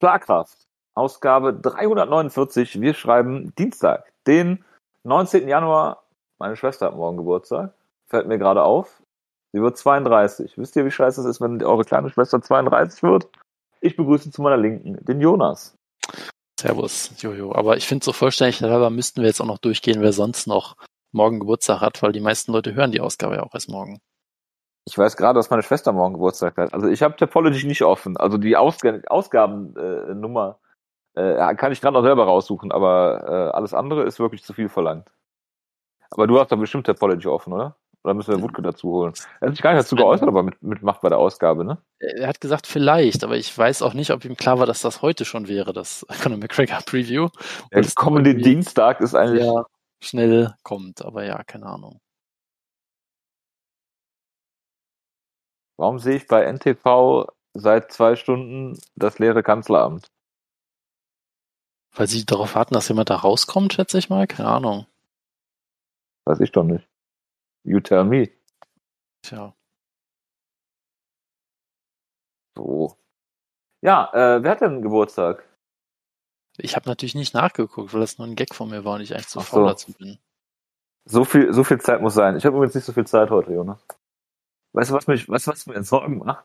Schlagkraft, Ausgabe 349. Wir schreiben Dienstag, den 19. Januar. Meine Schwester hat morgen Geburtstag. Fällt mir gerade auf. Sie wird 32. Wisst ihr, wie scheiße es ist, wenn eure kleine Schwester 32 wird? Ich begrüße zu meiner Linken den Jonas. Servus, Jojo. Aber ich finde, so vollständig halber müssten wir jetzt auch noch durchgehen, wer sonst noch morgen Geburtstag hat, weil die meisten Leute hören die Ausgabe ja auch erst morgen. Ich weiß gerade, dass meine Schwester morgen Geburtstag hat. Also ich habe Topology nicht offen. Also die Ausg Ausgabennummer äh, kann ich gerade noch selber raussuchen, aber äh, alles andere ist wirklich zu viel verlangt. Aber du hast doch bestimmt Topology offen, oder? Oder müssen wir Wutke dazu holen? Er hat sich gar nicht dazu geäußert, aber mit, mitmacht bei der Ausgabe, ne? Er hat gesagt, vielleicht, aber ich weiß auch nicht, ob ihm klar war, dass das heute schon wäre, das Conor McGregor Preview. Der kommende Dienstag ist eigentlich. Ja, schnell kommt, aber ja, keine Ahnung. Warum sehe ich bei NTV seit zwei Stunden das leere Kanzleramt? Weil sie darauf warten, dass jemand da rauskommt, schätze ich mal. Keine Ahnung. Weiß ich doch nicht. You tell me. Tja. So. Ja, äh, wer hat denn Geburtstag? Ich habe natürlich nicht nachgeguckt, weil das nur ein Gag von mir war und ich eigentlich zu faul dazu bin. So viel, so viel Zeit muss sein. Ich habe übrigens nicht so viel Zeit heute, Jonas. Weißt du, was mich, weißt was mir Sorgen macht?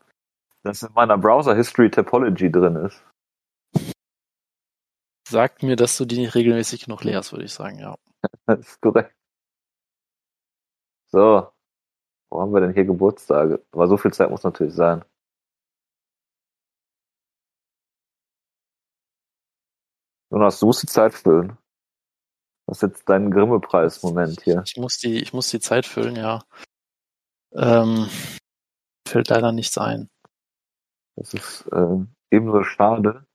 Dass in meiner Browser History Topology drin ist. Sagt mir, dass du die nicht regelmäßig genug leerst, würde ich sagen, ja. das ist korrekt. So. Wo haben wir denn hier Geburtstage? Aber so viel Zeit muss natürlich sein. Jonas, du musst die Zeit füllen. Das ist jetzt dein Grimme-Preis-Moment hier. Ich muss die, ich muss die Zeit füllen, ja. Ähm, fällt leider nichts ein. Das ist äh, ebenso schade.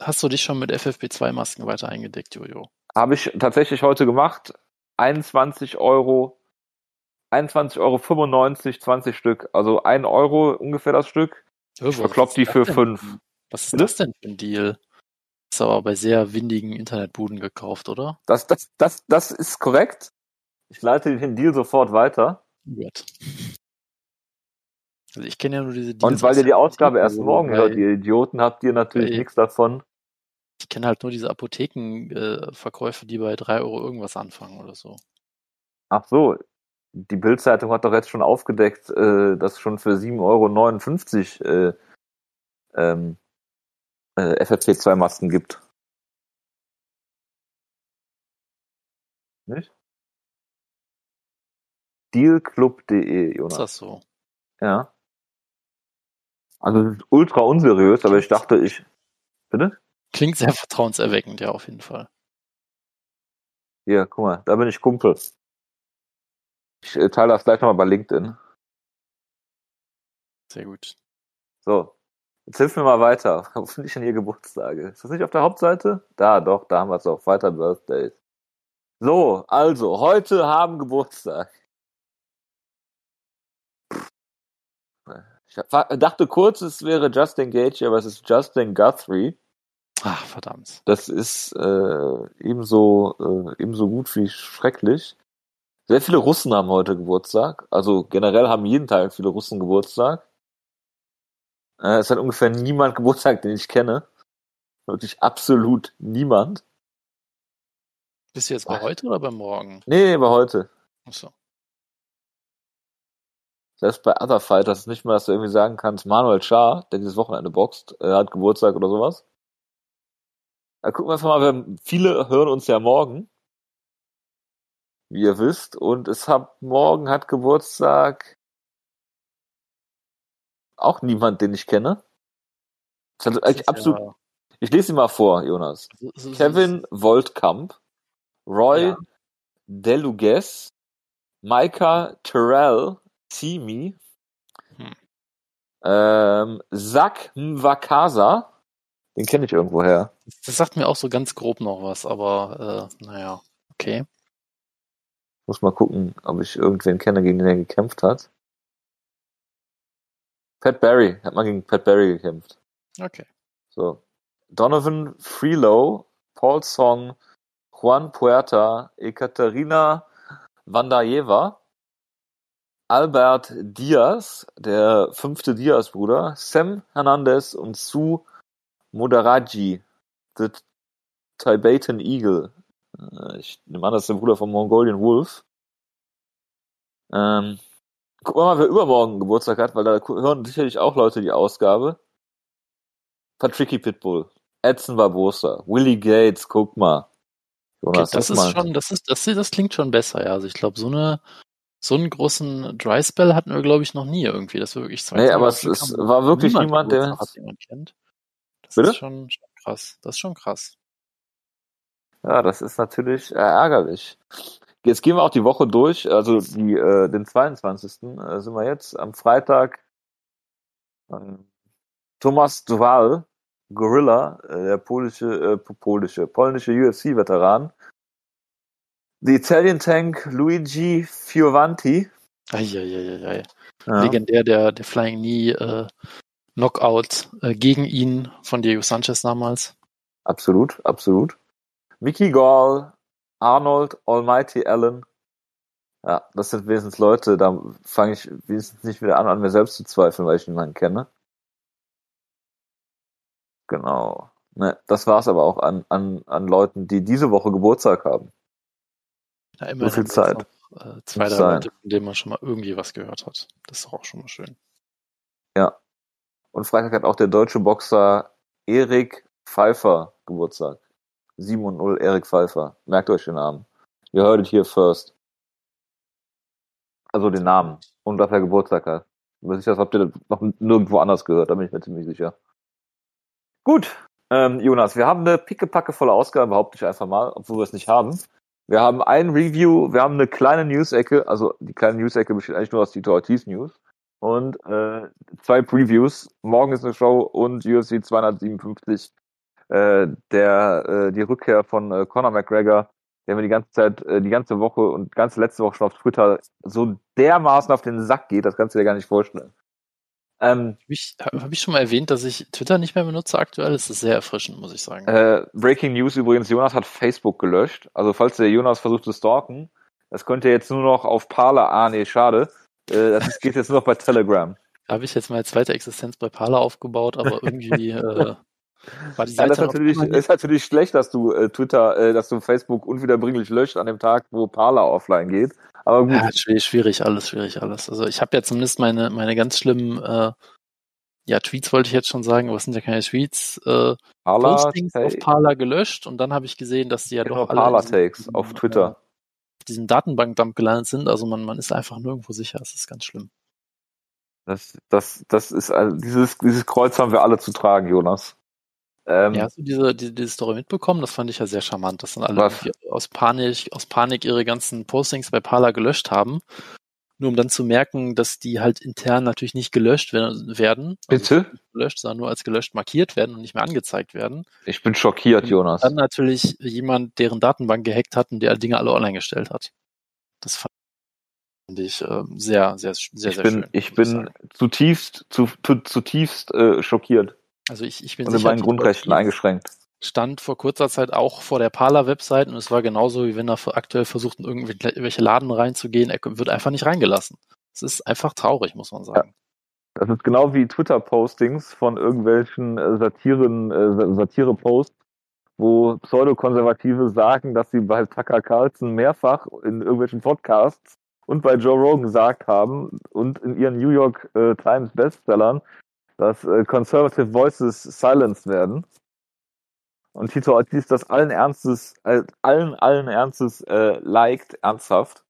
Hast du dich schon mit FFP2-Masken weiter eingedeckt, Jojo? Habe ich tatsächlich heute gemacht. 21 Euro, 21,95 Euro 20 Stück. Also 1 Euro ungefähr das Stück. Oh, ich verklopp die für 5. Was ist das denn für ein Deal? ist aber bei sehr windigen Internetbuden gekauft, oder? Das, das, das, das ist korrekt. Ich leite den Deal sofort weiter. Gut. Also ich kenne ja nur diese Deals Und weil ihr die Ausgabe erst morgen hört, ihr Idioten, habt ihr natürlich nichts davon. Ich kenne halt nur diese Apothekenverkäufe, äh, die bei drei Euro irgendwas anfangen oder so. Ach so, die Bildzeitung hat doch jetzt schon aufgedeckt, äh, dass schon für 7,59 Euro äh, ähm, äh, FFP2-Masken gibt. Nicht? Dealclub.de, Jonas. Ist das so? Ja. Also ultra unseriös, aber ich dachte, ich. Bitte? Klingt sehr vertrauenserweckend, ja, auf jeden Fall. Hier, guck mal, da bin ich Kumpel. Ich äh, teile das gleich nochmal bei LinkedIn. Sehr gut. So, Jetzt hilf mir mal weiter. Wo finde ich denn hier Geburtstage? Ist das nicht auf der Hauptseite? Da, doch, da haben wir es auch. Weiter Birthdays. So, also, heute haben Geburtstag. Ich dachte kurz, es wäre Justin Gage, aber es ist Justin Guthrie. Ach, verdammt. Das ist äh, ebenso, äh, ebenso gut wie schrecklich. Sehr viele Russen haben heute Geburtstag. Also generell haben jeden Tag viele Russen Geburtstag. Äh, es hat ungefähr niemand Geburtstag, den ich kenne. Wirklich absolut niemand. Bist du jetzt bei Ach. heute oder bei morgen? Nee, bei heute. Achso. Selbst bei Other Fighters ist nicht mehr, dass du irgendwie sagen kannst, Manuel Schar, der dieses Wochenende boxt, äh, hat Geburtstag oder sowas. Da gucken wir einfach mal, wir, viele hören uns ja morgen. Wie ihr wisst. Und es hat, morgen hat Geburtstag auch niemand, den ich kenne. Das ist eigentlich absolut. Ja. Ich lese sie mal vor, Jonas. So, so, Kevin so, Voltkamp, Roy ja. Deluges, Micah Terrell, Simi, hm. ähm, Zach Mwakasa, den kenne ich irgendwoher. Das sagt mir auch so ganz grob noch was, aber äh, naja, okay. Muss mal gucken, ob ich irgendwen kenne, gegen den er gekämpft hat. Pat Barry, hat man gegen Pat Barry gekämpft. Okay. So. Donovan Freelow, Paul Song, Juan Puerta, Ekaterina Vandajeva, Albert Diaz, der fünfte Diaz-Bruder, Sam Hernandez und Sue Modaraji, the Tibetan Eagle. Äh, ich nehme an, das ist der Bruder von Mongolian Wolf. Ähm, guck mal, wer übermorgen Geburtstag hat, weil da hören sicherlich auch Leute die Ausgabe. Patricky Pitbull, Edson Barbosa, Willie Gates, guck mal. Jonas, okay, das ist mal. schon, das ist, das, das klingt schon besser, ja. Also ich glaube, so eine, so einen großen Dry Spell hatten wir, glaube ich, noch nie irgendwie. Das war wirklich zwei Nee, aber es, es war wirklich niemand, der. Hat jemand kennt. Das Bitte? ist schon, schon krass. Das ist schon krass. Ja, das ist natürlich äh, ärgerlich. Jetzt gehen wir auch die Woche durch, also die, äh, den 22. Äh, sind wir jetzt am Freitag. Äh, Thomas Duval, Gorilla, äh, der polische, äh, polische, polnische UFC-Veteran. The Italian Tank Luigi Fiovanti. Eieieiei. Ja. Legendär der, der Flying Knee äh, Knockout äh, gegen ihn von Diego Sanchez damals. Absolut, absolut. Mickey Gall, Arnold, Almighty Allen. Ja, das sind wenigstens Leute, da fange ich wenigstens nicht wieder an, an mir selbst zu zweifeln, weil ich niemanden kenne. Genau. Ne, das war's aber auch an, an, an Leuten, die diese Woche Geburtstag haben. Ja, immer so viel Zeit. Noch, äh, zwei, drei Leute, von denen man schon mal irgendwie was gehört hat. Das ist doch auch schon mal schön. Ja. Und Freitag hat auch der deutsche Boxer Erik Pfeiffer Geburtstag. 7 und 0 Erik Pfeiffer. Merkt euch den Namen. Ihr hört it here first. Also den Namen. Und dass er Geburtstag hat. Das habt ihr noch nirgendwo anders gehört, da bin ich mir ziemlich sicher. Gut, ähm, Jonas, wir haben eine pickepacke volle Ausgabe, behaupte ich einfach mal, obwohl wir es nicht haben. Wir haben ein Review, wir haben eine kleine News-Ecke, also die kleine News-Ecke besteht eigentlich nur aus Tito Ortiz News. Und äh, zwei Previews. Morgen ist eine Show und UFC 257 äh, der äh, die Rückkehr von äh, Conor McGregor, der mir die ganze Zeit, äh, die ganze Woche und ganze letzte Woche schon auf Twitter so dermaßen auf den Sack geht, das kannst du dir gar nicht vorstellen. Ähm, Habe hab ich schon mal erwähnt, dass ich Twitter nicht mehr benutze aktuell? Das ist sehr erfrischend, muss ich sagen. Äh, Breaking News übrigens, Jonas hat Facebook gelöscht. Also falls der Jonas versucht zu stalken, das könnt ihr jetzt nur noch auf Parler, ah nee, schade. Äh, das geht jetzt nur noch bei Telegram. Habe ich jetzt meine zweite Existenz bei Parler aufgebaut, aber irgendwie äh, war die Seite ja, das ist natürlich, ist natürlich schlecht, dass du äh, Twitter, äh, dass du Facebook unwiederbringlich löscht an dem Tag, wo Parler offline geht. Aber gut. Ja, schwierig, schwierig alles, schwierig alles. Also ich habe ja zumindest meine, meine ganz schlimmen äh, ja, Tweets wollte ich jetzt schon sagen, aber es sind ja keine Tweets, äh, Parler Postings auf Parler gelöscht und dann habe ich gesehen, dass die ja doch alle Parler Takes auf Twitter. Äh, auf diesem Datenbankdump gelandet sind. Also man, man ist einfach nirgendwo sicher. Das ist ganz schlimm. Das, das, das ist also dieses, dieses Kreuz haben wir alle zu tragen, Jonas. Ähm, ja, hast du diese, diese, diese Story mitbekommen? Das fand ich ja sehr charmant, dass dann alle aus Panik, aus Panik ihre ganzen Postings bei Parler gelöscht haben. Nur um dann zu merken, dass die halt intern natürlich nicht gelöscht werden. Also Bitte? Also gelöscht, sondern nur als gelöscht markiert werden und nicht mehr angezeigt werden. Ich bin schockiert, und Jonas. Dann natürlich jemand, deren Datenbank gehackt hat und der Dinge alle online gestellt hat. Das fand ich äh, sehr, sehr, sehr, ich sehr bin, schön. Ich bin zutiefst, zu, zu, zutiefst äh, schockiert. Also ich, ich bin und in meinen Grundrechten eingeschränkt. Stand vor kurzer Zeit auch vor der Parler-Website und es war genauso, wie wenn er aktuell versucht, in irgendwelche Laden reinzugehen. Er wird einfach nicht reingelassen. Es ist einfach traurig, muss man sagen. Ja. Das ist genau wie Twitter-Postings von irgendwelchen äh, Satiren, äh, Satire-Posts, wo Pseudokonservative sagen, dass sie bei Tucker Carlson mehrfach in irgendwelchen Podcasts und bei Joe Rogan gesagt haben und in ihren New York äh, Times Bestsellern, dass äh, Conservative Voices silenced werden. Und Tito Ortiz das allen Ernstes, äh, allen, allen Ernstes äh, liked, ernsthaft.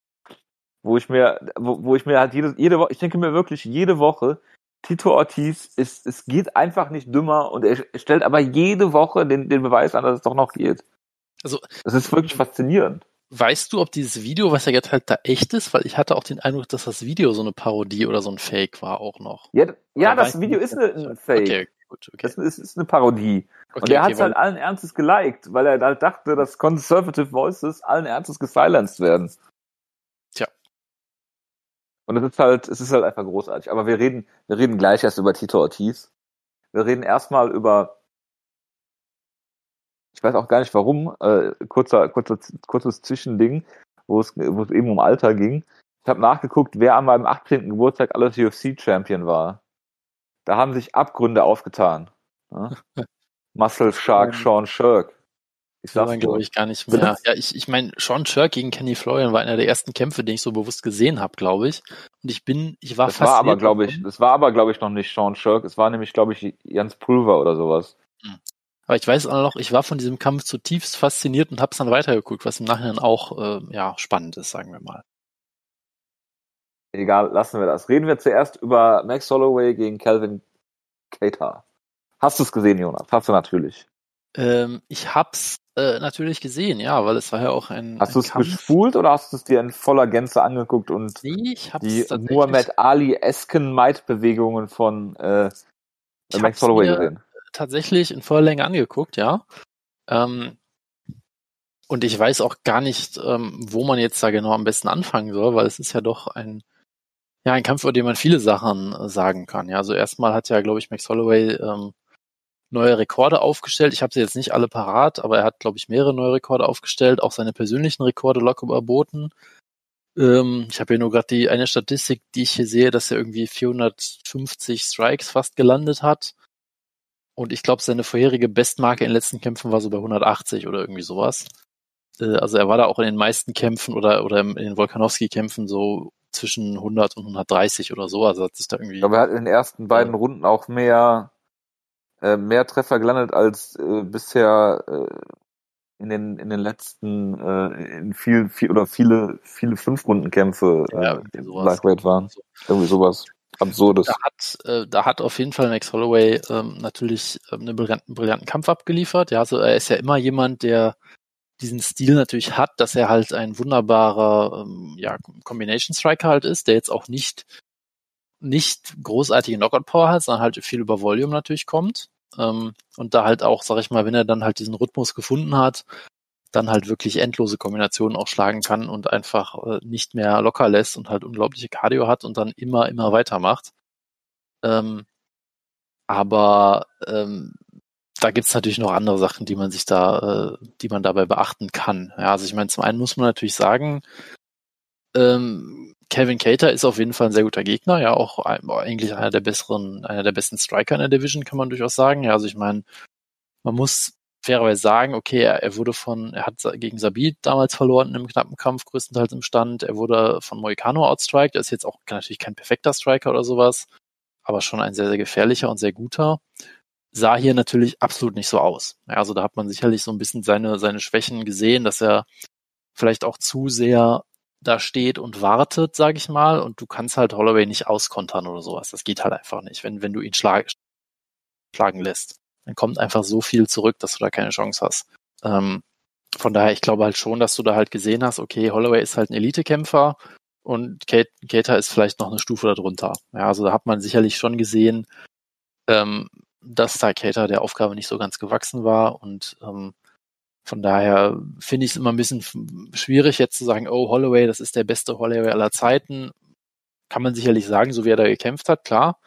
Wo ich mir, wo, wo ich mir halt jede, jede Woche, ich denke mir wirklich jede Woche, Tito Ortiz ist, es geht einfach nicht dümmer und er stellt aber jede Woche den, den Beweis an, dass es doch noch geht. Also, das ist wirklich faszinierend. Weißt du, ob dieses Video, was er jetzt halt da echt ist? Weil ich hatte auch den Eindruck, dass das Video so eine Parodie oder so ein Fake war auch noch. Ja, ja das Video ist eine, ein Fake. Okay, gut, okay. Das ist, ist eine Parodie. Okay, und er okay, hat es halt allen Ernstes geliked, weil er halt dachte, dass Conservative Voices allen Ernstes gesilenced werden. Tja. Und es ist halt, es ist halt einfach großartig. Aber wir reden, wir reden gleich erst über Tito Ortiz. Wir reden erstmal über ich weiß auch gar nicht warum, äh, kurzer, kurzer, kurzes Zwischending, wo es, wo es eben um Alter ging. Ich habe nachgeguckt, wer an meinem 18. Geburtstag alles UFC-Champion war. Da haben sich Abgründe aufgetan. Ja? Muscle Shark Sean Shirk. Ich sag glaube ich gar nicht mehr. Ja, ich, ich meine, Sean Shirk gegen Kenny Florian war einer der ersten Kämpfe, den ich so bewusst gesehen habe, glaube ich. Und ich bin, ich war das War aber, glaube ich, das war aber, glaube ich, noch nicht Sean Shirk. Es war nämlich, glaube ich, Jans Pulver oder sowas. Aber ich weiß auch noch, ich war von diesem Kampf zutiefst fasziniert und habe es dann weitergeguckt, was im Nachhinein auch äh, ja spannend ist, sagen wir mal. Egal, lassen wir das. Reden wir zuerst über Max Holloway gegen Calvin Cater. Hast du es gesehen, Jonas? Hast du natürlich. Ähm, ich hab's äh, natürlich gesehen, ja, weil es war ja auch ein. Hast du es gespult oder hast du es dir in voller Gänze angeguckt und nee, die Muhammad Ali-esken Might-Bewegungen von äh, Max Holloway gesehen? Tatsächlich in voller Länge angeguckt, ja. Ähm, und ich weiß auch gar nicht, ähm, wo man jetzt da genau am besten anfangen soll, weil es ist ja doch ein, ja, ein Kampf, über den man viele Sachen äh, sagen kann. Ja, also erstmal hat ja, glaube ich, Max Holloway ähm, neue Rekorde aufgestellt. Ich habe sie jetzt nicht alle parat, aber er hat, glaube ich, mehrere neue Rekorde aufgestellt, auch seine persönlichen Rekorde locker überboten. Ähm, ich habe hier nur gerade die eine Statistik, die ich hier sehe, dass er irgendwie 450 Strikes fast gelandet hat. Und ich glaube, seine vorherige Bestmarke in den letzten Kämpfen war so bei 180 oder irgendwie sowas. Äh, also er war da auch in den meisten Kämpfen oder, oder in den Volkanowski-Kämpfen so zwischen 100 und 130 oder so. Also hat sich da irgendwie. Aber er hat in den ersten beiden Runden auch mehr äh, mehr Treffer gelandet als äh, bisher äh, in den in den letzten äh, in viel, viel oder viele viele Fünf-Runden-Kämpfe äh, ja, Lightweight waren. Irgendwie sowas. Absurdes. Da hat, äh, da hat auf jeden Fall Max Holloway ähm, natürlich ähm, einen brillanten, brillanten Kampf abgeliefert. Ja, also er ist ja immer jemand, der diesen Stil natürlich hat, dass er halt ein wunderbarer ähm, ja, Combination Striker halt ist, der jetzt auch nicht nicht großartige Knockout-Power hat, sondern halt viel über Volume natürlich kommt. Ähm, und da halt auch, sag ich mal, wenn er dann halt diesen Rhythmus gefunden hat, dann halt wirklich endlose Kombinationen auch schlagen kann und einfach äh, nicht mehr locker lässt und halt unglaubliche Cardio hat und dann immer, immer weitermacht. Ähm, aber ähm, da gibt's natürlich noch andere Sachen, die man sich da, äh, die man dabei beachten kann. Ja, also ich meine, zum einen muss man natürlich sagen, ähm, Kevin Cater ist auf jeden Fall ein sehr guter Gegner, ja auch eigentlich einer der besseren, einer der besten Striker in der Division, kann man durchaus sagen. Ja, also ich meine, man muss fairerweise sagen, okay, er, er wurde von, er hat gegen Sabit damals verloren in einem knappen Kampf, größtenteils im Stand. Er wurde von Moicano outstriked. Er ist jetzt auch natürlich kein perfekter Striker oder sowas, aber schon ein sehr, sehr gefährlicher und sehr guter. Sah hier natürlich absolut nicht so aus. Ja, also da hat man sicherlich so ein bisschen seine, seine Schwächen gesehen, dass er vielleicht auch zu sehr da steht und wartet, sag ich mal, und du kannst halt Holloway nicht auskontern oder sowas. Das geht halt einfach nicht, wenn, wenn du ihn schlag, schlagen lässt. Dann kommt einfach so viel zurück, dass du da keine Chance hast. Ähm, von daher, ich glaube halt schon, dass du da halt gesehen hast, okay, Holloway ist halt ein Elitekämpfer und Kate, Kater ist vielleicht noch eine Stufe darunter. Ja, also da hat man sicherlich schon gesehen, ähm, dass da Kater der Aufgabe nicht so ganz gewachsen war und ähm, von daher finde ich es immer ein bisschen schwierig, jetzt zu sagen, oh, Holloway, das ist der beste Holloway aller Zeiten. Kann man sicherlich sagen, so wie er da gekämpft hat, klar.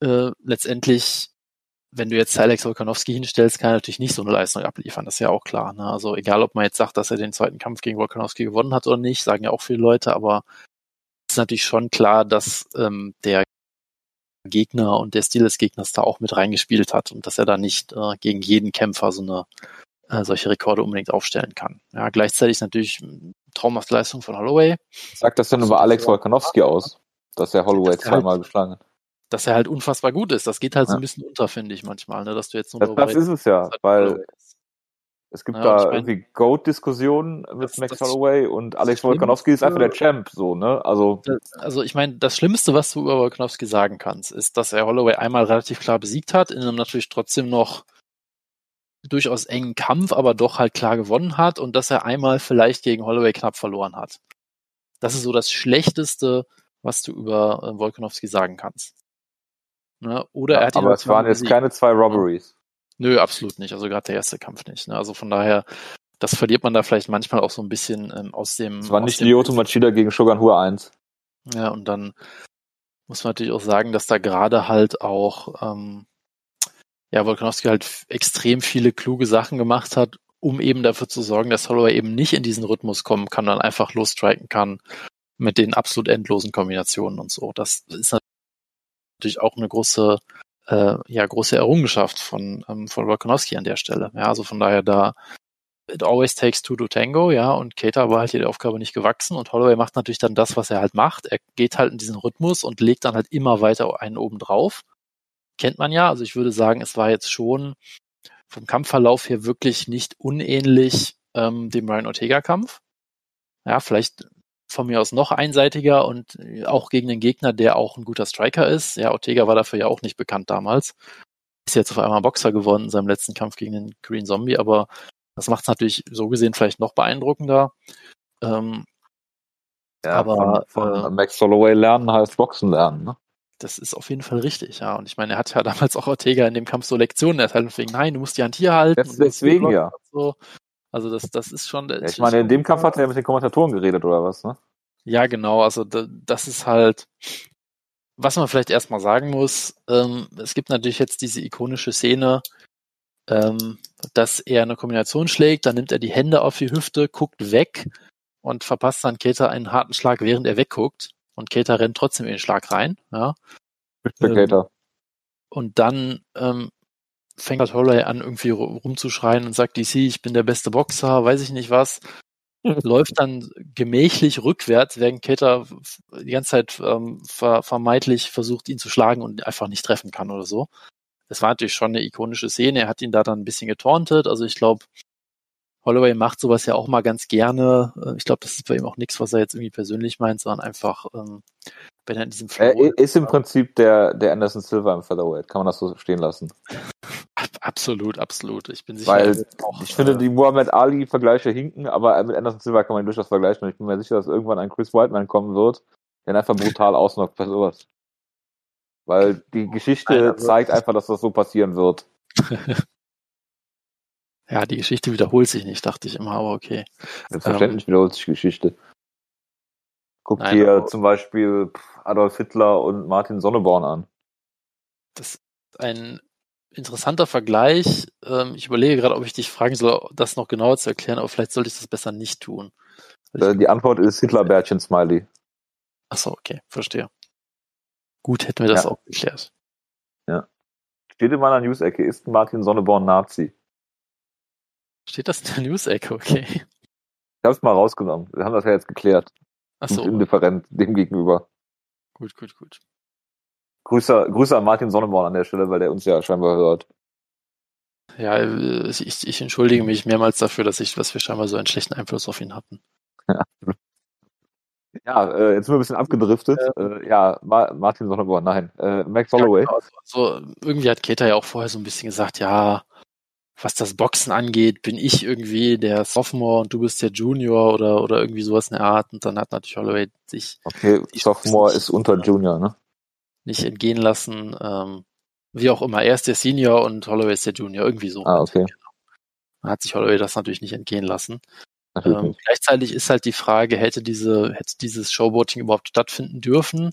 Äh, letztendlich, wenn du jetzt Alex Volkanovski hinstellst, kann er natürlich nicht so eine Leistung abliefern. Das ist ja auch klar. Ne? Also egal, ob man jetzt sagt, dass er den zweiten Kampf gegen Volkanovski gewonnen hat oder nicht, sagen ja auch viele Leute, aber es ist natürlich schon klar, dass ähm, der Gegner und der Stil des Gegners da auch mit reingespielt hat und dass er da nicht äh, gegen jeden Kämpfer so eine äh, solche Rekorde unbedingt aufstellen kann. Ja, gleichzeitig natürlich traumhafte Leistung von Holloway. Sagt das denn über Alex Volkanovski aus, dass er Holloway dass zweimal halt, geschlagen hat? Dass er halt unfassbar gut ist. Das geht halt ja. so ein bisschen unter, finde ich manchmal, ne? dass du jetzt nur Das, das ist es ja, weil es gibt ja, da ich mein, irgendwie Goat-Diskussionen mit das, Max Holloway und Alex Volkanovski ist einfach der Champ, so, ne? Also, also ich meine, das Schlimmste, was du über Volkanovski sagen kannst, ist, dass er Holloway einmal relativ klar besiegt hat, in einem natürlich trotzdem noch durchaus engen Kampf, aber doch halt klar gewonnen hat und dass er einmal vielleicht gegen Holloway knapp verloren hat. Das ist so das Schlechteste, was du über äh, Volkanovski sagen kannst. Ne? Oder ja, er hat aber es waren jetzt keine zwei Robberies. Nö, absolut nicht. Also gerade der erste Kampf nicht. Ne? Also von daher, das verliert man da vielleicht manchmal auch so ein bisschen ähm, aus dem. Es war nicht Lyoto Machida gegen Shogun Hua 1. Ja, und dann muss man natürlich auch sagen, dass da gerade halt auch ähm, ja, Volkanovski halt extrem viele kluge Sachen gemacht hat, um eben dafür zu sorgen, dass Holloway eben nicht in diesen Rhythmus kommen kann, dann einfach losstriken kann mit den absolut endlosen Kombinationen und so. Das ist natürlich auch eine große äh, ja große Errungenschaft von, ähm, von Volkanovski an der Stelle. Ja, also von daher da it always takes two to tango, ja, und Keita war halt hier der Aufgabe nicht gewachsen und Holloway macht natürlich dann das, was er halt macht. Er geht halt in diesen Rhythmus und legt dann halt immer weiter einen oben drauf. Kennt man ja, also ich würde sagen, es war jetzt schon vom Kampfverlauf her wirklich nicht unähnlich ähm, dem Ryan Ortega-Kampf. Ja, vielleicht von mir aus noch einseitiger und auch gegen den Gegner, der auch ein guter Striker ist. Ja, Ortega war dafür ja auch nicht bekannt damals. Ist jetzt auf einmal Boxer geworden in seinem letzten Kampf gegen den Green Zombie, aber das macht es natürlich so gesehen vielleicht noch beeindruckender. Ähm, ja, aber von, von äh, Max Holloway lernen heißt Boxen lernen, ne? Das ist auf jeden Fall richtig, ja. Und ich meine, er hat ja damals auch Ortega in dem Kampf so Lektionen erteilt, wegen, nein, du musst die Hand hier halten. Deswegen ja. So. Also das, das ist schon. Ja, ich meine, in dem Kampf hat er mit den Kommentatoren geredet oder was, ne? Ja, genau. Also da, das ist halt, was man vielleicht erstmal sagen muss. Ähm, es gibt natürlich jetzt diese ikonische Szene, ähm, dass er eine Kombination schlägt, dann nimmt er die Hände auf die Hüfte, guckt weg und verpasst dann Keter einen harten Schlag, während er wegguckt. Und Keter rennt trotzdem in den Schlag rein. Ja. Ähm. Und dann ähm, fängt halt Holloway an, irgendwie rumzuschreien und sagt, DC, ich bin der beste Boxer, weiß ich nicht was. läuft dann gemächlich rückwärts, während Keter die ganze Zeit ähm, ver vermeidlich versucht, ihn zu schlagen und einfach nicht treffen kann oder so. Das war natürlich schon eine ikonische Szene. Er hat ihn da dann ein bisschen getorntet. Also ich glaube, Holloway macht sowas ja auch mal ganz gerne. Äh, ich glaube, das ist bei ihm auch nichts, was er jetzt irgendwie persönlich meint, sondern einfach, ähm, wenn er in diesem Flow Er ist im Prinzip der, der Anderson Silver im Featherweight. Kann man das so stehen lassen? Absolut, absolut. Ich bin sicher. Weil auch, ich finde, äh, die Muhammad Ali-Vergleiche hinken, aber mit Anderson Silva kann man ihn durchaus vergleichen. Und ich bin mir sicher, dass irgendwann ein Chris Whiteman kommen wird, der einfach brutal ausnockt bei sowas. Weil die Geschichte Nein, zeigt einfach, dass das so passieren wird. ja, die Geschichte wiederholt sich nicht, dachte ich immer, aber okay. Selbstverständlich ähm, wiederholt sich die Geschichte. Guck Nein, dir zum Beispiel Adolf Hitler und Martin Sonneborn an. Das ist ein interessanter Vergleich. Ähm, ich überlege gerade, ob ich dich fragen soll, das noch genauer zu erklären, aber vielleicht sollte ich das besser nicht tun. Äh, die Antwort ist Hitler-Bärchen-Smiley. Achso, okay, verstehe. Gut, hätten wir das ja. auch geklärt. Ja. Steht in meiner News-Ecke, ist Martin Sonneborn Nazi? Steht das in der News-Ecke, okay. Ich hab's mal rausgenommen. Wir haben das ja jetzt geklärt. Achso. Indifferent dem gegenüber. Gut, gut, gut. Grüße, Grüße an Martin Sonneborn an der Stelle, weil der uns ja scheinbar hört. Ja, ich, ich entschuldige mich mehrmals dafür, dass ich, was wir scheinbar so einen schlechten Einfluss auf ihn hatten. Ja. Ja, äh, jetzt sind wir ein bisschen abgedriftet. Äh, ja, Ma Martin Sonneborn, nein. Äh, Max Holloway. Ja, genau. also, irgendwie hat Keter ja auch vorher so ein bisschen gesagt, ja, was das Boxen angeht, bin ich irgendwie der Sophomore und du bist der Junior oder, oder irgendwie sowas in der Art. Und dann hat natürlich Holloway sich. Okay, Sophomore ist unter Junior, ne? Nicht entgehen lassen. Ähm, wie auch immer. Er ist der Senior und Holloway ist der Junior. Irgendwie so. Ah, okay. Genau. Dann hat sich Holloway das natürlich nicht entgehen lassen. Ähm, gleichzeitig ist halt die Frage, hätte diese, hätte dieses Showboating überhaupt stattfinden dürfen?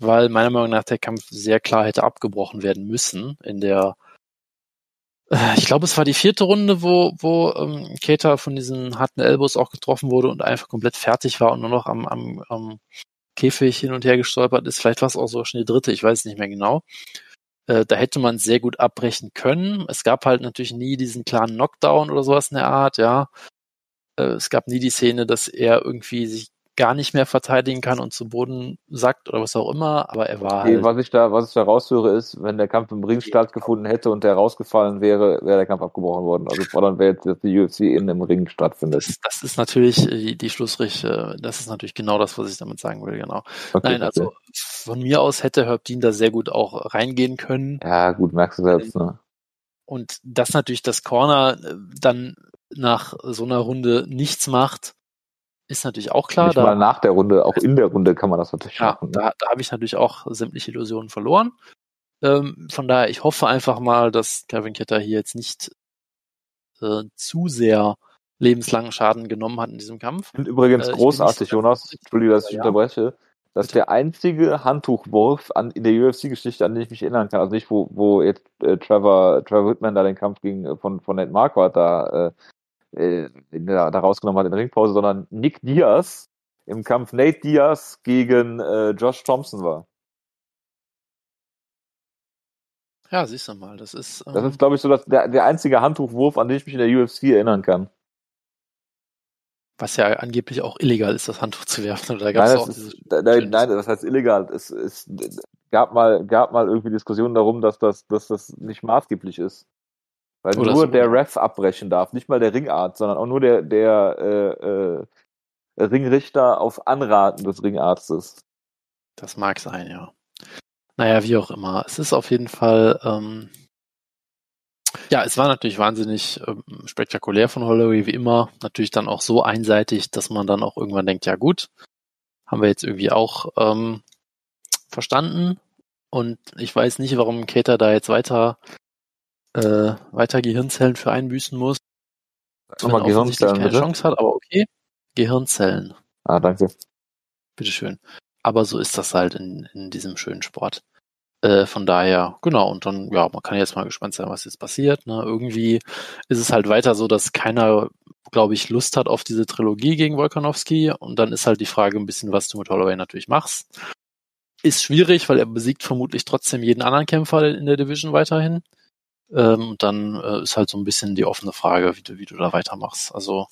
Weil meiner Meinung nach der Kampf sehr klar hätte abgebrochen werden müssen in der äh, ich glaube, es war die vierte Runde, wo, wo ähm, Keita von diesen harten Elbows auch getroffen wurde und einfach komplett fertig war und nur noch am, am, am Käfig hin und her gestolpert ist. Vielleicht war es auch so schon die dritte, ich weiß nicht mehr genau. Äh, da hätte man sehr gut abbrechen können. Es gab halt natürlich nie diesen klaren Knockdown oder sowas in der Art, ja. Äh, es gab nie die Szene, dass er irgendwie sich gar nicht mehr verteidigen kann und zu Boden sackt oder was auch immer, aber er war halt Was ich da, was ich da raushöre, ist, wenn der Kampf im Ring stattgefunden hätte und der rausgefallen wäre, wäre der Kampf abgebrochen worden. Also fordern wir jetzt, dass die UFC in dem Ring stattfindet. Das, das ist natürlich die, die Schlussrichte, das ist natürlich genau das, was ich damit sagen will, genau. Okay, Nein, also okay. von mir aus hätte Herb Dean da sehr gut auch reingehen können. Ja, gut, merkst du selbst, ne? Und dass natürlich das Corner äh, dann nach so einer Runde nichts macht, ist natürlich auch klar. Nicht da, mal nach der Runde, auch in der Runde kann man das natürlich ja, machen. Ne? Da, da habe ich natürlich auch sämtliche Illusionen verloren. Ähm, von daher, ich hoffe einfach mal, dass Kevin Ketter hier jetzt nicht äh, zu sehr lebenslangen Schaden genommen hat in diesem Kampf. Und übrigens äh, großartig, Jonas, Entschuldige, dass ich ja. unterbreche, dass der einzige Handtuchwurf an, in der UFC-Geschichte, an den ich mich erinnern kann, also nicht, wo, wo jetzt äh, Trevor, Trevor Whitman da den Kampf gegen, äh, von, von Ned Marquardt da äh, da, da rausgenommen hat in der Ringpause, sondern Nick Diaz im Kampf Nate Diaz gegen äh, Josh Thompson war. Ja, siehst du mal, das ist. Ähm, das ist, glaube ich, so das, der, der einzige Handtuchwurf, an den ich mich in der UFC erinnern kann. Was ja angeblich auch illegal ist, das Handtuch zu werfen. Oder gab's nein, auch ist, nein, nein, das heißt illegal. Es, es gab mal, gab mal irgendwie Diskussionen darum, dass das, dass das nicht maßgeblich ist. Weil Oder nur so, der Ref abbrechen darf, nicht mal der Ringart, sondern auch nur der, der äh, äh, Ringrichter auf Anraten des Ringarztes. Das mag sein, ja. Naja, wie auch immer. Es ist auf jeden Fall, ähm, ja, es war natürlich wahnsinnig ähm, spektakulär von Holloway, wie immer. Natürlich dann auch so einseitig, dass man dann auch irgendwann denkt, ja gut, haben wir jetzt irgendwie auch ähm, verstanden. Und ich weiß nicht, warum Kater da jetzt weiter, äh, weiter Gehirnzellen für einbüßen muss. Nochmal Gehirnzellen, keine bitte? Chance hat, aber okay. Gehirnzellen. Ah, danke. Bitteschön. Aber so ist das halt in, in diesem schönen Sport. Äh, von daher, genau, und dann, ja, man kann jetzt mal gespannt sein, was jetzt passiert. Ne? Irgendwie ist es halt weiter so, dass keiner, glaube ich, Lust hat auf diese Trilogie gegen Volkanowski. Und dann ist halt die Frage ein bisschen, was du mit Holloway natürlich machst. Ist schwierig, weil er besiegt vermutlich trotzdem jeden anderen Kämpfer in der Division weiterhin. Ähm, und dann äh, ist halt so ein bisschen die offene Frage, wie du, wie du da weitermachst. Also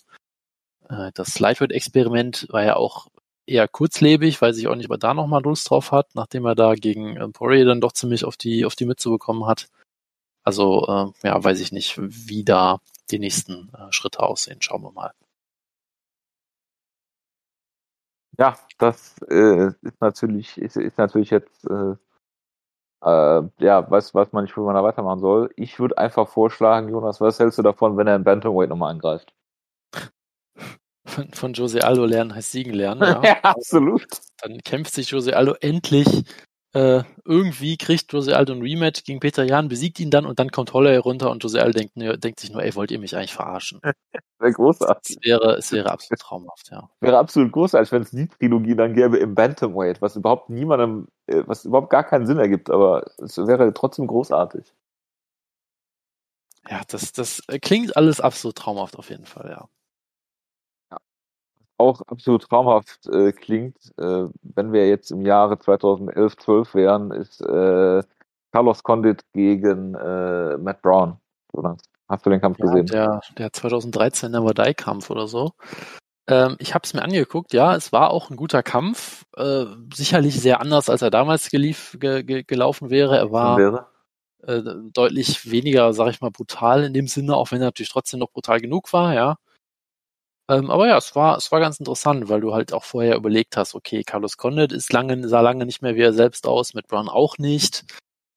äh, das Lightweight-Experiment war ja auch eher kurzlebig, weil sich auch nicht mal da nochmal Lust drauf hat, nachdem er da gegen äh, Poirier dann doch ziemlich auf die, auf die Mütze bekommen hat. Also, äh, ja, weiß ich nicht, wie da die nächsten äh, Schritte aussehen. Schauen wir mal. Ja, das äh, ist natürlich, ist, ist natürlich jetzt, äh, äh, ja, weiß, weiß man nicht, wo man da weitermachen soll. Ich würde einfach vorschlagen, Jonas, was hältst du davon, wenn er in Bantamweight nochmal angreift? von, von Jose Aldo lernen heißt siegen lernen. Ja, ja absolut. Dann kämpft sich Jose Aldo endlich. Äh, irgendwie kriegt Jose Aldo ein Rematch gegen Peter Jan, besiegt ihn dann und dann kommt Holloway runter und Jose Aldo denkt, ne, denkt sich nur, ey, wollt ihr mich eigentlich verarschen? Wäre großartig. Es wäre, es wäre absolut traumhaft, ja. Wäre absolut großartig, wenn es die Trilogie dann gäbe im Bantamweight, was überhaupt niemandem, äh, was überhaupt gar keinen Sinn ergibt, aber es wäre trotzdem großartig. Ja, das, das klingt alles absolut traumhaft auf jeden Fall, ja auch absolut traumhaft äh, klingt, äh, wenn wir jetzt im Jahre 2011, 12 wären, ist äh, Carlos Condit gegen äh, Matt Brown. Oder? Hast du den Kampf ja, gesehen? Der, der 2013 Navadai-Kampf oder so. Ähm, ich habe es mir angeguckt, ja, es war auch ein guter Kampf. Äh, sicherlich sehr anders, als er damals gelief, ge, ge, gelaufen wäre. Er war wäre? Äh, deutlich weniger, sag ich mal, brutal in dem Sinne, auch wenn er natürlich trotzdem noch brutal genug war, ja. Ähm, aber ja, es war, es war ganz interessant, weil du halt auch vorher überlegt hast, okay, Carlos Condit ist lange, sah lange nicht mehr wie er selbst aus, mit Brown auch nicht.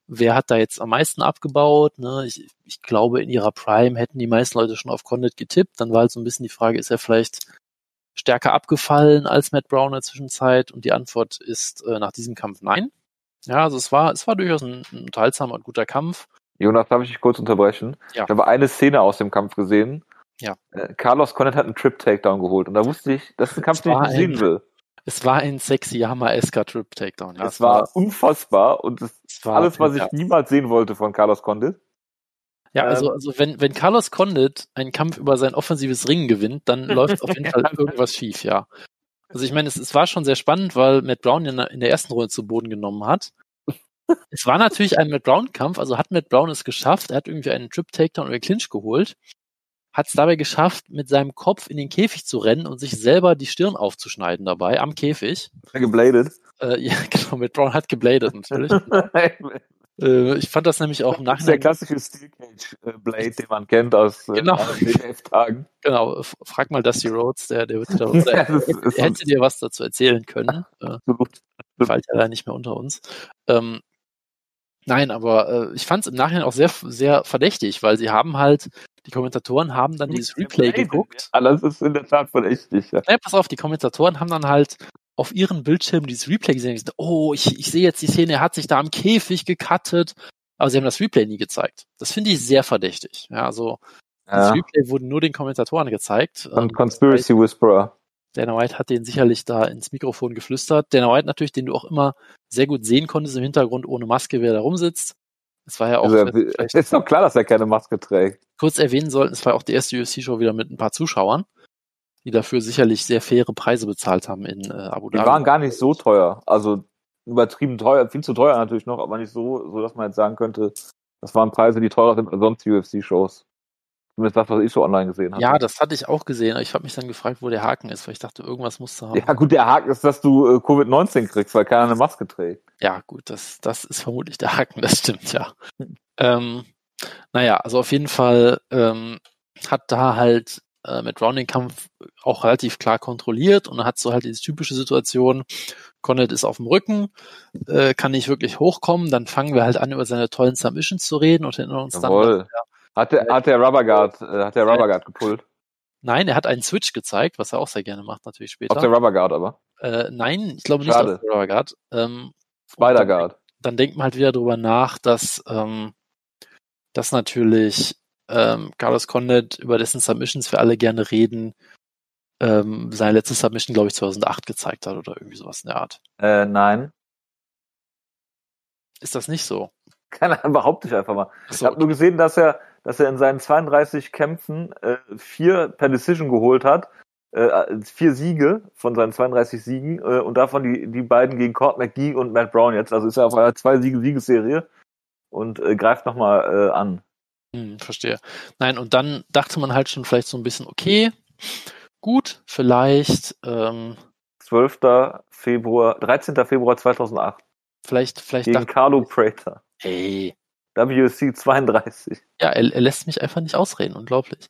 Wer hat da jetzt am meisten abgebaut? Ne? Ich, ich glaube, in ihrer Prime hätten die meisten Leute schon auf Condit getippt. Dann war halt so ein bisschen die Frage, ist er vielleicht stärker abgefallen als Matt Brown in der Zwischenzeit? Und die Antwort ist äh, nach diesem Kampf nein. Ja, also es war, es war durchaus ein, ein unterhaltsamer und guter Kampf. Jonas, darf ich dich kurz unterbrechen? Ja. Ich habe eine Szene aus dem Kampf gesehen, ja. Äh, Carlos Condit hat einen Trip-Takedown geholt und da wusste ich, das ist ein Kampf, den ich nicht sehen will. Es war ein sexy Hammer-esker Trip-Takedown. Ja, es war, war unfassbar und das ist alles, was ich niemals sehen wollte von Carlos Condit. Ja, also, ähm, also wenn, wenn Carlos Condit einen Kampf über sein offensives Ringen gewinnt, dann läuft auf jeden Fall irgendwas schief, ja. Also ich meine, es, es war schon sehr spannend, weil Matt Brown in der, in der ersten Runde zu Boden genommen hat. es war natürlich ein Matt Brown-Kampf, also hat Matt Brown es geschafft, er hat irgendwie einen Trip-Takedown oder Clinch geholt hat es dabei geschafft, mit seinem Kopf in den Käfig zu rennen und sich selber die Stirn aufzuschneiden dabei am Käfig. Gebladet. Äh, ja, genau, mit Brown hat gebladet natürlich. äh, ich fand das nämlich auch im Nachhinein. Das ist der klassische Steel Cage äh, Blade, den man kennt aus äh, genau. tagen Genau, frag mal Dusty Rhodes, der, der, wird da, der, der hätte dir was dazu erzählen können. Äh, Absolut. Fällt ja leider nicht mehr unter uns. Ähm, Nein, aber äh, ich fand es im Nachhinein auch sehr, sehr verdächtig, weil sie haben halt die Kommentatoren haben dann dieses Replay geguckt. Alles ist in der Tat verdächtig. Ja. ja, pass auf, die Kommentatoren haben dann halt auf ihren Bildschirmen dieses Replay gesehen und gesagt, oh, ich, ich sehe jetzt die Szene, er hat sich da am Käfig gecuttet. Aber sie haben das Replay nie gezeigt. Das finde ich sehr verdächtig. Ja, also ja. das Replay wurde nur den Kommentatoren gezeigt. Und Conspiracy Whisperer. Dana White hat den sicherlich da ins Mikrofon geflüstert. Dana White natürlich, den du auch immer sehr gut sehen konntest im Hintergrund ohne Maske, wer da rumsitzt. Es war ja auch. Also, es ist doch klar, dass er keine Maske trägt. Kurz erwähnen sollten, es war auch die erste UFC-Show wieder mit ein paar Zuschauern, die dafür sicherlich sehr faire Preise bezahlt haben in äh, Abu Dhabi. Die waren gar nicht so teuer. Also übertrieben teuer, viel zu teuer natürlich noch, aber nicht so, so dass man jetzt sagen könnte, Das waren Preise, die teurer sind als sonst UFC-Shows. Zumindest das, was ich so online gesehen habe. Ja, das hatte ich auch gesehen. Ich habe mich dann gefragt, wo der Haken ist, weil ich dachte, irgendwas musst du haben. Ja, gut, der Haken ist, dass du äh, Covid-19 kriegst, weil keiner eine Maske trägt. Ja, gut, das, das ist vermutlich der Haken, das stimmt, ja. ähm, naja, also auf jeden Fall ähm, hat da halt äh, mit Brown den Kampf auch relativ klar kontrolliert und hat so halt diese typische Situation, Conrad ist auf dem Rücken, äh, kann nicht wirklich hochkommen, dann fangen wir halt an, über seine tollen Submissions zu reden und erinnern uns Jawohl. dann, hat der, hat der Rubberguard, äh, hat der Rubberguard gepullt? Nein, er hat einen Switch gezeigt, was er auch sehr gerne macht, natürlich später. Auf der Rubberguard aber? Äh, nein, ich glaube nicht Schade. auf der Rubberguard. Ähm, Spider-Guard. Dann, dann, denkt man halt wieder drüber nach, dass, ähm, dass natürlich ähm, Carlos Condit, über dessen Submissions wir alle gerne reden, ähm, seine letzte Submission, glaube ich, 2008 gezeigt hat oder irgendwie sowas in der Art. Äh, nein. Ist das nicht so? Keine Ahnung, behaupte ich einfach mal. So, ich habe nur gesehen, dass er dass er in seinen 32 Kämpfen äh, vier per Decision geholt hat, äh, vier Siege von seinen 32 Siegen äh, und davon die, die beiden gegen Court McGee und Matt Brown jetzt. Also ist er auf einer zwei Siege Siegesserie und äh, greift nochmal äh, an. Hm, verstehe. Nein, und dann dachte man halt schon vielleicht so ein bisschen, okay, gut, vielleicht ähm, 12. Februar, 13. Februar 2008. Vielleicht, vielleicht gegen Carlo Prater. Hey, WC 32. Ja, er, er lässt mich einfach nicht ausreden, unglaublich.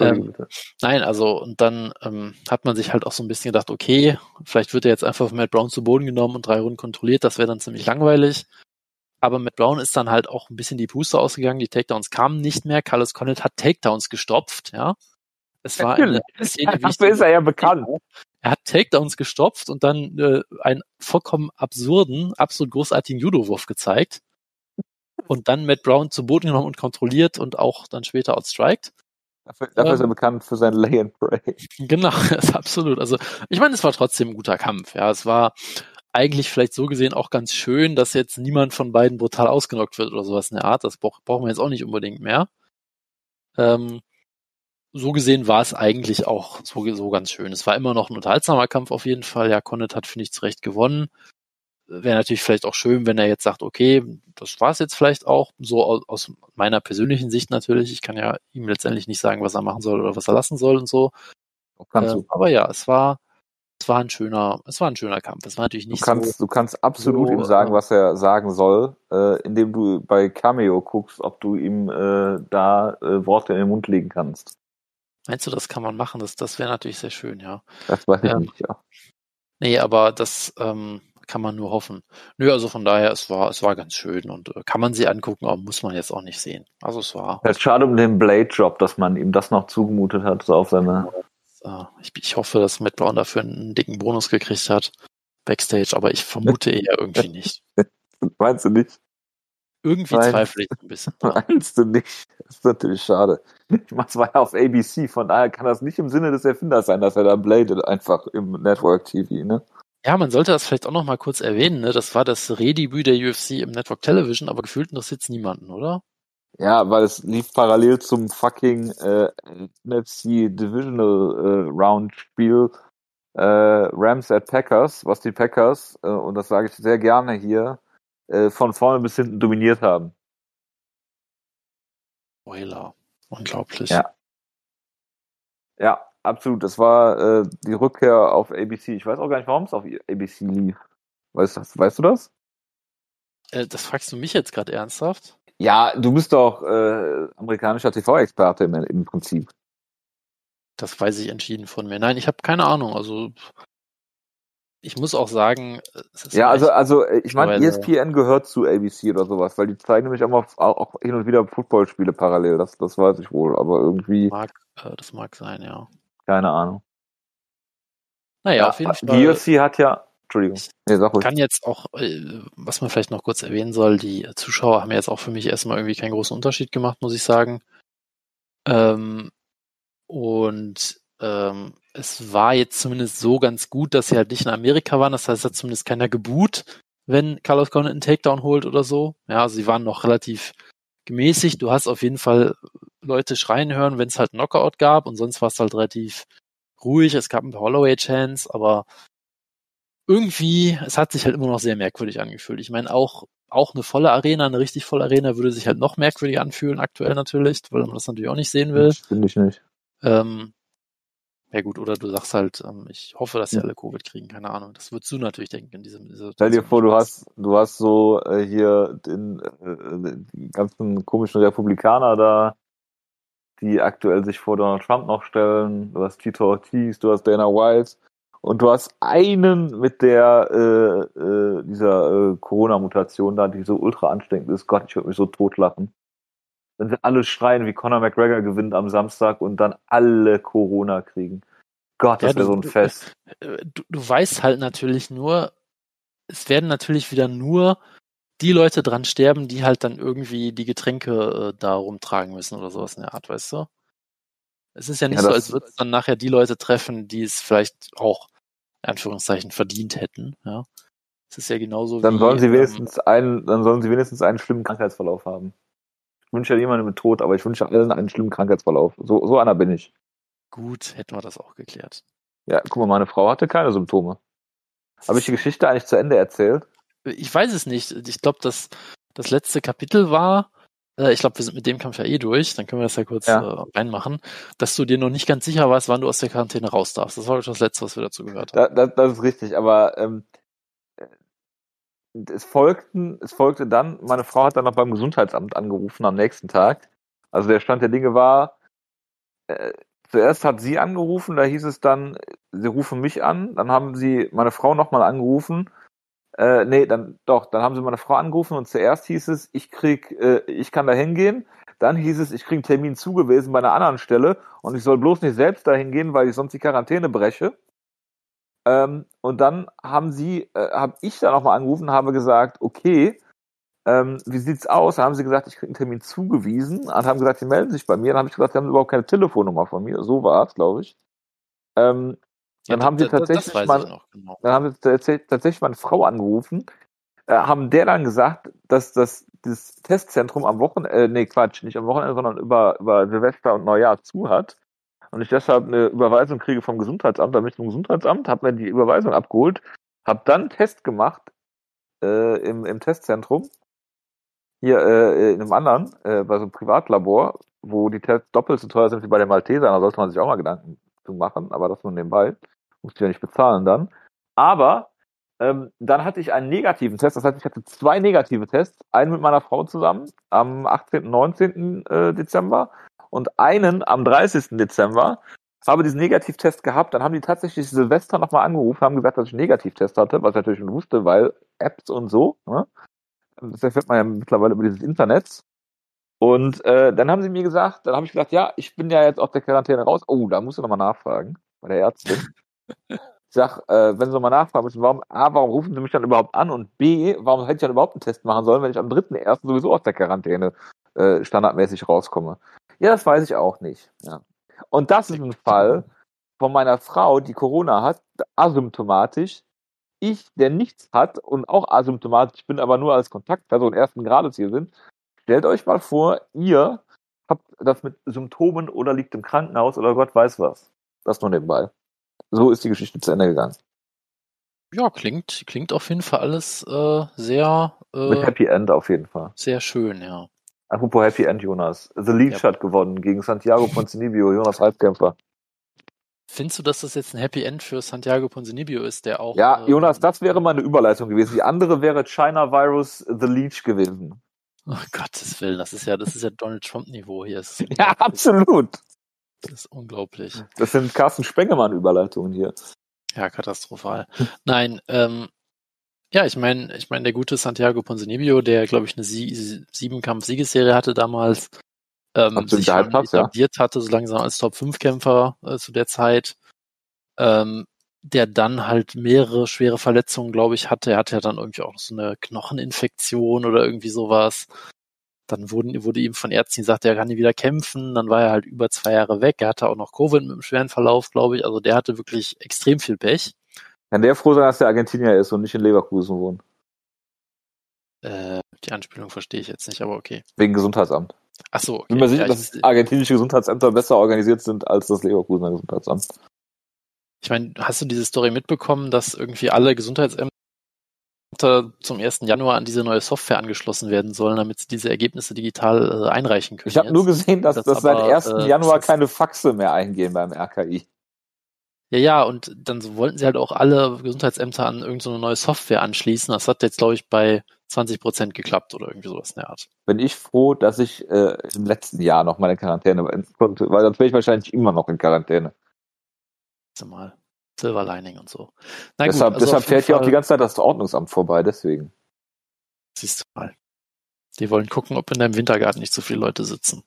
Ähm, nein, also und dann ähm, hat man sich halt auch so ein bisschen gedacht, okay, vielleicht wird er jetzt einfach von Matt Brown zu Boden genommen und drei Runden kontrolliert, das wäre dann ziemlich langweilig. Aber Matt Brown ist dann halt auch ein bisschen die Puste ausgegangen, die Takedowns kamen nicht mehr. Carlos Condit hat Takedowns gestopft, ja. Es war Natürlich. eine Szene, Dafür ist er ja bekannt. Er hat Takedowns gestopft und dann äh, einen vollkommen absurden, absolut großartigen Judo-Wurf gezeigt und dann Matt Brown zu Boden genommen und kontrolliert und auch dann später outstriked. Dafür, dafür ähm, ist er ähm, bekannt für sein Lay and Pray. Genau, ist absolut. Also ich meine, es war trotzdem ein guter Kampf. Ja, es war eigentlich vielleicht so gesehen auch ganz schön, dass jetzt niemand von beiden brutal ausgenockt wird oder sowas in der Art. Das braucht, brauchen wir jetzt auch nicht unbedingt mehr. Ähm, so gesehen war es eigentlich auch so, so ganz schön. Es war immer noch ein unterhaltsamer Kampf auf jeden Fall. Ja, Connet hat, finde ich, zu Recht gewonnen wäre natürlich vielleicht auch schön, wenn er jetzt sagt, okay, das war's jetzt vielleicht auch, so aus, aus, meiner persönlichen Sicht natürlich. Ich kann ja ihm letztendlich nicht sagen, was er machen soll oder was er lassen soll und so. Äh, aber ja, es war, es war ein schöner, es war ein schöner Kampf. Es war natürlich nicht du kannst, so. Du kannst absolut so, ihm sagen, äh, was er sagen soll, äh, indem du bei Cameo guckst, ob du ihm äh, da äh, Worte in den Mund legen kannst. Meinst du, das kann man machen? Das, das wäre natürlich sehr schön, ja. Das weiß ich ähm, nicht, ja. Nee, aber das, ähm, kann man nur hoffen. Nö, also von daher, es war, es war ganz schön und äh, kann man sie angucken, aber muss man jetzt auch nicht sehen. Also es war. Es ist schade um den Blade-Job, dass man ihm das noch zugemutet hat, so auf seine. Ich, ich hoffe, dass Matt Brown dafür einen dicken Bonus gekriegt hat. Backstage, aber ich vermute eher irgendwie nicht. Meinst du nicht? Irgendwie Meinst, zweifle ich ein bisschen. Meinst du nicht? Das ist natürlich schade. Ich es war ja auf ABC, von daher kann das nicht im Sinne des Erfinders sein, dass er da Blade einfach im Network TV, ne? Ja, man sollte das vielleicht auch noch mal kurz erwähnen. Ne? Das war das Redebüt der UFC im Network Television, aber gefühlt interessiert es niemanden, oder? Ja, weil es lief parallel zum fucking äh, NFC Divisional äh, Round Spiel äh, Rams at Packers, was die Packers, äh, und das sage ich sehr gerne hier, äh, von vorne bis hinten dominiert haben. Spoiler. Unglaublich. Ja. Ja, absolut. Das war äh, die Rückkehr auf ABC. Ich weiß auch gar nicht, warum es auf ABC lief. Weißt, weißt du das? Äh, das fragst du mich jetzt gerade ernsthaft? Ja, du bist doch äh, amerikanischer TV-Experte im, im Prinzip. Das weiß ich entschieden von mir. Nein, ich habe keine Ahnung. Also ich muss auch sagen, ja, also also äh, ich meine, ESPN gehört zu ABC oder sowas, weil die zeigen nämlich auch, auch hin und wieder Footballspiele parallel. Das das weiß ich wohl, aber irgendwie. Mag, äh, das mag sein, ja. Keine Ahnung. Naja, ja, auf jeden Fall. Die UFC hat ja, Entschuldigung. Ruhig. kann jetzt auch, äh, was man vielleicht noch kurz erwähnen soll, die Zuschauer haben jetzt auch für mich erstmal irgendwie keinen großen Unterschied gemacht, muss ich sagen. Ähm, und ähm, es war jetzt zumindest so ganz gut, dass sie halt nicht in Amerika waren. Das heißt, es hat zumindest keiner geboot, wenn Carlos Condit einen Takedown holt oder so. Ja, also sie waren noch relativ gemäßigt. Du hast auf jeden Fall Leute schreien hören, wenn es halt Knockout gab und sonst war es halt relativ ruhig. Es gab ein paar Holloway-Chants, aber irgendwie, es hat sich halt immer noch sehr merkwürdig angefühlt. Ich meine, auch auch eine volle Arena, eine richtig volle Arena würde sich halt noch merkwürdiger anfühlen aktuell natürlich, weil man das natürlich auch nicht sehen will. Finde ich nicht. Ähm, ja gut, oder du sagst halt, ähm, ich hoffe, dass sie alle Covid kriegen, keine Ahnung. Das würdest du natürlich denken in diesem. Dieser Stell dir vor, du hast, du hast so äh, hier den, äh, die ganzen komischen Republikaner da, die aktuell sich vor Donald Trump noch stellen. Du hast Tito Ortiz, du hast Dana White und du hast einen mit der äh, äh, dieser äh, Corona-Mutation da, die so ultra ansteckend ist. Gott, ich würde mich so totlachen. Wenn sie alle schreien, wie Conor McGregor gewinnt am Samstag und dann alle Corona kriegen. Gott, das ja, wäre so ein Fest. Äh, du, du weißt halt natürlich nur, es werden natürlich wieder nur die Leute dran sterben, die halt dann irgendwie die Getränke äh, da rumtragen müssen oder sowas in der Art, weißt du? Es ist ja nicht ja, so, als würde es dann nachher die Leute treffen, die es vielleicht auch, in Anführungszeichen, verdient hätten, ja. Es ist ja genauso dann wie, Sollen sie ähm, wenigstens ähm, einen, dann sollen sie wenigstens einen schlimmen Krankheitsverlauf haben. Ich wünsche ja niemandem mit Tod, aber ich wünsche allen einen schlimmen Krankheitsverlauf. So, so einer bin ich. Gut, hätten wir das auch geklärt. Ja, guck mal, meine Frau hatte keine Symptome. Habe ich die Geschichte eigentlich zu Ende erzählt? Ich weiß es nicht. Ich glaube, das, das letzte Kapitel war, äh, ich glaube, wir sind mit dem Kampf ja eh durch, dann können wir das ja kurz ja. Äh, reinmachen, dass du dir noch nicht ganz sicher warst, wann du aus der Quarantäne raus darfst. Das war das Letzte, was wir dazu gehört haben. Da, da, das ist richtig, aber ähm, es folgten, es folgte dann, meine Frau hat dann noch beim Gesundheitsamt angerufen am nächsten Tag. Also der Stand der Dinge war, äh, zuerst hat sie angerufen, da hieß es dann, sie rufen mich an, dann haben sie meine Frau nochmal angerufen. Äh, nee, dann doch, dann haben sie meine Frau angerufen und zuerst hieß es, ich krieg, äh, ich kann da hingehen. Dann hieß es, ich krieg einen Termin zugewiesen bei einer anderen Stelle und ich soll bloß nicht selbst dahin gehen, weil ich sonst die Quarantäne breche. Ähm, und dann haben sie, äh, habe ich da nochmal angerufen, habe gesagt, okay, ähm, wie sieht's aus? Dann haben sie gesagt, ich kriege einen Termin zugewiesen und haben gesagt, sie melden sich bei mir. Dann habe ich gesagt, sie haben überhaupt keine Telefonnummer von mir. So war es, glaube ich. Ähm, dann ja, haben sie tatsächlich mal, genau. dann haben sie tatsächlich meine Frau angerufen, äh, haben der dann gesagt, dass das, das Testzentrum am Wochenende, äh, nee, Quatsch, nicht am Wochenende, sondern über, über Silvester und Neujahr zu hat und ich deshalb eine Überweisung kriege vom Gesundheitsamt, da bin ich zum Gesundheitsamt, habe mir die Überweisung abgeholt, habe dann einen Test gemacht äh, im, im Testzentrum, hier äh, in einem anderen, äh, bei so einem Privatlabor, wo die Tests doppelt so teuer sind wie bei den Maltesern, da sollte man sich auch mal Gedanken zu machen, aber das nur nebenbei, musste ich ja nicht bezahlen dann. Aber ähm, dann hatte ich einen negativen Test, das heißt, ich hatte zwei negative Tests, einen mit meiner Frau zusammen am 18. und 19. Äh, Dezember und einen am 30. Dezember habe diesen Negativtest gehabt, dann haben die tatsächlich Silvester nochmal angerufen, haben gesagt, dass ich einen Negativtest hatte, was ich natürlich schon wusste, weil Apps und so, ne? das erfährt man ja mittlerweile über dieses Internet. Und äh, dann haben sie mir gesagt, dann habe ich gesagt, ja, ich bin ja jetzt aus der Quarantäne raus. Oh, da musst du nochmal nachfragen bei der Ärztin. Ich sag, äh, wenn sie nochmal nachfragen müssen, warum, A, warum rufen sie mich dann überhaupt an und B, warum hätte ich dann überhaupt einen Test machen sollen, wenn ich am 3.1. sowieso aus der Quarantäne äh, standardmäßig rauskomme. Ja, das weiß ich auch nicht. Ja. Und das ist ein Fall von meiner Frau, die Corona hat, asymptomatisch. Ich, der nichts hat und auch asymptomatisch bin, aber nur als Kontaktperson ersten Grades hier sind. Stellt euch mal vor, ihr habt das mit Symptomen oder liegt im Krankenhaus oder Gott weiß was. Das nur nebenbei. So ist die Geschichte zu Ende gegangen. Ja, klingt, klingt auf jeden Fall alles äh, sehr. Äh, mit Happy End auf jeden Fall. Sehr schön, ja. Apropos Happy End, Jonas. The Leech ja. hat gewonnen gegen Santiago Ponzinibbio, Jonas Halbkämpfer. Findest du, dass das jetzt ein Happy End für Santiago Ponzinibbio ist, der auch. Ja, äh, Jonas, das wäre meine Überleitung gewesen. Die andere wäre China Virus The Leech gewesen. Oh Gottes Willen, das ist ja, das ist ja Donald Trump-Niveau hier. Ja, absolut. Das ist unglaublich. Das sind Carsten Spengemann-Überleitungen hier. Ja, katastrophal. Nein, ähm, ja, ich meine, ich meine, der gute Santiago Ponzinibbio, der, glaube ich, eine Sie Siebenkampf-Siegesserie hatte damals, ähm, sich schon etabliert ja. hatte, so langsam als Top-5-Kämpfer äh, zu der Zeit, ähm, der dann halt mehrere schwere Verletzungen, glaube ich, hatte. Er hatte ja dann irgendwie auch so eine Knocheninfektion oder irgendwie sowas. Dann wurden, wurde ihm von Ärzten gesagt, er kann nie wieder kämpfen. Dann war er halt über zwei Jahre weg. Er hatte auch noch Covid mit einem schweren Verlauf, glaube ich. Also der hatte wirklich extrem viel Pech. Kann der froh sein, dass der Argentinier ist und nicht in Leverkusen wohnt? Äh, die Anspielung verstehe ich jetzt nicht, aber okay. Wegen Gesundheitsamt. Ach so. Okay. Bin mir sicher, ja, dass argentinische Gesundheitsämter besser organisiert sind als das Leverkusener Gesundheitsamt. Ich meine, hast du diese Story mitbekommen, dass irgendwie alle Gesundheitsämter zum 1. Januar an diese neue Software angeschlossen werden sollen, damit sie diese Ergebnisse digital äh, einreichen können. Ich habe nur gesehen, dass, das dass seit 1. Äh, Januar keine Faxe mehr eingehen beim RKI. Ja, ja, und dann wollten sie halt auch alle Gesundheitsämter an irgendeine so neue Software anschließen. Das hat jetzt, glaube ich, bei 20 Prozent geklappt oder irgendwie sowas in der Art. Bin ich froh, dass ich äh, im letzten Jahr noch meine Quarantäne konnte, weil sonst wäre ich wahrscheinlich immer noch in Quarantäne. Mal. Silver Lining und so. Na deshalb, also deshalb fährt hier auch die ganze Zeit das Ordnungsamt vorbei, deswegen. Siehst du mal. Die wollen gucken, ob in deinem Wintergarten nicht so viele Leute sitzen.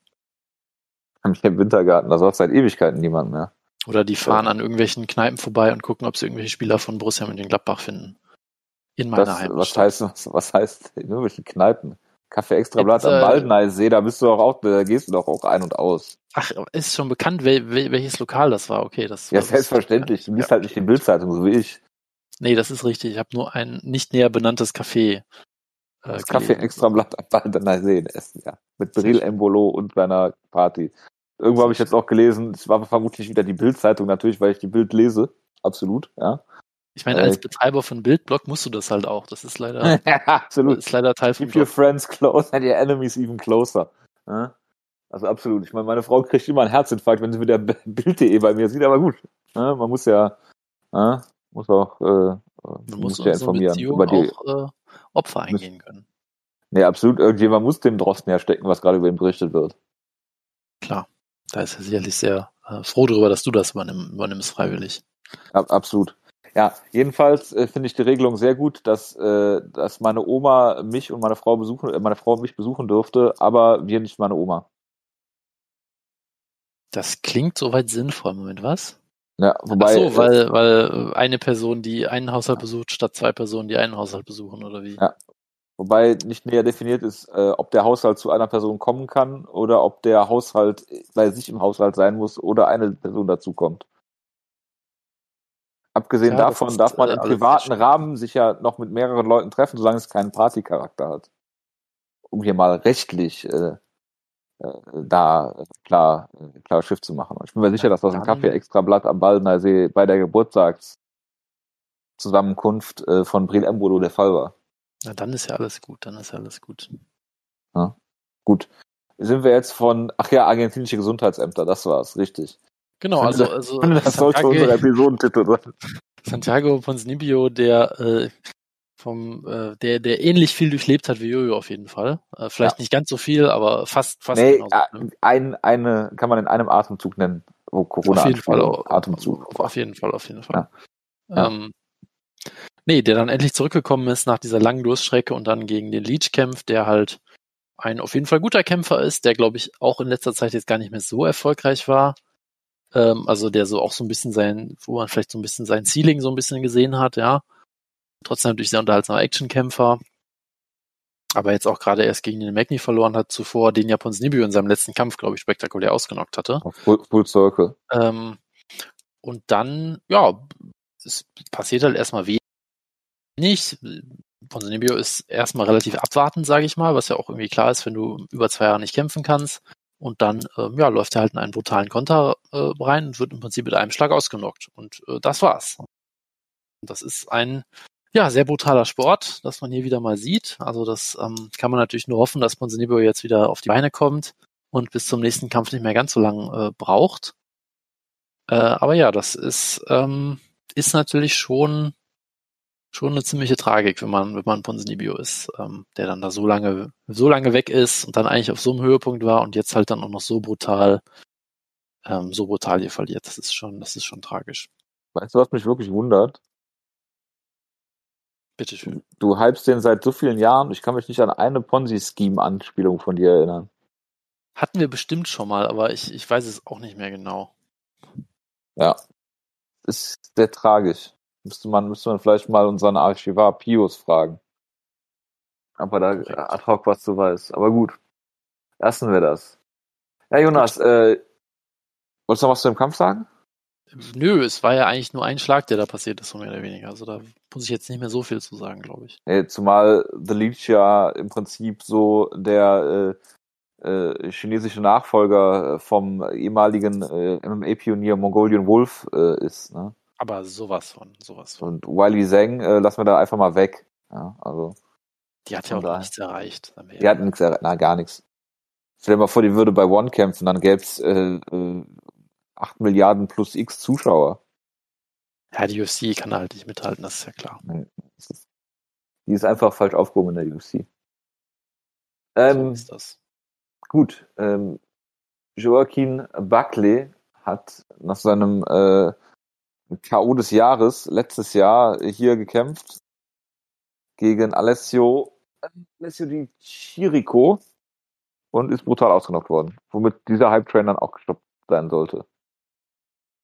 Im Wintergarten, da soll seit Ewigkeiten niemand mehr. Oder die fahren ja. an irgendwelchen Kneipen vorbei und gucken, ob sie irgendwelche Spieler von Borussia mit den Gladbach finden. In meiner das, Heimat. Was heißt, was, was heißt in irgendwelchen Kneipen? Kaffee Extrablatt am Baldeneysee, da bist du doch auch, da gehst du doch auch ein und aus. Ach, ist schon bekannt, wel, wel, welches Lokal das war. Okay, das Ja, selbstverständlich. Du liest ja. halt nicht die Bildzeitung, so wie ich. Nee, das ist richtig. Ich habe nur ein nicht näher benanntes Café. Äh, das Kaffee Extrablatt am Baldeneysee in Essen, ja. Mit Brill Embolo und seiner Party. Irgendwo habe ich jetzt auch gelesen, es war vermutlich wieder die Bildzeitung, natürlich, weil ich die Bild lese. Absolut, ja. Ich meine, als Betreiber von Bildblog musst du das halt auch. Das ist leider, ja, absolut. ist leider Teil von Keep your friends close and your enemies even closer. Ja? Also absolut. Ich meine, meine Frau kriegt immer einen Herzinfarkt, wenn sie mit der Bild.de bei mir sieht, aber gut. Ja, man muss ja, ja muss auch, äh, man muss, ja informieren über die auch, äh, Opfer eingehen können. Nee, absolut. Irgendjemand muss dem Drosten ja stecken, was gerade über ihn berichtet wird. Klar. Da ist er sicherlich sehr äh, froh darüber, dass du das übernimm, übernimmst freiwillig. Ab, absolut. Ja, jedenfalls äh, finde ich die Regelung sehr gut, dass, äh, dass meine Oma mich und meine Frau besuchen, äh, meine Frau mich besuchen durfte, aber wir nicht meine Oma. Das klingt soweit sinnvoll. Moment, was? Ja, wobei. Ach so, weil, weil eine Person, die einen Haushalt besucht, statt zwei Personen, die einen Haushalt besuchen, oder wie? Ja. Wobei nicht näher definiert ist, äh, ob der Haushalt zu einer Person kommen kann oder ob der Haushalt bei sich im Haushalt sein muss oder eine Person dazukommt. Abgesehen ja, davon darf man äh, im privaten Rahmen sich ja noch mit mehreren Leuten treffen, solange es keinen Partycharakter hat. Um hier mal rechtlich äh, äh, da klar, klar Schiff zu machen. Und ich bin mir sicher, dass das ein Kaffee extra Blatt am Baldener See bei der Geburtstagszusammenkunft äh, von Bril Embolo der Fall war. Na, dann ist ja alles gut, dann ist ja alles gut. Ja, gut. Sind wir jetzt von, ach ja, argentinische Gesundheitsämter, das war's, richtig. Genau, also, also das sollte unser Episodentitel sein. Santiago Ponzinibbio, der äh, vom, äh, der, der ähnlich viel durchlebt hat wie Jojo auf jeden Fall. Äh, vielleicht ja. nicht ganz so viel, aber fast, fast nee, genauso. Äh, ein, eine kann man in einem Atemzug nennen, wo Corona auf jeden Fall, Atemzug. Auf, auf, jeden Fall, auf jeden Fall. Ja. Ähm, nee, der dann endlich zurückgekommen ist nach dieser langen Durststrecke und dann gegen den Leech kämpft, der halt ein auf jeden Fall guter Kämpfer ist, der glaube ich auch in letzter Zeit jetzt gar nicht mehr so erfolgreich war. Ähm, also der so auch so ein bisschen sein, wo man vielleicht so ein bisschen sein Ceiling so ein bisschen gesehen hat, ja. Trotzdem natürlich sehr unterhaltsamer Actionkämpfer. Aber jetzt auch gerade erst gegen den Magni verloren hat, zuvor den Japons Nibio in seinem letzten Kampf, glaube ich, spektakulär ausgenockt hatte. Full, full Circle. Ähm, und dann, ja, es passiert halt erstmal wenig. Ponzinibbio ist erstmal relativ abwartend, sage ich mal, was ja auch irgendwie klar ist, wenn du über zwei Jahre nicht kämpfen kannst. Und dann ähm, ja, läuft er halt in einen brutalen Konter äh, rein und wird im Prinzip mit einem Schlag ausgenockt. Und äh, das war's. Das ist ein ja, sehr brutaler Sport, das man hier wieder mal sieht. Also das ähm, kann man natürlich nur hoffen, dass Ponzinibbio jetzt wieder auf die Beine kommt und bis zum nächsten Kampf nicht mehr ganz so lang äh, braucht. Äh, aber ja, das ist, ähm, ist natürlich schon schon eine ziemliche Tragik, wenn man, wenn man Ponzinibbio ist, ähm, der dann da so lange, so lange weg ist und dann eigentlich auf so einem Höhepunkt war und jetzt halt dann auch noch so brutal, ähm, so brutal hier verliert. Das ist schon, das ist schon tragisch. Weißt du, was mich wirklich wundert? Bitteschön. Du hypst den seit so vielen Jahren, ich kann mich nicht an eine Ponzi-Scheme-Anspielung von dir erinnern. Hatten wir bestimmt schon mal, aber ich, ich weiß es auch nicht mehr genau. Ja. Ist sehr tragisch. Müsste man, müsste man vielleicht mal unseren Archivar Pius fragen. Ob er da ad hoc was zu weiß. Aber gut. Lassen wir das. Ja, Jonas, äh, wolltest du noch was zu dem Kampf sagen? Nö, es war ja eigentlich nur ein Schlag, der da passiert ist, so mehr oder weniger. Also da muss ich jetzt nicht mehr so viel zu sagen, glaube ich. Äh, zumal The Leech ja im Prinzip so der äh, äh, chinesische Nachfolger vom ehemaligen äh, MMA-Pionier Mongolian Wolf äh, ist. Ne? Aber sowas von, sowas von. Und Wiley Zhang äh, lassen wir da einfach mal weg. Ja, also. Die hat ja auch nichts erreicht. Die hat nichts erreicht, na, gar nichts. Stell dir mal vor, die würde bei One kämpfen, dann gäbe es äh, äh, 8 Milliarden plus X Zuschauer. Ja, die UFC kann halt nicht mithalten, das ist ja klar. Die ist einfach falsch aufgehoben in der UFC. Ähm, so ist das. Gut, ähm, Joaquin Buckley hat nach seinem äh, K.O. des Jahres letztes Jahr hier gekämpft gegen Alessio, Alessio Di Chirico und ist brutal ausgenockt worden, womit dieser Hype-Train dann auch gestoppt sein sollte.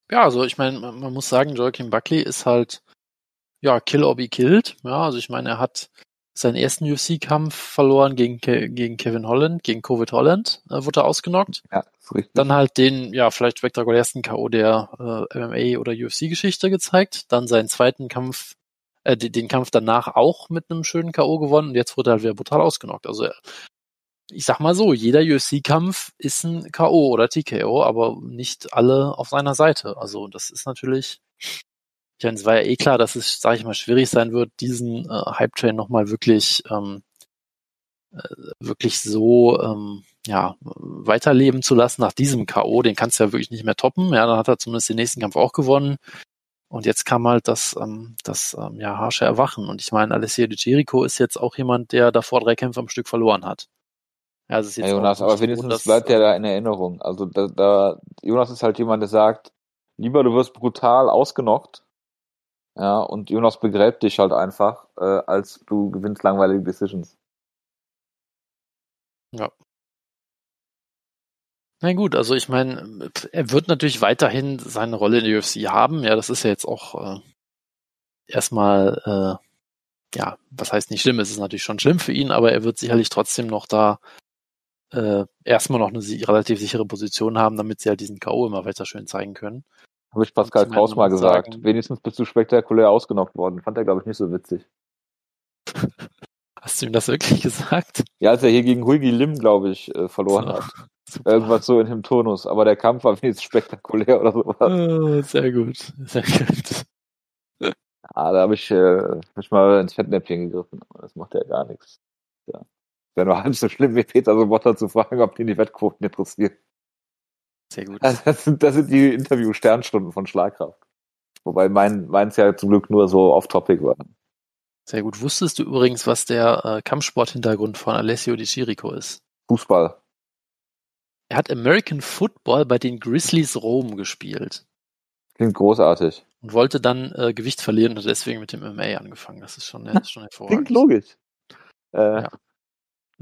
Ja, also ich meine, man, muss sagen, Joaquin Buckley ist halt ja Kill or be killed. Ja, also ich meine, er hat seinen ersten UFC-Kampf verloren gegen, Ke gegen Kevin Holland, gegen Covid Holland, äh, wurde er ausgenockt. Ja, ist richtig. Dann halt den, ja, vielleicht spektakulärsten K.O. der äh, MMA oder UFC-Geschichte gezeigt. Dann seinen zweiten Kampf, äh, den Kampf danach auch mit einem schönen K.O. gewonnen und jetzt wurde er halt wieder brutal ausgenockt. Also ich sag mal so, jeder UFC-Kampf ist ein K.O. oder TKO, aber nicht alle auf seiner Seite. Also das ist natürlich ich meine, es war ja eh klar, dass es, sage ich mal, schwierig sein wird, diesen äh, Hype-Train nochmal wirklich, ähm, äh, wirklich so ähm, ja, weiterleben zu lassen nach diesem K.O. Den kannst du ja wirklich nicht mehr toppen. Ja, dann hat er zumindest den nächsten Kampf auch gewonnen. Und jetzt kam halt das, ähm, das ähm, ja, harsche Erwachen. Und ich meine, Alessio Di Chirico ist jetzt auch jemand, der davor drei Kämpfe am Stück verloren hat. Ja, das ist jetzt ja, Jonas, aber wenigstens dass, bleibt er da in Erinnerung. Also da, da, Jonas ist halt jemand, der sagt, lieber du wirst brutal ausgenockt, ja, und Jonas begräbt dich halt einfach, äh, als du gewinnst langweilige Decisions. Ja. Na gut, also ich meine, er wird natürlich weiterhin seine Rolle in der UFC haben. Ja, das ist ja jetzt auch äh, erstmal, äh, ja, was heißt nicht schlimm, es ist natürlich schon schlimm für ihn, aber er wird sicherlich trotzdem noch da äh, erstmal noch eine relativ sichere Position haben, damit sie halt diesen K.O. immer weiter schön zeigen können. Habe ich Pascal Kraus mal gesagt. Sagen, Wenigstens bist du spektakulär ausgenockt worden. Fand er, glaube ich, nicht so witzig. Hast du ihm das wirklich gesagt? Ja, als er hier gegen Huigi Lim, glaube ich, äh, verloren so, hat. Super. Irgendwas so in dem Tonus. Aber der Kampf war wenigstens spektakulär oder sowas. Oh, sehr gut. Sehr gut. Ah, da habe ich, äh, mich mal ins Fettnäpfchen gegriffen. Aber das macht ja gar nichts. Ja. Wäre nur halb so schlimm wie Peter Sobotta zu fragen, ob die die Wettquoten interessieren. Sehr gut. Also das, sind, das sind die Interview-Sternstunden von Schlagkraft. Wobei mein, meins ja zum Glück nur so off-topic war. Sehr gut. Wusstest du übrigens, was der äh, Kampfsport-Hintergrund von Alessio Di Chirico ist? Fußball. Er hat American Football bei den Grizzlies Rom gespielt. Klingt großartig. Und wollte dann äh, Gewicht verlieren und hat deswegen mit dem MMA angefangen. Das ist schon, das ist schon hervorragend. Klingt logisch. Äh, ja.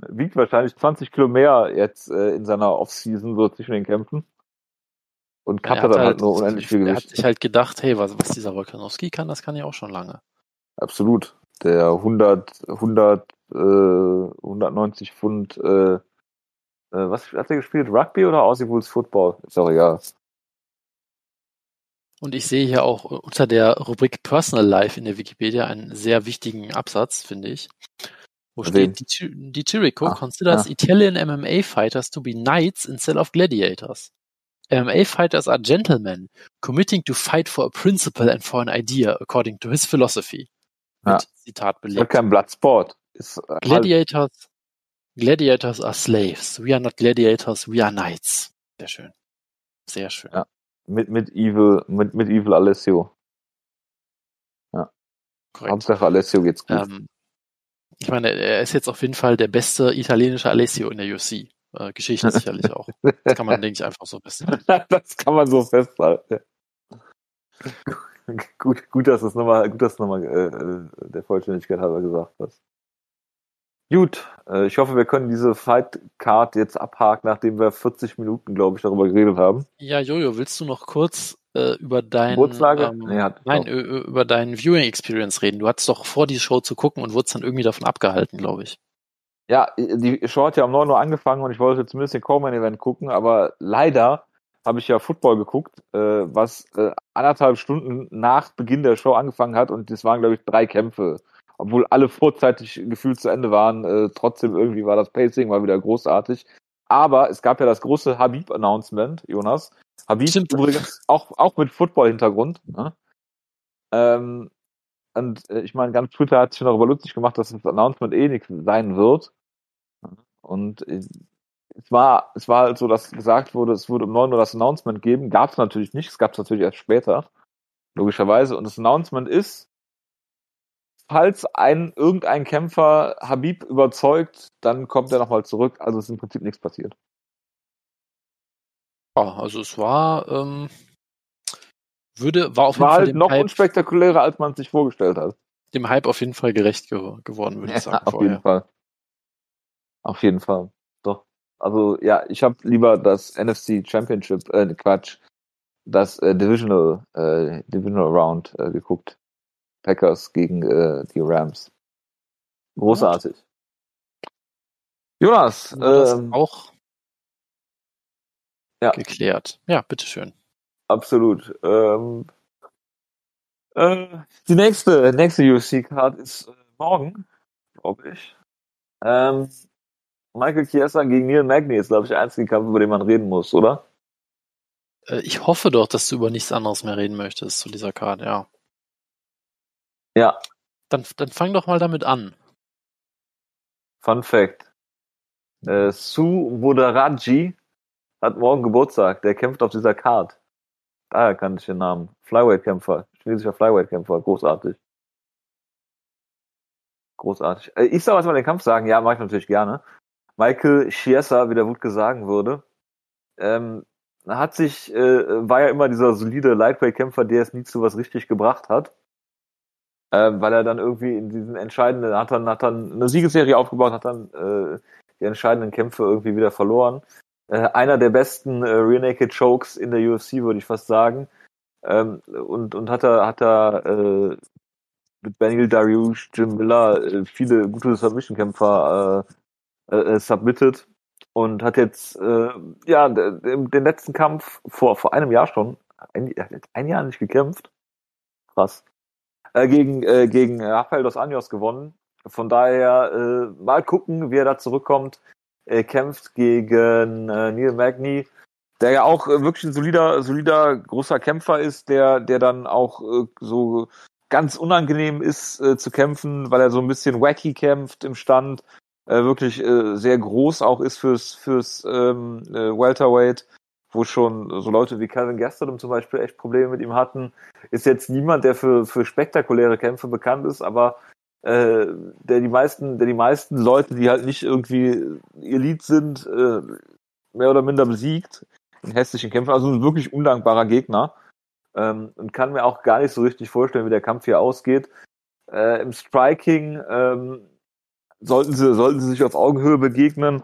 Wiegt wahrscheinlich 20 Kilo mehr jetzt äh, in seiner Offseason so zwischen den Kämpfen. Und hat dann halt, nur unendlich viel Gewicht. Er hat sich halt gedacht, hey, was, was dieser Volkanowski kann, das kann ja auch schon lange. Absolut. Der 100, 100, äh, 190 Pfund, äh, äh, was hat er gespielt? Rugby oder Aussie Bulls Football? Ist auch egal. Und ich sehe hier auch unter der Rubrik Personal Life in der Wikipedia einen sehr wichtigen Absatz, finde ich. Wo steht, die Chirico ah, considers ja. Italian MMA fighters to be knights instead of gladiators. MMA fighters are gentlemen, committing to fight for a principle and for an idea, according to his philosophy. Ja. Zitat belegt. Ist kein Bloodsport. Ist halt gladiators, gladiators are slaves. We are not gladiators, we are knights. Sehr schön. Sehr schön. Ja. Mit, mit Evil, mit, mit Evil Alessio. Ja. Korrekt. Hauptsache Alessio geht's gut. Ähm, ich meine, er ist jetzt auf jeden Fall der beste italienische Alessio in der UFC. Äh, Geschichte sicherlich auch. Das kann man, denke ich, einfach so festhalten. das kann man so festhalten. gut, gut, dass das nochmal, gut, dass nochmal äh, äh, der Vollständigkeit halber gesagt hast. Gut, äh, ich hoffe, wir können diese Fight Card jetzt abhaken, nachdem wir 40 Minuten, glaube ich, darüber geredet haben. Ja, Jojo, willst du noch kurz äh, über dein Ähm, nee, nein, über dein Viewing Experience reden? Du hattest doch vor, die Show zu gucken und wurdest dann irgendwie davon abgehalten, glaube ich. Ja, die Show hat ja um 9 Uhr angefangen und ich wollte zumindest den Coleman-Event gucken, aber leider habe ich ja Football geguckt, äh, was äh, anderthalb Stunden nach Beginn der Show angefangen hat und das waren, glaube ich, drei Kämpfe. Obwohl alle vorzeitig gefühlt zu Ende waren, äh, trotzdem irgendwie war das Pacing mal wieder großartig. Aber es gab ja das große Habib-Announcement, Jonas. Habib Stimmt. übrigens auch, auch mit Football-Hintergrund. Ne? Ähm, und äh, ich meine, ganz Twitter hat sich darüber lustig gemacht, dass das Announcement eh nichts sein wird. Und äh, es war, es war halt so, dass gesagt wurde, es würde um 9 Uhr das Announcement geben. Gab es natürlich nicht, es gab es natürlich erst später, logischerweise. Und das Announcement ist, falls ein irgendein Kämpfer Habib überzeugt, dann kommt er nochmal zurück. Also ist im Prinzip nichts passiert. Ja, also es war, ähm, würde, war auf jeden war Fall halt noch Hype, unspektakulärer, als man sich vorgestellt hat. Dem Hype auf jeden Fall gerecht ge geworden, würde ja, ich sagen. Auf vorher. jeden Fall. Auf jeden Fall. Doch. Also ja, ich habe lieber das NFC Championship, äh, Quatsch, das äh, Divisional, äh, Divisional Round äh, geguckt. Packers gegen äh, die Rams. Großartig. Jonas, ähm, auch ja. geklärt. Ja, bitteschön. Absolut. Ähm, äh, die nächste, nächste UFC-Card ist äh, morgen, glaube ich. Ähm, Michael Chiesa gegen Neil Magny ist, glaube ich, der einzige Kampf, über den man reden muss, oder? Äh, ich hoffe doch, dass du über nichts anderes mehr reden möchtest zu dieser Card, ja. Ja. Dann, dann fang doch mal damit an. Fun Fact. Äh, Su Wodaraji hat morgen Geburtstag. Der kämpft auf dieser Card. Daher kannte ich den Namen. Flyweight-Kämpfer. Chinesischer Flyweight-Kämpfer. Großartig. Großartig. Äh, ich soll was mal den Kampf sagen. Ja, mache ich natürlich gerne. Michael Chiesa, wie der Wutke sagen würde, ähm, hat sich, äh, war ja immer dieser solide Lightweight-Kämpfer, der es nie zu was richtig gebracht hat. Äh, weil er dann irgendwie in diesen entscheidenden, hat dann, hat dann eine Siegesserie aufgebaut, hat dann äh, die entscheidenden Kämpfe irgendwie wieder verloren. Äh, einer der besten äh, Rear Naked Chokes in der UFC, würde ich fast sagen. Ähm, und, und hat er, hat er äh, mit Benil Dariush, Jim Miller äh, viele gute Submission-Kämpfer äh, äh, submitted und hat jetzt äh, ja den, den letzten Kampf vor vor einem Jahr schon ein, ein Jahr nicht gekämpft. Krass. Äh, gegen äh, gegen Rafael dos Anjos gewonnen. Von daher äh, mal gucken wie er da zurückkommt er kämpft gegen äh, Neil Magny der ja auch äh, wirklich ein solider solider großer Kämpfer ist der der dann auch äh, so ganz unangenehm ist äh, zu kämpfen, weil er so ein bisschen wacky kämpft im Stand, äh, wirklich äh, sehr groß auch ist fürs fürs ähm, äh, Welterweight, wo schon so Leute wie Calvin Gastelum zum Beispiel echt Probleme mit ihm hatten. Ist jetzt niemand, der für für spektakuläre Kämpfe bekannt ist, aber äh, der die meisten, der die meisten Leute, die halt nicht irgendwie Elite sind, äh, mehr oder minder besiegt in hässlichen Kämpfen. Also ein wirklich undankbarer Gegner. Ähm, und kann mir auch gar nicht so richtig vorstellen, wie der Kampf hier ausgeht. Äh, Im Striking ähm, sollten sie, sollten sie sich auf Augenhöhe begegnen.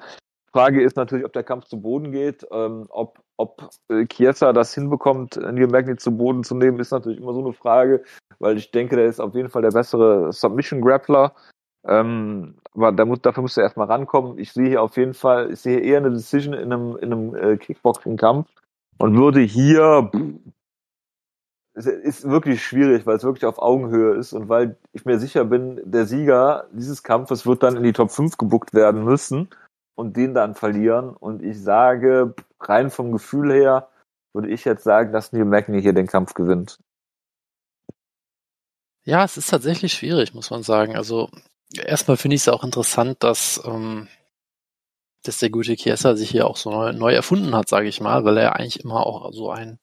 Frage ist natürlich, ob der Kampf zu Boden geht, ähm, ob, ob äh, Chiesa das hinbekommt, Neil Magny zu Boden zu nehmen, ist natürlich immer so eine Frage, weil ich denke, der ist auf jeden Fall der bessere Submission-Grappler. Ähm, aber da muss, dafür muss er erstmal rankommen. Ich sehe hier auf jeden Fall, ich sehe eher eine Decision in einem, in einem äh, Kickboxing-Kampf und würde hier, es ist wirklich schwierig, weil es wirklich auf Augenhöhe ist und weil ich mir sicher bin, der Sieger dieses Kampfes wird dann in die Top 5 gebuckt werden müssen und den dann verlieren. Und ich sage, rein vom Gefühl her, würde ich jetzt sagen, dass Neil Magny hier den Kampf gewinnt. Ja, es ist tatsächlich schwierig, muss man sagen. Also erstmal finde ich es auch interessant, dass, ähm, dass der gute Chiesa sich hier auch so neu, neu erfunden hat, sage ich mal, weil er eigentlich immer auch so ein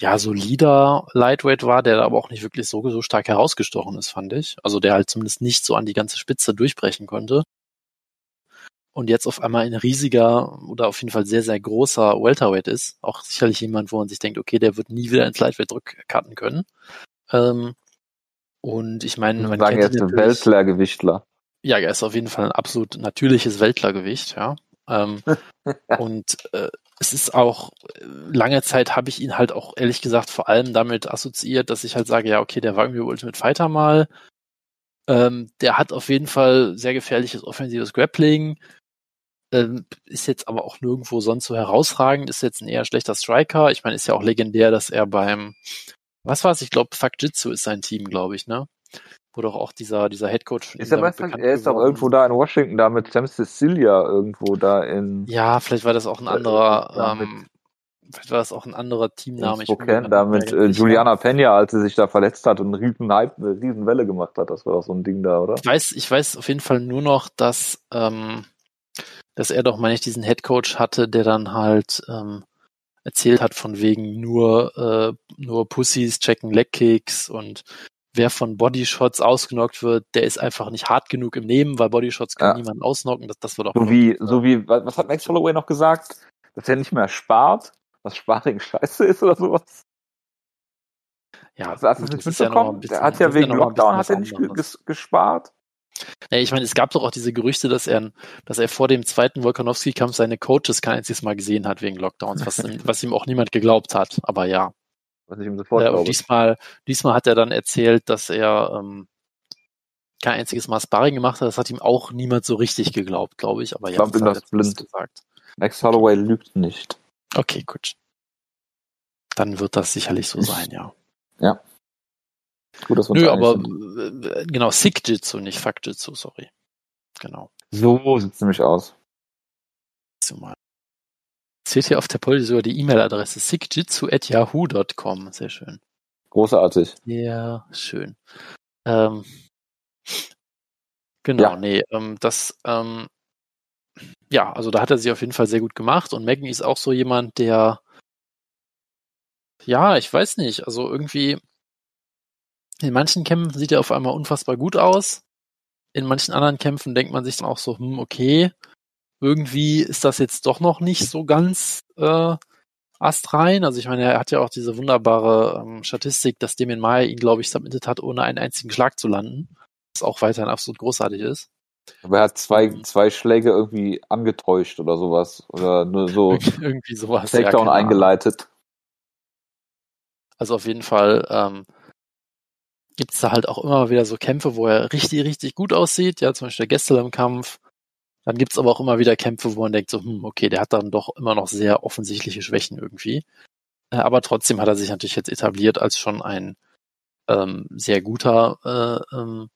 ja, solider Lightweight war, der aber auch nicht wirklich so, so stark herausgestochen ist, fand ich. Also der halt zumindest nicht so an die ganze Spitze durchbrechen konnte. Und jetzt auf einmal ein riesiger oder auf jeden Fall sehr, sehr großer Welterweight ist. Auch sicherlich jemand, wo man sich denkt, okay, der wird nie wieder ins Lightweight zurückcutten können. Ähm, und ich meine, man sagen jetzt ein Weltlergewichtler. Ja, er ist auf jeden Fall ein absolut natürliches Weltlergewicht, ja. Ähm, und äh, es ist auch, lange Zeit habe ich ihn halt auch ehrlich gesagt vor allem damit assoziiert, dass ich halt sage, ja, okay, der war irgendwie Ultimate Fighter mal. Ähm, der hat auf jeden Fall sehr gefährliches offensives Grappling. Ähm, ist jetzt aber auch nirgendwo sonst so herausragend, ist jetzt ein eher schlechter Striker. Ich meine, ist ja auch legendär, dass er beim, was war's, ich glaube, Fuck Jitsu ist sein Team, glaube ich, ne? wo doch auch dieser, dieser Headcoach ist er, bekannt er ist auch irgendwo da in Washington, da mit Sam Cecilia irgendwo da in. Ja, vielleicht war das auch ein anderer. Ähm, vielleicht war das auch ein anderer Teamname. Ich Spokane, da mit äh, Juliana Pena, als sie sich da verletzt hat und eine riesen, Hype, eine riesen Welle gemacht hat. Das war doch so ein Ding da, oder? Ich weiß, ich weiß auf jeden Fall nur noch, dass, ähm, dass er doch, meine ich, diesen Headcoach hatte, der dann halt ähm, erzählt hat von wegen nur, äh, nur Pussys checken Leckkicks und wer von Bodyshots ausgenockt wird, der ist einfach nicht hart genug im Nehmen, weil Bodyshots können ja. niemanden ausnocken. Das, das wird auch so wie, so wie, was hat Max Holloway noch gesagt? Dass er nicht mehr spart, was Sparring scheiße ist oder sowas. Ja, also, du das mitbekommen? Ja der hat ja wegen Lockdown hat er nicht ges gespart. Ja, ich meine, es gab doch auch diese Gerüchte, dass er, dass er vor dem zweiten Volkanowski-Kampf seine Coaches kein einziges Mal gesehen hat wegen Lockdowns, was, was ihm auch niemand geglaubt hat. Aber ja. Was ich ihm sofort äh, und diesmal, diesmal hat er dann erzählt, dass er ähm, kein einziges Mal Sparring gemacht hat. Das hat ihm auch niemand so richtig geglaubt, glaube ich. Aber ja, ich glaube, das blind. Gesagt. Max Holloway lügt nicht. Okay, gut. Dann wird das sicherlich so sein, ja. Ja. Gut, dass wir Nö, aber äh, genau, Sick-Jitsu, nicht Fuck-Jitsu, sorry. Genau. So sieht es nämlich aus. Mal. Seht hier auf der Poldi sogar die E-Mail-Adresse sickjitsu.yahoo.com. Sehr schön. Großartig. Ja, schön. Ähm, genau, ja. nee, ähm, das, ähm, ja, also da hat er sich auf jeden Fall sehr gut gemacht und Maggie ist auch so jemand, der, ja, ich weiß nicht, also irgendwie, in manchen Kämpfen sieht er auf einmal unfassbar gut aus. In manchen anderen Kämpfen denkt man sich dann auch so, hm, okay, irgendwie ist das jetzt doch noch nicht so ganz äh, astrein. Also ich meine, er hat ja auch diese wunderbare ähm, Statistik, dass Damien Maya ihn, glaube ich, submitted hat, ohne einen einzigen Schlag zu landen. Was auch weiterhin absolut großartig ist. Aber er hat zwei, ähm, zwei Schläge irgendwie angetäuscht oder sowas. Oder nur so irgendwie sowas. Takedown ja, eingeleitet. Also auf jeden Fall ähm, gibt es da halt auch immer wieder so Kämpfe, wo er richtig, richtig gut aussieht. Ja, zum Beispiel der Gestern im Kampf. Dann gibt es aber auch immer wieder Kämpfe, wo man denkt so, hm, okay, der hat dann doch immer noch sehr offensichtliche Schwächen irgendwie. Äh, aber trotzdem hat er sich natürlich jetzt etabliert als schon ein ähm, sehr guter, äh, ähm,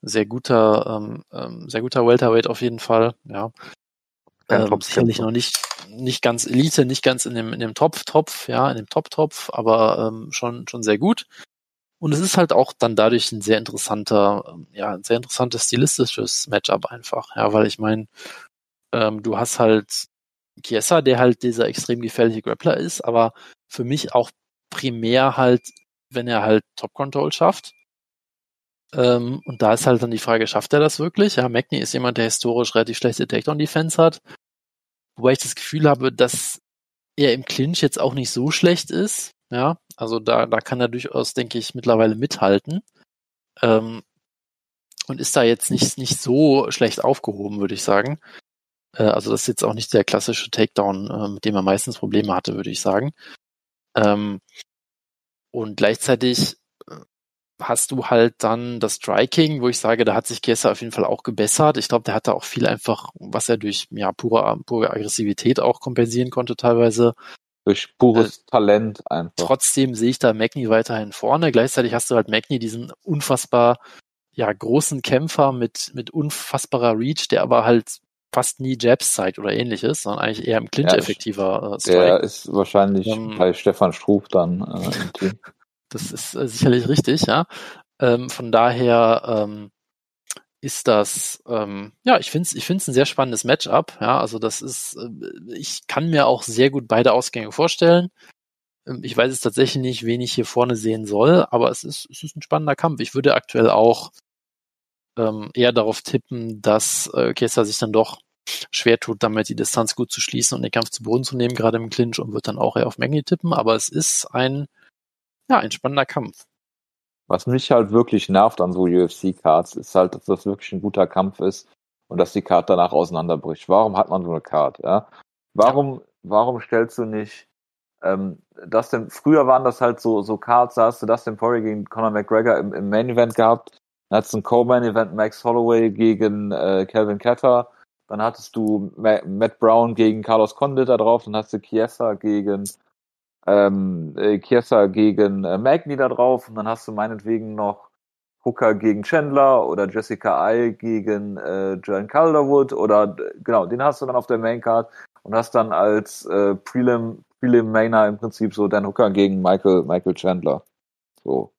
sehr guter, ähm, ähm sehr guter Welterweight auf jeden Fall. Ja, ähm, sicherlich noch nicht nicht ganz Elite, nicht ganz in dem in dem Top-Topf, ja, in dem Top-Topf, aber ähm, schon schon sehr gut. Und es ist halt auch dann dadurch ein sehr interessanter, ja, ein sehr interessantes stilistisches Matchup einfach, ja, weil ich meine, ähm, du hast halt Chiesa, der halt dieser extrem gefährliche Grappler ist, aber für mich auch primär halt, wenn er halt Top Control schafft. Ähm, und da ist halt dann die Frage, schafft er das wirklich? Ja, Magni ist jemand, der historisch relativ schlechte Takedown Defense hat. Wobei ich das Gefühl habe, dass er im Clinch jetzt auch nicht so schlecht ist. Ja, also da, da kann er durchaus, denke ich, mittlerweile mithalten. Ähm, und ist da jetzt nicht, nicht so schlecht aufgehoben, würde ich sagen. Äh, also das ist jetzt auch nicht der klassische Takedown, äh, mit dem er meistens Probleme hatte, würde ich sagen. Ähm, und gleichzeitig äh, hast du halt dann das Striking, wo ich sage, da hat sich Gesser auf jeden Fall auch gebessert. Ich glaube, der hatte auch viel einfach, was er durch ja pure, pure Aggressivität auch kompensieren konnte teilweise. Durch pures äh, Talent einfach. Trotzdem sehe ich da Magni weiterhin vorne. Gleichzeitig hast du halt Magni diesen unfassbar ja großen Kämpfer mit mit unfassbarer Reach, der aber halt fast nie Jabs zeigt oder ähnliches, sondern eigentlich eher im Clinch ja, effektiver äh, Strike. Der ist wahrscheinlich ähm, bei Stefan Struff dann äh, im Team. Das ist äh, sicherlich richtig, ja. Ähm, von daher ähm, ist das, ähm, ja, ich finde es ich find's ein sehr spannendes Matchup. Ja, also das ist, äh, ich kann mir auch sehr gut beide Ausgänge vorstellen. Ähm, ich weiß es tatsächlich nicht, wen ich hier vorne sehen soll, aber es ist, es ist ein spannender Kampf. Ich würde aktuell auch ähm, eher darauf tippen, dass äh, Kessa sich dann doch schwer tut, damit die Distanz gut zu schließen und den Kampf zu Boden zu nehmen, gerade im Clinch und wird dann auch eher auf Menge tippen. Aber es ist ein, ja, ein spannender Kampf. Was mich halt wirklich nervt an so UFC-Cards, ist halt, dass das wirklich ein guter Kampf ist und dass die Card danach auseinanderbricht. Warum hat man so eine Card? Ja? Warum, warum stellst du nicht ähm, das denn, früher waren das halt so, so Cards, da hast du Dustin Poirier gegen Conor McGregor im, im Main Event gehabt, dann hattest du ein Co-Main Event Max Holloway gegen äh, Calvin Ketter, dann hattest du Matt Brown gegen Carlos Condit da drauf, dann hast du Chiesa gegen ähm, äh, Chiesa gegen äh, Magni da drauf und dann hast du meinetwegen noch Hooker gegen Chandler oder Jessica I gegen äh, Joan Calderwood oder genau, den hast du dann auf der Maincard und hast dann als äh, Prelim, Spiele im Mainer im Prinzip so Dan Hooker gegen Michael, Michael Chandler. So.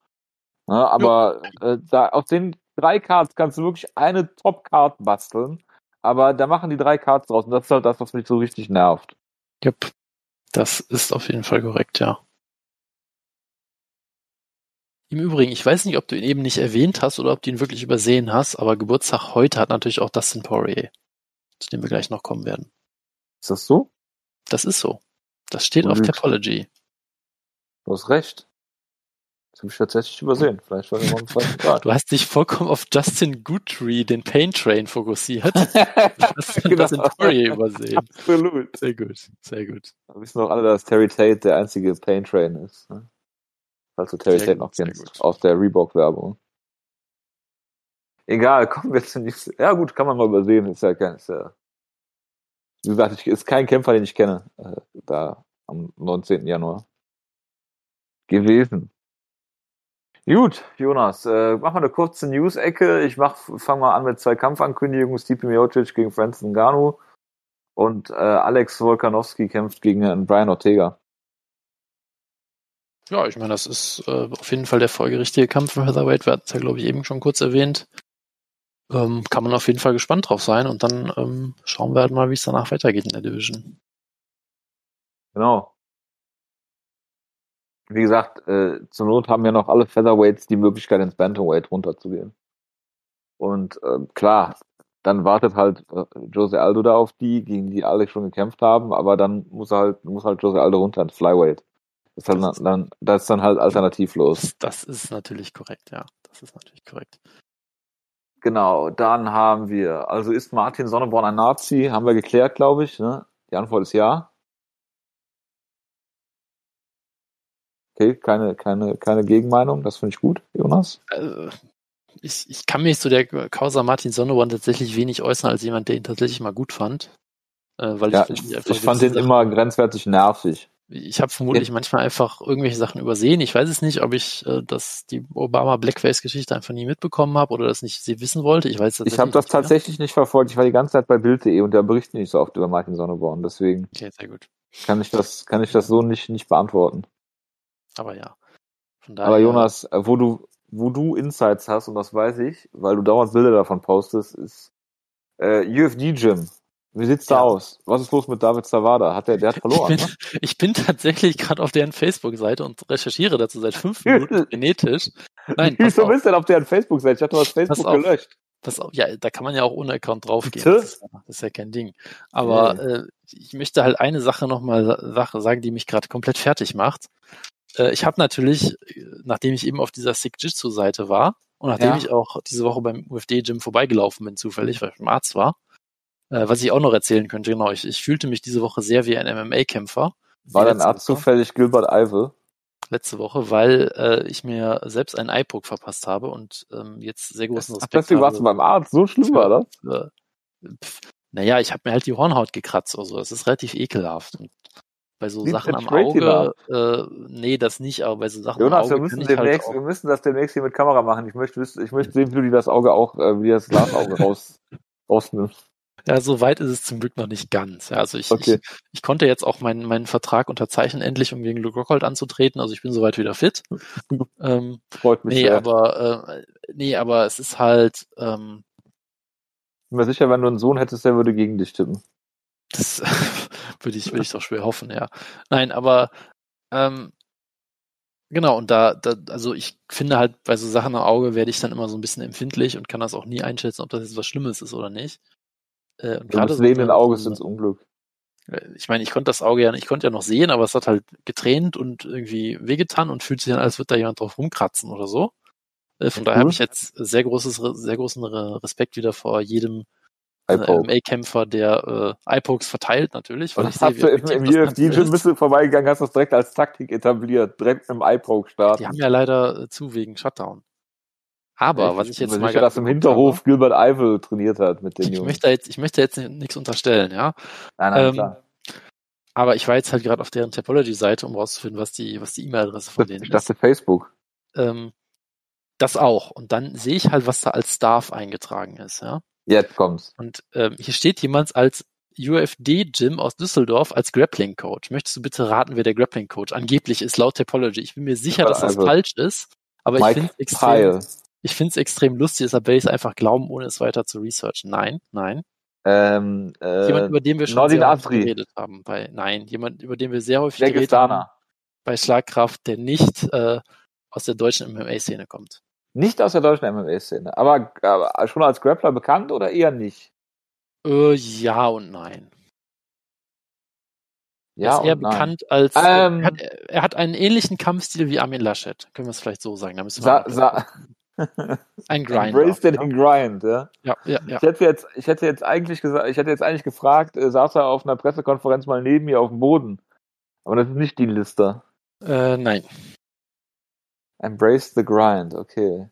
Ja, aber ja. Äh, da, aus den drei Cards kannst du wirklich eine Top-Card basteln, aber da machen die drei Cards draus und das ist halt das, was mich so richtig nervt. Yep. Das ist auf jeden Fall korrekt, ja. Im Übrigen, ich weiß nicht, ob du ihn eben nicht erwähnt hast oder ob du ihn wirklich übersehen hast, aber Geburtstag heute hat natürlich auch Dustin Poirier, zu dem wir gleich noch kommen werden. Ist das so? Das ist so. Das steht auf Topology. Du hast recht. Das habe ich tatsächlich übersehen. Vielleicht war immer zweiten Grad. Du hast dich vollkommen auf Justin Guthrie, den Pain Train, fokussiert. du hast genau. das in Poirier übersehen. Absolut. Sehr gut, sehr gut. Wir wissen doch alle, dass Terry Tate der einzige Pain Train ist. Ne? Falls du Terry Tate noch kennst. Aus der Reebok-Werbung. Egal, kommen wir zu nichts. Ja gut, kann man mal übersehen. Ist ja kein, ist ja, wie gesagt, ich, ist kein Kämpfer, den ich kenne. Äh, da am 19. Januar. Gewesen. Gut, Jonas, äh, mach mal eine kurze News-Ecke. Ich mach, fang mal an mit zwei Kampfankündigungen. Stipe Miocic gegen Francis Ngannou und äh, Alex Volkanowski kämpft gegen Brian Ortega. Ja, ich meine, das ist äh, auf jeden Fall der folgerichtige Kampf für Featherweight. Wir hatten es ja, glaube ich, eben schon kurz erwähnt. Ähm, kann man auf jeden Fall gespannt drauf sein und dann ähm, schauen wir halt mal, wie es danach weitergeht in der Division. Genau. Wie gesagt, äh, zur Not haben ja noch alle Featherweights die Möglichkeit, ins Bantamweight runterzugehen. Und äh, klar, dann wartet halt äh, Jose Aldo da auf die, gegen die alle schon gekämpft haben, aber dann muss er halt, muss halt Jose Aldo runter ins Flyweight. Das ist, halt dann, das ist dann halt alternativlos. Das ist natürlich korrekt, ja. Das ist natürlich korrekt. Genau, dann haben wir, also ist Martin Sonneborn ein Nazi? Haben wir geklärt, glaube ich. Ne? Die Antwort ist ja. Okay, keine, keine, keine Gegenmeinung, das finde ich gut, Jonas. Also, ich, ich kann mich zu der Causa Martin Sonneborn tatsächlich wenig äußern als jemand, der ihn tatsächlich mal gut fand. Äh, weil ja, ich, ich, ich fand den immer grenzwertig nervig. Ich habe vermutlich ja. manchmal einfach irgendwelche Sachen übersehen. Ich weiß es nicht, ob ich äh, das die Obama Blackface-Geschichte einfach nie mitbekommen habe oder das nicht sie wissen wollte. Ich weiß Ich habe das tatsächlich nicht verfolgt. Ich war die ganze Zeit bei Bild.de und da berichten nicht so oft über Martin Sonneborn. Deswegen okay, sehr gut. kann ich das kann ich das so nicht nicht beantworten. Aber ja. Daher, Aber Jonas, äh, wo du wo du Insights hast und das weiß ich, weil du dauernd Bilder davon postest, ist äh, UFD Gym. Wie sieht's da ja. aus? Was ist los mit David Zawada? Hat der, der hat verloren? Ich bin, ne? ich bin tatsächlich gerade auf deren Facebook-Seite und recherchiere dazu seit fünf Minuten genetisch. Nein, Wieso bist du denn auf deren Facebook-Seite? Ich hatte was Facebook gelöscht. Pass auf, ja, da kann man ja auch ohne Account draufgehen. Das ist, das ist, ja kein Ding. Aber ja. äh, ich möchte halt eine Sache nochmal sagen, die mich gerade komplett fertig macht. Äh, ich habe natürlich, nachdem ich eben auf dieser Sick Jitsu-Seite war und nachdem ja. ich auch diese Woche beim UFD-Gym vorbeigelaufen bin, zufällig, weil ich im Arzt war, äh, was ich auch noch erzählen könnte, genau, ich, ich fühlte mich diese Woche sehr wie ein MMA-Kämpfer. War dein Arzt zufällig Gilbert Ivel? Letzte Woche, weil äh, ich mir selbst einen Eyepoke verpasst habe und ähm, jetzt sehr großen Respekt Ach, deswegen warst du beim Arzt, so schlimm war das? Für, pf, naja, ich habe mir halt die Hornhaut gekratzt oder so. Das ist relativ ekelhaft. Und bei so Wie Sachen am Auge, äh, nee, das nicht, aber bei so Sachen Jonas, am Auge. Jonas, wir müssen demnächst, halt wir müssen das demnächst hier mit Kamera machen. Ich möchte, ich möchte sehen, wie du dir das Auge auch, äh, wie das Glasauge raus, rausnimmst. Ja, so weit ist es zum Glück noch nicht ganz. Ja, also ich, okay. ich, ich konnte jetzt auch meinen, meinen Vertrag unterzeichnen, endlich, um gegen Luke Rockhold anzutreten. Also ich bin soweit wieder fit. ähm, Freut mich nee, sehr. aber äh, nee, aber es ist halt. Ähm, bin mir sicher, wenn du einen Sohn hättest, der würde gegen dich tippen. Das würde ich, würde ich doch schwer hoffen, ja. Nein, aber ähm, Genau, und da, da, also ich finde halt, bei so Sachen am Auge werde ich dann immer so ein bisschen empfindlich und kann das auch nie einschätzen, ob das jetzt was Schlimmes ist oder nicht. Äh, und gerade so sehenden Auges ins Unglück. Äh, ich meine, ich konnte das Auge ja, ich konnte ja noch sehen, aber es hat halt getränt und irgendwie wehgetan und fühlt sich an, als würde da jemand drauf rumkratzen oder so. Äh, von cool. daher habe ich jetzt sehr großes, sehr großen Respekt wieder vor jedem äh, MMA-Kämpfer, der äh, iPokes verteilt natürlich. Weil ich hast sehe, du im, im UFD-Gym bist du vorbeigegangen, hast das direkt als Taktik etabliert, direkt iPoke starten. Die haben ja leider äh, zu wegen Shutdown. Aber ich was ich jetzt mal sicher, dass im Hinterhof habe, Gilbert Eiffel trainiert hat mit den ich Jungs. Möchte jetzt, ich möchte jetzt nichts unterstellen, ja. Nein, nein, ähm, klar. Aber ich war jetzt halt gerade auf deren Topology-Seite, um rauszufinden, was die, was die E-Mail-Adresse von denen ich ist. Ich dachte Facebook. Ähm, das auch. Und dann sehe ich halt, was da als Staff eingetragen ist, ja. Jetzt kommt's. Und ähm, hier steht jemand als UFD-Gym aus Düsseldorf als Grappling-Coach. Möchtest du bitte raten, wer der Grappling-Coach angeblich ist, laut Topology? Ich bin mir sicher, dass das also, falsch ist, aber Mike ich finde es extrem, ich finde es extrem lustig, deshalb werde ich es einfach glauben, ohne es weiter zu researchen. Nein, nein. Ähm, äh, jemand, über den wir schon Nordin sehr häufig geredet haben. Bei, nein, jemand, über den wir sehr häufig geredet haben. Bei Schlagkraft, der nicht äh, aus der deutschen MMA-Szene kommt. Nicht aus der deutschen MMA-Szene, aber, aber, schon als Grappler bekannt oder eher nicht? Äh, ja und nein. Ja er ist eher nein. bekannt als. Ähm, er, hat, er, hat, einen ähnlichen Kampfstil wie Armin Laschet. Können wir es vielleicht so sagen? Da müssen wir sa, ein Grind. Embrace den ja. Grind, ja. Ja, ja, ja. Ich hätte jetzt, ich hätte jetzt eigentlich gesagt, ich hätte jetzt eigentlich gefragt, äh, saß er auf einer Pressekonferenz mal neben mir auf dem Boden. Aber das ist nicht die Liste. Äh, nein. Embrace the Grind, okay.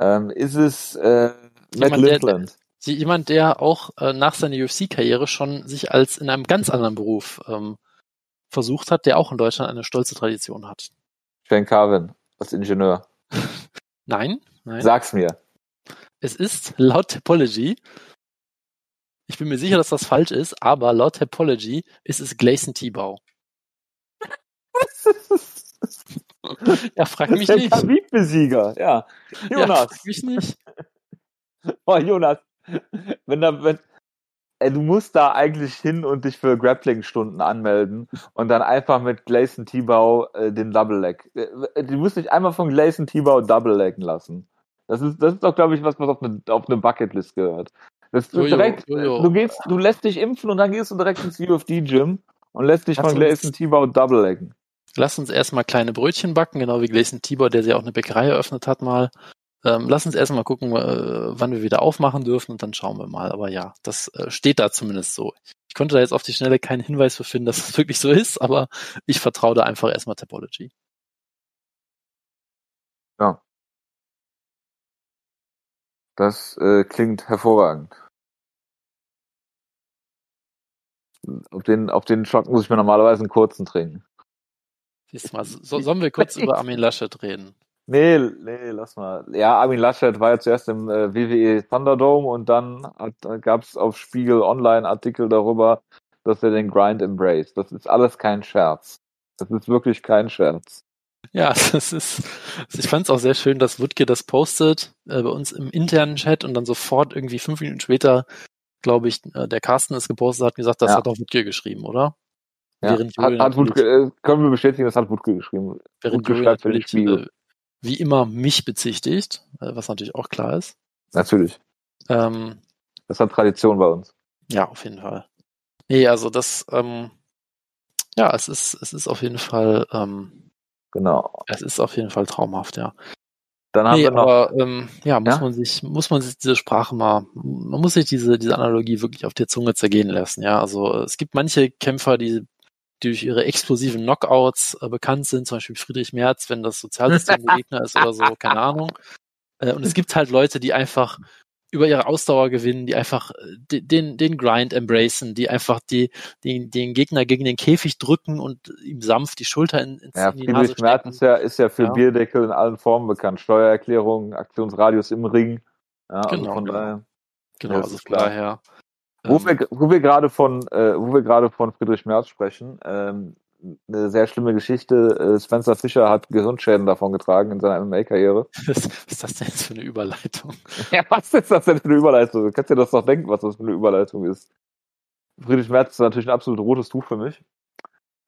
Ähm, ist es äh, Matt Lindland? Der, jemand, der auch äh, nach seiner UFC-Karriere schon sich als in einem ganz anderen Beruf ähm, versucht hat, der auch in Deutschland eine stolze Tradition hat. Shane Carvin, als Ingenieur. nein, nein. Sag's mir. Es ist laut Topology, ich bin mir sicher, dass das falsch ist, aber laut Topology ist es Gleison Tibau. ja, frag mich der nicht. Khabib-Besieger, ja. Jonas. Ja, frag mich nicht. Oh, Jonas, wenn da, wenn, ey, du musst da eigentlich hin und dich für Grappling-Stunden anmelden und dann einfach mit Gleison Tibau äh, den Double Leg. Äh, du musst dich einmal von Gleison Tibau Double Leggen lassen. Das ist, das ist doch, glaube ich, was, was auf eine, auf eine Bucketlist gehört. Das du, direkt, jojo. du gehst, du lässt dich impfen und dann gehst du direkt ins UFD-Gym und lässt dich Lass von Gleison Tibau Double Leggen. Lass uns erstmal kleine Brötchen backen, genau wie Gleison Tibor, der sich auch eine Bäckerei eröffnet hat mal. Ähm, lass uns erstmal gucken, äh, wann wir wieder aufmachen dürfen und dann schauen wir mal. Aber ja, das äh, steht da zumindest so. Ich konnte da jetzt auf die Schnelle keinen Hinweis für finden, dass es das wirklich so ist, aber ich vertraue da einfach erstmal Topology. Ja. Das äh, klingt hervorragend. Auf den, auf den Schock muss ich mir normalerweise einen kurzen trinken. Siehst du mal, so, sollen wir kurz über Armin Laschet reden? Nee, nee, lass mal. Ja, Armin Laschet war ja zuerst im äh, WWE Thunderdome und dann gab es auf Spiegel Online Artikel darüber, dass er den Grind embraced. Das ist alles kein Scherz. Das ist wirklich kein Scherz. Ja, das ist, ich fand es auch sehr schön, dass Wutke das postet äh, bei uns im internen Chat und dann sofort irgendwie fünf Minuten später, glaube ich, äh, der Carsten es gepostet hat und gesagt, das ja. hat auch Wutke geschrieben, oder? Ja, während hat, hat Wutke, äh, können wir bestätigen, das hat Wutke geschrieben. Während Wutke Julian natürlich äh, wie immer mich bezichtigt, äh, was natürlich auch klar ist. Natürlich. Ähm, das hat Tradition bei uns. Ja, auf jeden Fall. Nee, also das, ähm, ja, es ist, es ist auf jeden Fall, ähm, genau. Es ist auf jeden Fall traumhaft, ja. Dann haben nee, wir noch, aber ähm, ja, muss ja? man sich, muss man sich diese Sprache mal, man muss sich diese, diese Analogie wirklich auf der Zunge zergehen lassen, ja. Also es gibt manche Kämpfer, die die durch ihre explosiven Knockouts äh, bekannt sind, zum Beispiel Friedrich Merz, wenn das Sozialsystem der Gegner ist oder so, keine Ahnung. Äh, und es gibt halt Leute, die einfach über ihre Ausdauer gewinnen, die einfach äh, den, den Grind embracen, die einfach die, den, den Gegner gegen den Käfig drücken und ihm sanft die Schulter in, ins, ja, in die Friedrich Nase Merz ist ja, ist ja für ja. Bierdeckel in allen Formen bekannt. Steuererklärung, Aktionsradius im Ring. Ja, also genau, von genau. daher. Genau, also von daher. Wo ähm, wir, wo wir gerade von, äh, wo wir gerade von Friedrich Merz sprechen, ähm, eine sehr schlimme Geschichte. Äh, Spencer Fischer hat Gehirnschäden davon getragen in seiner MMA-Karriere. Was, was ist das denn jetzt für eine Überleitung? Ja, was ist das denn für eine Überleitung? Du kannst dir das doch denken, was das für eine Überleitung ist. Friedrich Merz ist natürlich ein absolut rotes Tuch für mich.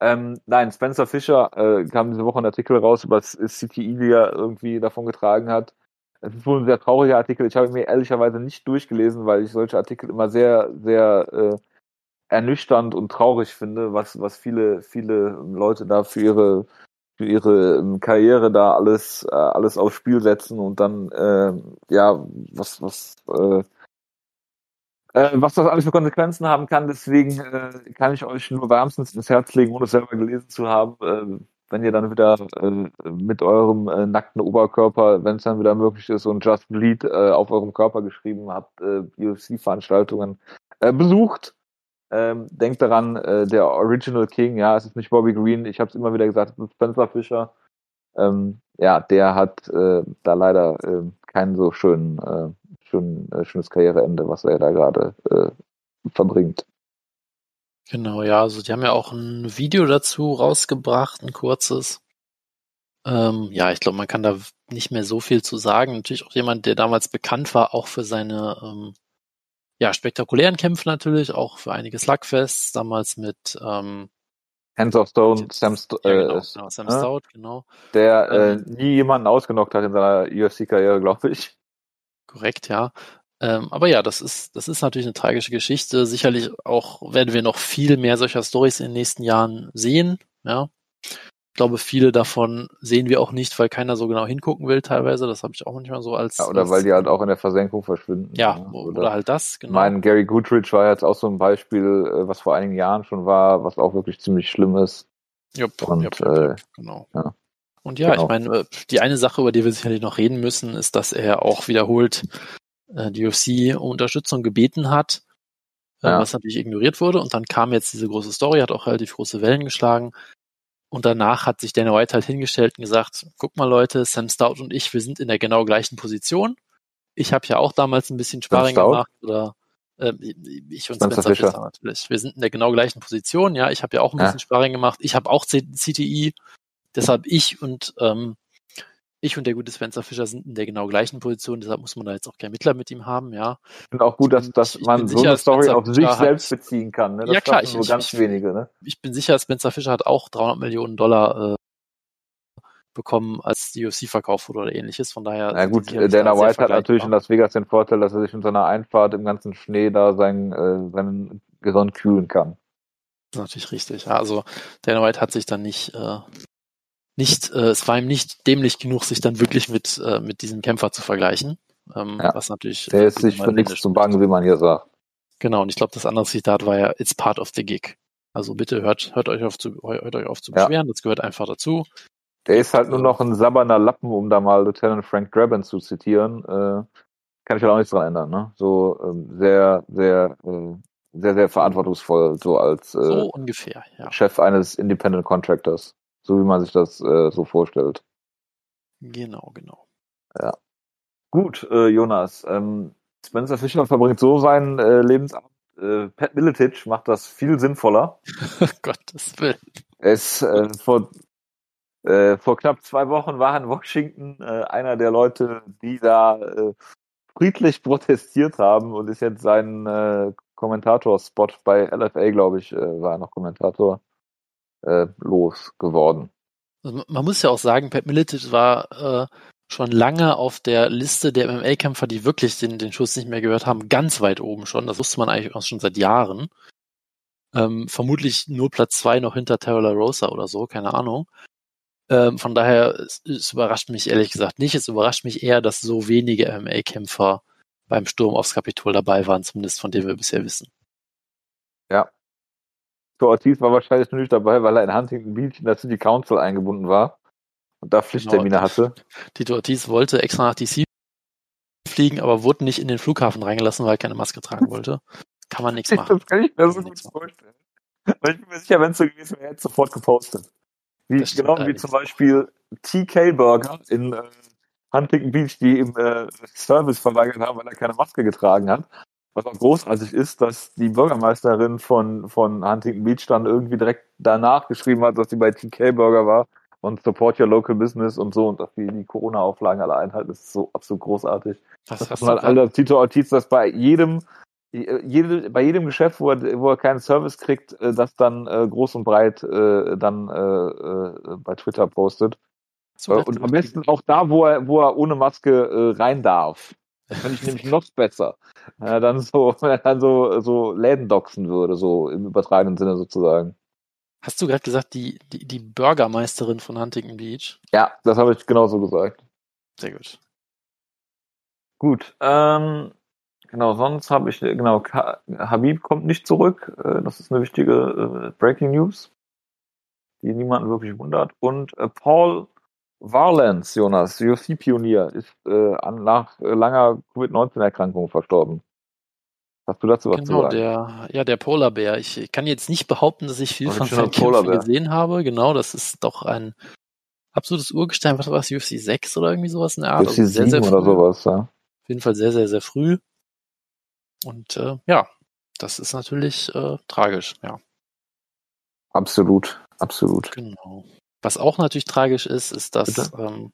Ähm, nein, Spencer Fischer äh, kam diese Woche ein Artikel raus über das CTI, wie er irgendwie davon getragen hat. Es ist wohl ein sehr trauriger Artikel. Ich habe ihn mir ehrlicherweise nicht durchgelesen, weil ich solche Artikel immer sehr, sehr äh, ernüchternd und traurig finde, was, was viele, viele Leute da für ihre, für ihre ähm, Karriere da alles, äh, alles aufs Spiel setzen und dann, äh, ja, was, was, äh, äh, was das alles für Konsequenzen haben kann. Deswegen äh, kann ich euch nur wärmstens ins Herz legen, ohne es selber gelesen zu haben. Wenn ihr dann wieder äh, mit eurem äh, nackten Oberkörper, wenn es dann wieder möglich ist, und Just Bleed äh, auf eurem Körper geschrieben habt, äh, UFC-Veranstaltungen äh, besucht. Ähm, denkt daran, äh, der Original King, ja, es ist nicht Bobby Green, ich habe es immer wieder gesagt, es ist Spencer Fischer. Ähm, ja, der hat da leider äh, kein so schön, schön, schönes Karriereende, was er da gerade verbringt. Genau, ja, also die haben ja auch ein Video dazu rausgebracht, ein kurzes. Ähm, ja, ich glaube, man kann da nicht mehr so viel zu sagen. Natürlich auch jemand, der damals bekannt war, auch für seine ähm, ja, spektakulären Kämpfe natürlich, auch für einige Slugfests, damals mit ähm, Hands of Stone, Sam, St ja, genau, äh, genau, Sam äh, Stout, genau. Der äh, ähm, äh, nie jemanden ausgenockt hat in seiner UFC-Karriere, glaube ich. Korrekt, ja. Ähm, aber ja, das ist, das ist natürlich eine tragische Geschichte. Sicherlich auch werden wir noch viel mehr solcher Stories in den nächsten Jahren sehen. Ja. Ich glaube, viele davon sehen wir auch nicht, weil keiner so genau hingucken will teilweise. Das habe ich auch manchmal so als. Ja, oder als, weil die halt auch in der Versenkung verschwinden. Ja, ja. Oder, oder, halt das, genau. Mein Gary Goodrich war jetzt auch so ein Beispiel, äh, was vor einigen Jahren schon war, was auch wirklich ziemlich schlimm ist. Jupp, Und, jupp, jupp, äh, genau. Ja. Und ja, genau. ich meine, äh, die eine Sache, über die wir sicherlich noch reden müssen, ist, dass er auch wiederholt die UFC um Unterstützung gebeten hat, äh, ja. was natürlich ignoriert wurde. Und dann kam jetzt diese große Story, hat auch relativ große Wellen geschlagen. Und danach hat sich Dana White halt hingestellt und gesagt, guck mal Leute, Sam Stout und ich, wir sind in der genau gleichen Position. Ich habe ja auch damals ein bisschen Sparring gemacht oder äh, ich und Spencer, Spencer Fischer natürlich. Wir sind in der genau gleichen Position, ja. Ich habe ja auch ein bisschen ja. Sparring gemacht. Ich habe auch CTI. Deshalb ich und ähm, ich und der gute Spencer Fischer sind in der genau gleichen Position, deshalb muss man da jetzt auch kein Mittler mit ihm haben, ja. Und auch gut, dass, dass man so sicher, eine Story auf sich hat, selbst beziehen kann, ne? Das ja klar, ich, nur ich, ganz ich, wenige, ne? Ich bin sicher, Spencer Fischer hat auch 300 Millionen Dollar äh, bekommen, als die UFC verkauft wurde oder ähnliches, von daher. Na gut, Dana White hat natürlich in Las Vegas den Vorteil, dass er sich in seiner Einfahrt im ganzen Schnee da sein, äh, seinen Gehirn kühlen kann. Das ist natürlich richtig. Also Dana White hat sich dann nicht äh, nicht, äh, es war ihm nicht dämlich genug, sich dann wirklich mit, äh, mit diesem Kämpfer zu vergleichen. Ähm, ja. Was natürlich. Der ist sich für nichts zu bangen, wie man hier sagt. Genau, und ich glaube, das andere Zitat war ja, it's part of the gig. Also bitte hört, hört euch auf zu, hört euch auf zu beschweren, ja. das gehört einfach dazu. Der ist halt nur noch ein sabberner Lappen, um da mal Lieutenant Frank Draben zu zitieren. Äh, kann ich halt auch nichts dran ändern, ne? So ähm, sehr, sehr, äh, sehr, sehr verantwortungsvoll, so als äh, so ungefähr, ja. Chef eines Independent Contractors so wie man sich das äh, so vorstellt. Genau, genau. Ja. Gut, äh, Jonas. Ähm, Spencer Fischer verbringt so seinen äh, Lebensabend. Äh, Pat Miletic macht das viel sinnvoller. Gottes Willen. Es äh, vor äh, vor knapp zwei Wochen war in Washington äh, einer der Leute, die da äh, friedlich protestiert haben und ist jetzt sein äh, Kommentatorspot bei LFA, glaube ich, äh, war er noch Kommentator äh, losgeworden. Also man muss ja auch sagen, Pat Miletic war äh, schon lange auf der Liste der MMA-Kämpfer, die wirklich den, den Schuss nicht mehr gehört haben, ganz weit oben schon. Das wusste man eigentlich auch schon seit Jahren. Ähm, vermutlich nur Platz zwei noch hinter Terrell Rosa oder so, keine Ahnung. Ähm, von daher, es, es, überrascht mich ehrlich gesagt nicht. Es überrascht mich eher, dass so wenige MMA-Kämpfer beim Sturm aufs Kapitol dabei waren, zumindest von dem wir bisher wissen. Ja, Victor Ortiz war wahrscheinlich nur nicht dabei, weil er in Huntington Beach in der City Council eingebunden war und da Pflichttermine genau, hatte. Tito Ortiz wollte extra nach DC fliegen, aber wurde nicht in den Flughafen reingelassen, weil er keine Maske tragen wollte. Kann man nichts machen. Das kann ich mir so gut vorstellen. Weil ich bin mir sicher, wenn es so gewesen wäre, hätte es sofort gepostet. Wie, genau wie zum Beispiel TK Burger in äh, Huntington Beach, die im äh, Service verweigert haben, weil er keine Maske getragen hat was auch großartig ist, dass die Bürgermeisterin von, von Huntington Beach dann irgendwie direkt danach geschrieben hat, dass sie bei TK Burger war und support your local business und so und dass die die Corona-Auflagen alle einhalten. Das ist so absolut großartig. Was das hat halt Tito Ortiz, dass bei jedem jede, bei jedem Geschäft, wo er, wo er keinen Service kriegt, äh, das dann äh, groß und breit äh, dann äh, äh, bei Twitter postet. So, und am besten auch da, wo er, wo er ohne Maske äh, rein darf. Das fand ich nämlich noch besser. Wenn er dann so, wenn er dann so, so Läden doxen würde, so im übertragenen Sinne sozusagen. Hast du gerade gesagt, die, die, die Bürgermeisterin von Huntington Beach? Ja, das habe ich genauso gesagt. Sehr gut. Gut, ähm, genau, sonst habe ich, genau, Habib kommt nicht zurück. Äh, das ist eine wichtige äh, Breaking News, die niemanden wirklich wundert. Und äh, Paul Varlance, Jonas, UFC-Pionier, ist äh, nach äh, langer Covid-19-Erkrankung verstorben. Hast du dazu was genau, zu sagen? Der, ja, der Polarbär. Ich kann jetzt nicht behaupten, dass ich viel von seinen Kämpfen gesehen habe. Genau, das ist doch ein absolutes Urgestein. Was war es? UFC 6 oder irgendwie sowas in der Art? UFC also sehr, sehr früh. oder sowas, ja. Auf jeden Fall sehr, sehr, sehr früh. Und äh, ja, das ist natürlich äh, tragisch, ja. Absolut, absolut. Genau. Was auch natürlich tragisch ist, ist, dass ähm,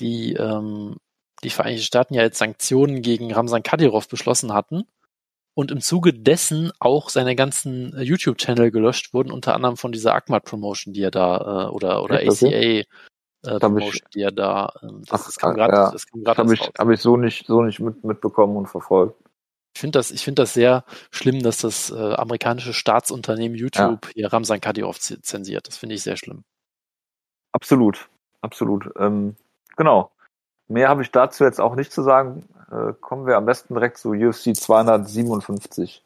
die, ähm, die Vereinigten Staaten ja jetzt Sanktionen gegen Ramsan Kadyrov beschlossen hatten und im Zuge dessen auch seine ganzen äh, YouTube-Channel gelöscht wurden, unter anderem von dieser Akmat Promotion, die er da, äh, oder, oder ACA äh, Promotion, die er da, ähm, das, Ach, das kam gerade, ja. das kam gerade Habe ich, hab ich so nicht, so nicht mit, mitbekommen und verfolgt. Ich finde das, ich finde das sehr schlimm, dass das äh, amerikanische Staatsunternehmen YouTube ja. hier Ramsan Kadyrov zensiert. Das finde ich sehr schlimm. Absolut, absolut. Ähm, genau. Mehr habe ich dazu jetzt auch nicht zu sagen. Äh, kommen wir am besten direkt zu UFC 257.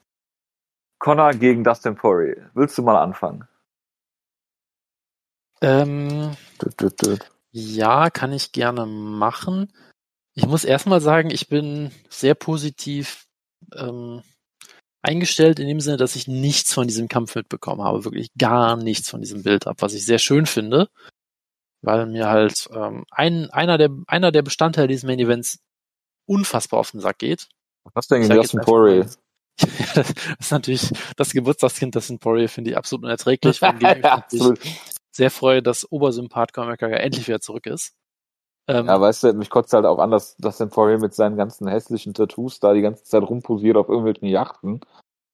Connor gegen Dustin Poirier. Willst du mal anfangen? Ähm, dut, dut, dut. Ja, kann ich gerne machen. Ich muss erstmal sagen, ich bin sehr positiv ähm, eingestellt in dem Sinne, dass ich nichts von diesem Kampf mitbekommen habe. Wirklich gar nichts von diesem Bild ab, was ich sehr schön finde weil mir halt ähm, ein, einer, der, einer der Bestandteile dieses Main Events unfassbar auf den Sack geht. Was denn Justin Poirier? das ist natürlich das Geburtstagskind, das in Poirier finde ich absolut unerträglich. ja, absolut. sehr freue, dass Obersympath McGregor endlich wieder zurück ist. Ähm, ja, weißt du, mich kotzt halt auch an, dass, dass Poirier mit seinen ganzen hässlichen Tattoos da die ganze Zeit rumposiert auf irgendwelchen Yachten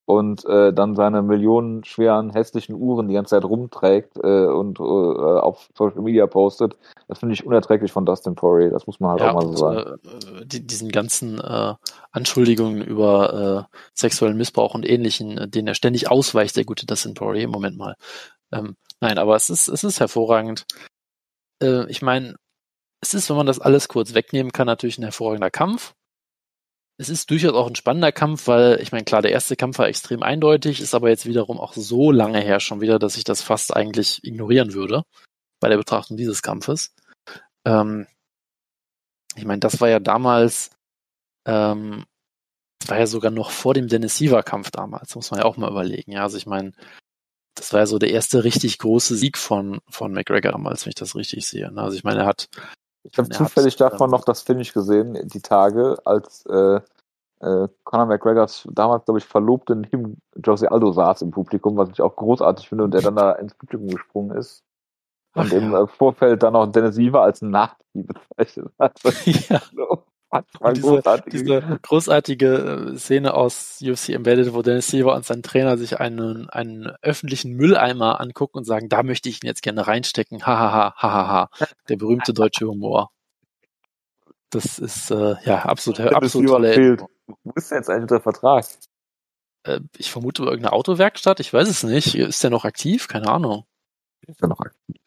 und äh, dann seine millionenschweren hässlichen Uhren die ganze Zeit rumträgt äh, und äh, auf Social Media postet, das finde ich unerträglich von Dustin Poirier. Das muss man halt ja, auch mal so sagen. Äh, die, diesen ganzen äh, Anschuldigungen über äh, sexuellen Missbrauch und Ähnlichen, äh, denen er ständig ausweicht, der gute Dustin Poirier. Moment mal. Ähm, nein, aber es ist es ist hervorragend. Äh, ich meine, es ist, wenn man das alles kurz wegnehmen kann, natürlich ein hervorragender Kampf es ist durchaus auch ein spannender Kampf, weil ich meine, klar, der erste Kampf war extrem eindeutig, ist aber jetzt wiederum auch so lange her schon wieder, dass ich das fast eigentlich ignorieren würde bei der Betrachtung dieses Kampfes. Ähm, ich meine, das war ja damals, ähm, das war ja sogar noch vor dem Dennis Siever Kampf damals, muss man ja auch mal überlegen. Ja, also ich meine, das war ja so der erste richtig große Sieg von, von McGregor damals, wenn ich das richtig sehe. Ne? Also ich meine, er hat ich habe zufällig davon noch das Finish gesehen, die Tage, als äh, äh, Conor McGregors damals, glaube ich, Verlobte neben Jose Aldo saß im Publikum, was ich auch großartig finde, und der dann da ins Publikum gesprungen ist. Und Ach, im ja. Äh, Vorfeld dann auch Dennis Weaver als Nachti bezeichnet hat. ja. Diese, diese, großartige äh, Szene aus UFC Embedded, wo Dennis Siever und sein Trainer sich einen, einen öffentlichen Mülleimer angucken und sagen, da möchte ich ihn jetzt gerne reinstecken. Hahaha, hahaha. Der berühmte deutsche Humor. Das ist äh, ja absolut, absolut tolle Wo ist denn jetzt eigentlich der Vertrag? Äh, ich vermute irgendeine Autowerkstatt, ich weiß es nicht. Ist der noch aktiv? Keine Ahnung. Ist er noch aktiv?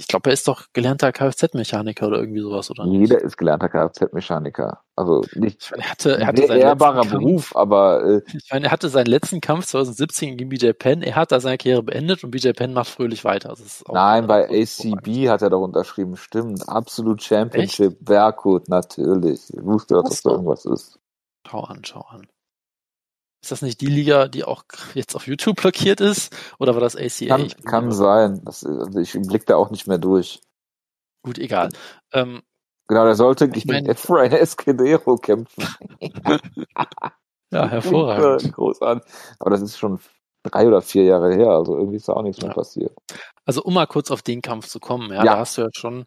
Ich glaube, er ist doch gelernter Kfz-Mechaniker oder irgendwie sowas, oder nicht? Jeder ist gelernter Kfz-Mechaniker. Also nicht ich meine, er hatte, er hatte ein ehrbarer Beruf, aber äh, ich meine, er hatte seinen letzten Kampf 2017 gegen BJ Penn. Er hat da seine Karriere beendet und BJ Penn macht fröhlich weiter. Nein, bei ACB hat er doch unterschrieben. Stimmt, Absolute Championship, Berkut, natürlich. Ich wusste, dass das da irgendwas ist. Schau an, schau an. Ist das nicht die Liga, die auch jetzt auf YouTube blockiert ist? Oder war das ACA? Kann, kann sein. Das, also ich blick da auch nicht mehr durch. Gut, egal. Ähm, genau, der sollte ich gegen Efrain Escudero kämpfen. ja, hervorragend. Großartig. Aber das ist schon drei oder vier Jahre her, also irgendwie ist da auch nichts ja. mehr passiert. Also um mal kurz auf den Kampf zu kommen, ja, ja. da hast du ja schon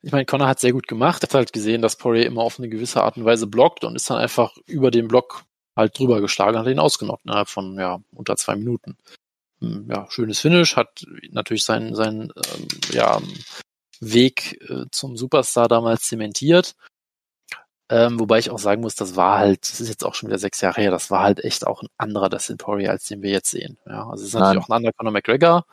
ich meine, Connor hat sehr gut gemacht. Er hat halt gesehen, dass Poirier immer auf eine gewisse Art und Weise blockt und ist dann einfach über den Block halt drüber geschlagen, hat ihn ausgenockt innerhalb von ja unter zwei Minuten. Hm, ja, schönes Finish, hat natürlich seinen seinen ähm, ja, Weg äh, zum Superstar damals zementiert. Ähm, wobei ich auch sagen muss, das war halt, das ist jetzt auch schon wieder sechs Jahre her, das war halt echt auch ein anderer Dustin Poirier, als den wir jetzt sehen. Ja, also es ist natürlich Nein. auch ein anderer Conor McGregor,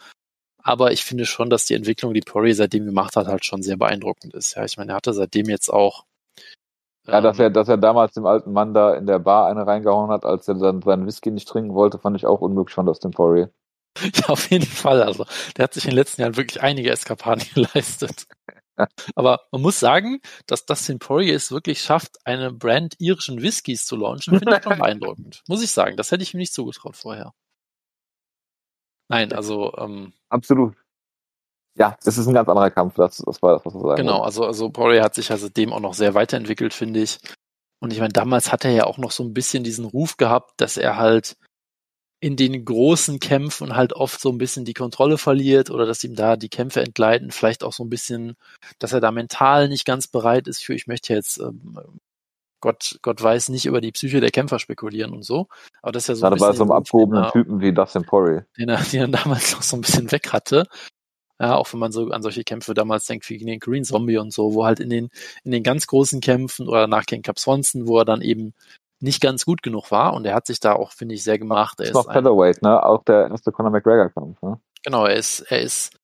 aber ich finde schon, dass die Entwicklung, die Poirier seitdem gemacht hat, halt schon sehr beeindruckend ist. Ja, ich meine, er hatte seitdem jetzt auch ja, dass er, dass er damals dem alten Mann da in der Bar eine reingehauen hat, als er dann seinen Whisky nicht trinken wollte, fand ich auch unmöglich von Dustin Poirier. Ja, auf jeden Fall. Also, der hat sich in den letzten Jahren wirklich einige Eskapaden geleistet. Aber man muss sagen, dass Dustin Poirier es wirklich schafft, eine Brand irischen Whiskys zu launchen, finde ich schon beeindruckend. Muss ich sagen. Das hätte ich ihm nicht zugetraut vorher. Nein, also, ähm, Absolut ja, es ist ein ganz anderer Kampf, das, das war das, was wir sagen Genau, also, also Poirier hat sich also dem auch noch sehr weiterentwickelt, finde ich. Und ich meine, damals hat er ja auch noch so ein bisschen diesen Ruf gehabt, dass er halt in den großen Kämpfen halt oft so ein bisschen die Kontrolle verliert oder dass ihm da die Kämpfe entgleiten, vielleicht auch so ein bisschen, dass er da mental nicht ganz bereit ist für, ich möchte jetzt ähm, Gott, Gott weiß nicht über die Psyche der Kämpfer spekulieren und so. Aber das ist ja so Gerade ein bei so einem abgehobenen Typen wie Dustin Poirier. Den er, den er damals noch so ein bisschen weg hatte. Ja, auch wenn man so an solche Kämpfe damals denkt, wie gegen den Green Zombie und so, wo halt in den, in den ganz großen Kämpfen oder nach King Cup Swanson, wo er dann eben nicht ganz gut genug war und er hat sich da auch, finde ich, sehr gemacht. Er ist, ist noch Featherweight, ne? Auch der erste Conor McGregor-Kampf, ne? Genau, er ist, er ist,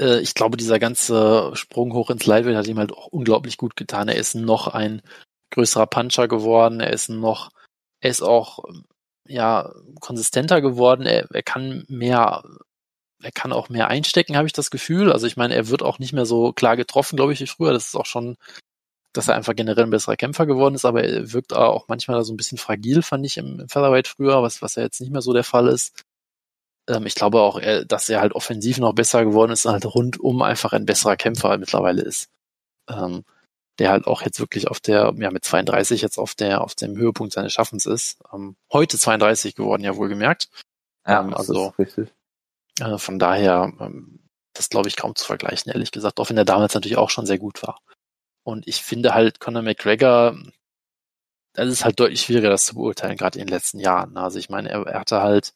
äh, ich glaube, dieser ganze Sprung hoch ins Lightweight hat ihm halt auch unglaublich gut getan. Er ist noch ein größerer Puncher geworden, er ist noch, er ist auch, ja, konsistenter geworden, er, er kann mehr er kann auch mehr einstecken, habe ich das Gefühl. Also ich meine, er wird auch nicht mehr so klar getroffen, glaube ich, wie früher. Das ist auch schon, dass er einfach generell ein besserer Kämpfer geworden ist, aber er wirkt auch manchmal so ein bisschen fragil, fand ich im, im Featherweight früher, was, was ja jetzt nicht mehr so der Fall ist. Ähm, ich glaube auch, er, dass er halt offensiv noch besser geworden ist, halt rundum einfach ein besserer Kämpfer mittlerweile ist. Ähm, der halt auch jetzt wirklich auf der, ja, mit 32 jetzt auf der, auf dem Höhepunkt seines Schaffens ist. Ähm, heute 32 geworden, ja wohlgemerkt. Ja, ähm, also, richtig. Äh, von daher, ähm, das glaube ich kaum zu vergleichen, ehrlich gesagt, auch wenn er damals natürlich auch schon sehr gut war. Und ich finde halt Conor McGregor, das ist halt deutlich schwieriger, das zu beurteilen, gerade in den letzten Jahren. Also ich meine, er, er hatte halt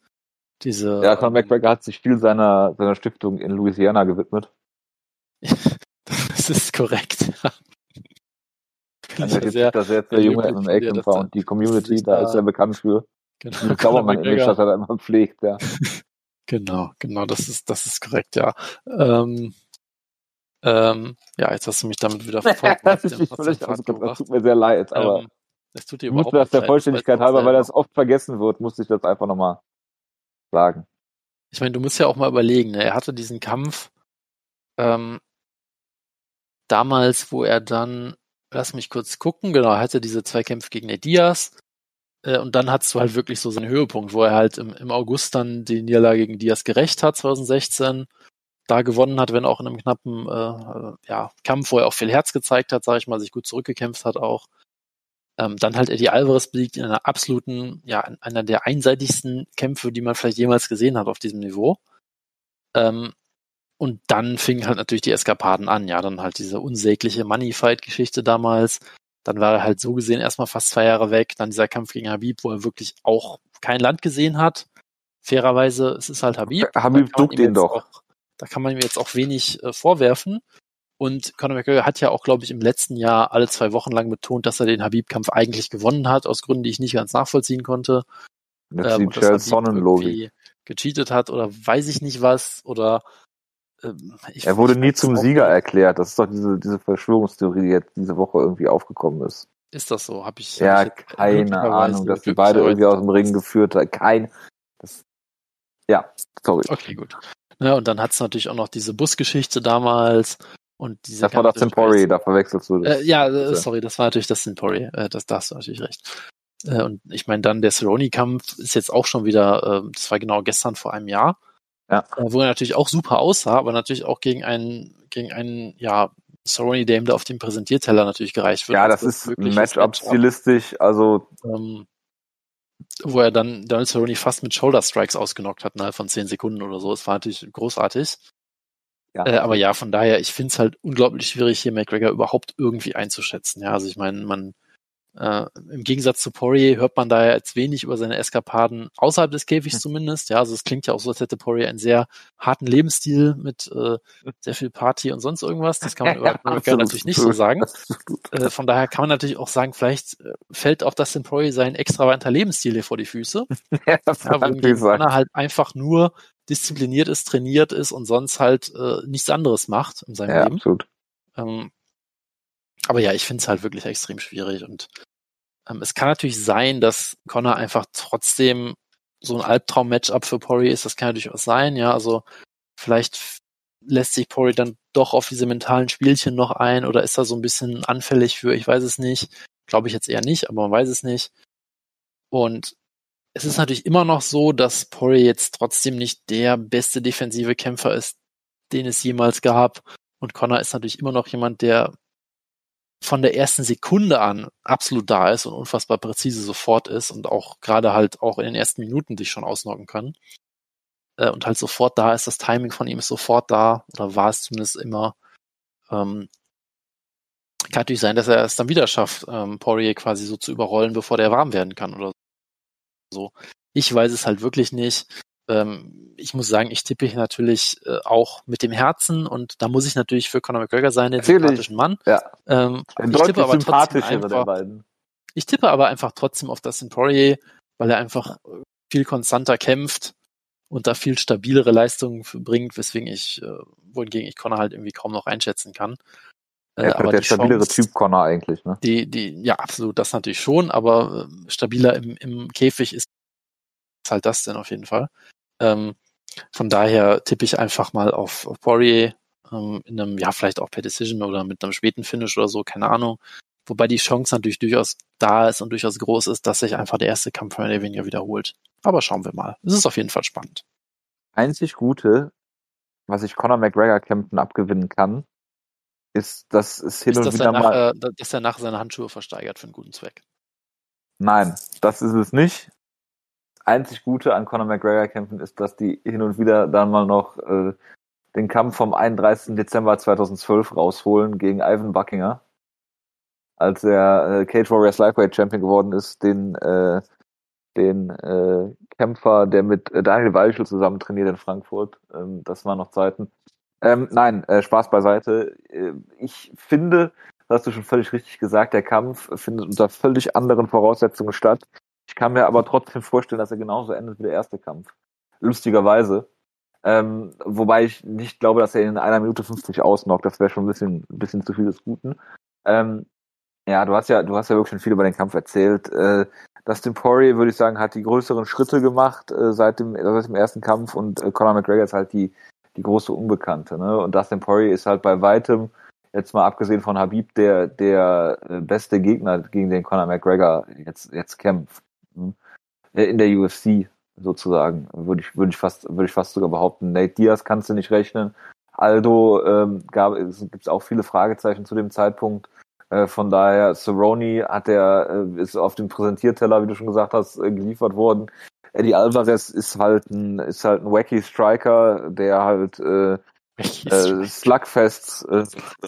diese. Ja, Conor McGregor hat sich viel seiner, seiner Stiftung in Louisiana gewidmet. das ist korrekt. Also jetzt, sehr, dass er jetzt der junge MMA-Kämpfer und die Community, da ist er bekannt für. Genau. Die Zaubermann in hat er immer pflegt, ja. Genau, genau, das ist, das ist korrekt, ja. Ähm, ähm, ja, jetzt hast du mich damit wieder verfolgt. das ist nicht völlig das tut mir sehr leid, aber ähm, das tut dir überhaupt das der Vollständigkeit halber, weil das oft vergessen wird, musste ich das einfach nochmal sagen. Ich meine, du musst ja auch mal überlegen, ne? er hatte diesen Kampf ähm, damals, wo er dann, lass mich kurz gucken, genau, er hatte diese zwei Kämpfe gegen äh, und dann hattest du halt wirklich so seinen Höhepunkt, wo er halt im, im August dann die Niederlage gegen Diaz gerecht hat, 2016, da gewonnen hat, wenn auch in einem knappen äh, ja, Kampf, wo er auch viel Herz gezeigt hat, sage ich mal, sich gut zurückgekämpft hat auch. Ähm, dann halt Eddie Alvarez besiegt in einer absoluten, ja, einer der einseitigsten Kämpfe, die man vielleicht jemals gesehen hat auf diesem Niveau. Ähm, und dann fingen halt natürlich die Eskapaden an, ja, dann halt diese unsägliche Money-Fight-Geschichte damals, dann war er halt so gesehen erstmal fast zwei Jahre weg. Dann dieser Kampf gegen Habib, wo er wirklich auch kein Land gesehen hat. Fairerweise, es ist halt Habib. Habib duckt ihn doch. Auch, da kann man ihm jetzt auch wenig äh, vorwerfen. Und Conor McGregor hat ja auch, glaube ich, im letzten Jahr alle zwei Wochen lang betont, dass er den Habib-Kampf eigentlich gewonnen hat, aus Gründen, die ich nicht ganz nachvollziehen konnte. Das ähm, ist die Sonnenlogik. gecheatet hat oder weiß ich nicht was oder ich, er wurde nie zum Sieger erklärt. Das ist doch diese, diese Verschwörungstheorie, die jetzt diese Woche irgendwie aufgekommen ist. Ist das so? Hab ich. Ja, hab ich keine Ahnung, dass die beide irgendwie aus dem Ring geführt haben. Kein. Das, ja, sorry. Okay, gut. Ja, und dann hat es natürlich auch noch diese Busgeschichte damals und diese. Das war das Centauri, da verwechselst du das. Äh, ja, äh, sorry, das war natürlich das Centauri. Äh, das, da hast du natürlich recht. Äh, und ich meine, dann der Cerrone-Kampf ist jetzt auch schon wieder, äh, das war genau gestern vor einem Jahr. Ja. Äh, wo er natürlich auch super aussah, aber natürlich auch gegen einen, gegen einen, ja, Cerrone Dame, der auf dem Präsentierteller natürlich gereicht wird. Ja, das, das ist Matchup stilistisch, also. Ähm, wo er dann Donald Cerrone fast mit Shoulder Strikes ausgenockt hat, innerhalb von zehn Sekunden oder so. Es war natürlich großartig. Ja. Äh, aber ja, von daher, ich finde es halt unglaublich schwierig, hier McGregor überhaupt irgendwie einzuschätzen. Ja, also ich meine, man äh, Im Gegensatz zu Poirier hört man da jetzt wenig über seine Eskapaden außerhalb des Käfigs hm. zumindest. Ja, also es klingt ja auch so, als hätte Poirier einen sehr harten Lebensstil mit äh, sehr viel Party und sonst irgendwas. Das kann man über ja, natürlich nicht so sagen. Äh, von daher kann man natürlich auch sagen, vielleicht äh, fällt auch Dustin Poirier sein extravaganter Lebensstil hier vor die Füße. ja, das ja, wohingegen er halt einfach nur diszipliniert ist, trainiert ist und sonst halt äh, nichts anderes macht in seinem ja, Leben. Absolut. Ähm, aber ja, ich finde es halt wirklich extrem schwierig und ähm, es kann natürlich sein, dass Connor einfach trotzdem so ein Albtraum-Matchup für Pori ist. Das kann natürlich auch sein, ja. Also vielleicht lässt sich Pori dann doch auf diese mentalen Spielchen noch ein oder ist da so ein bisschen anfällig für, ich weiß es nicht. Glaube ich jetzt eher nicht, aber man weiß es nicht. Und es ist natürlich immer noch so, dass Pori jetzt trotzdem nicht der beste defensive Kämpfer ist, den es jemals gab. Und Connor ist natürlich immer noch jemand, der von der ersten Sekunde an absolut da ist und unfassbar präzise sofort ist und auch gerade halt auch in den ersten Minuten sich schon ausnocken kann. Äh, und halt sofort da ist, das Timing von ihm ist sofort da, oder war es zumindest immer. Ähm, kann natürlich sein, dass er es dann wieder schafft, ähm, Poirier quasi so zu überrollen, bevor der warm werden kann oder so. Ich weiß es halt wirklich nicht. Ähm, ich muss sagen, ich tippe natürlich äh, auch mit dem Herzen und da muss ich natürlich für Conor McGregor sein, den sympathischen Mann. Ja. Ähm, ich tippe aber trotzdem einfach, Ich tippe aber einfach trotzdem auf Dustin Poirier, weil er einfach viel konstanter kämpft und da viel stabilere Leistungen bringt, weswegen ich, äh, wohingegen ich Conor halt irgendwie kaum noch einschätzen kann. Äh, ja, aber der stabilere Chance, Typ Connor eigentlich, ne? Die, die, ja, absolut, das natürlich schon, aber äh, stabiler im, im Käfig ist halt das denn auf jeden Fall. Ähm, von daher tippe ich einfach mal auf, auf Poirier ähm, in einem, ja, vielleicht auch per Decision oder mit einem späten Finish oder so, keine Ahnung. Wobei die Chance natürlich durchaus da ist und durchaus groß ist, dass sich einfach der erste Kampf oder weniger wiederholt. Aber schauen wir mal. Es ist auf jeden Fall spannend. Einzig Gute, was ich Conor McGregor kämpfen abgewinnen kann, ist, dass es hin ist, und wieder nach, mal. Äh, dass er nach seine Handschuhe versteigert für einen guten Zweck. Nein, das ist es nicht. Einzig Gute an Conor McGregor Kämpfen ist, dass die hin und wieder dann mal noch äh, den Kampf vom 31. Dezember 2012 rausholen gegen Ivan Buckinger, als er äh, Cage Warriors Lightweight Champion geworden ist, den äh, den äh, Kämpfer, der mit äh, Daniel Weichel zusammen trainiert in Frankfurt. Ähm, das waren noch Zeiten. Ähm, nein, äh, Spaß beiseite. Äh, ich finde, das hast du schon völlig richtig gesagt, der Kampf findet unter völlig anderen Voraussetzungen statt. Ich kann mir aber trotzdem vorstellen, dass er genauso endet wie der erste Kampf. Lustigerweise. Ähm, wobei ich nicht glaube, dass er in einer Minute 50 ausnockt. Das wäre schon ein bisschen, ein bisschen zu viel des Guten. Ähm, ja, du hast ja, du hast ja wirklich schon viel über den Kampf erzählt. Äh, Dustin Poirier, würde ich sagen, hat die größeren Schritte gemacht äh, seit, dem, seit dem ersten Kampf und äh, Conor McGregor ist halt die, die große Unbekannte. Ne? Und Dustin Poirier ist halt bei weitem, jetzt mal abgesehen von Habib, der, der äh, beste Gegner, gegen den Conor McGregor jetzt, jetzt kämpft. Hm? In der UFC sozusagen, würde ich, würde ich fast, würde ich fast sogar behaupten. Nate Diaz kannst du nicht rechnen. Aldo ähm, gab es gibt auch viele Fragezeichen zu dem Zeitpunkt. Äh, von daher, Cerrone hat der, äh, ist auf dem Präsentierteller, wie du schon gesagt hast, äh, geliefert worden. Eddie Alvarez ist halt ein, ist halt ein wacky Striker, der halt äh, äh, Slugfests äh,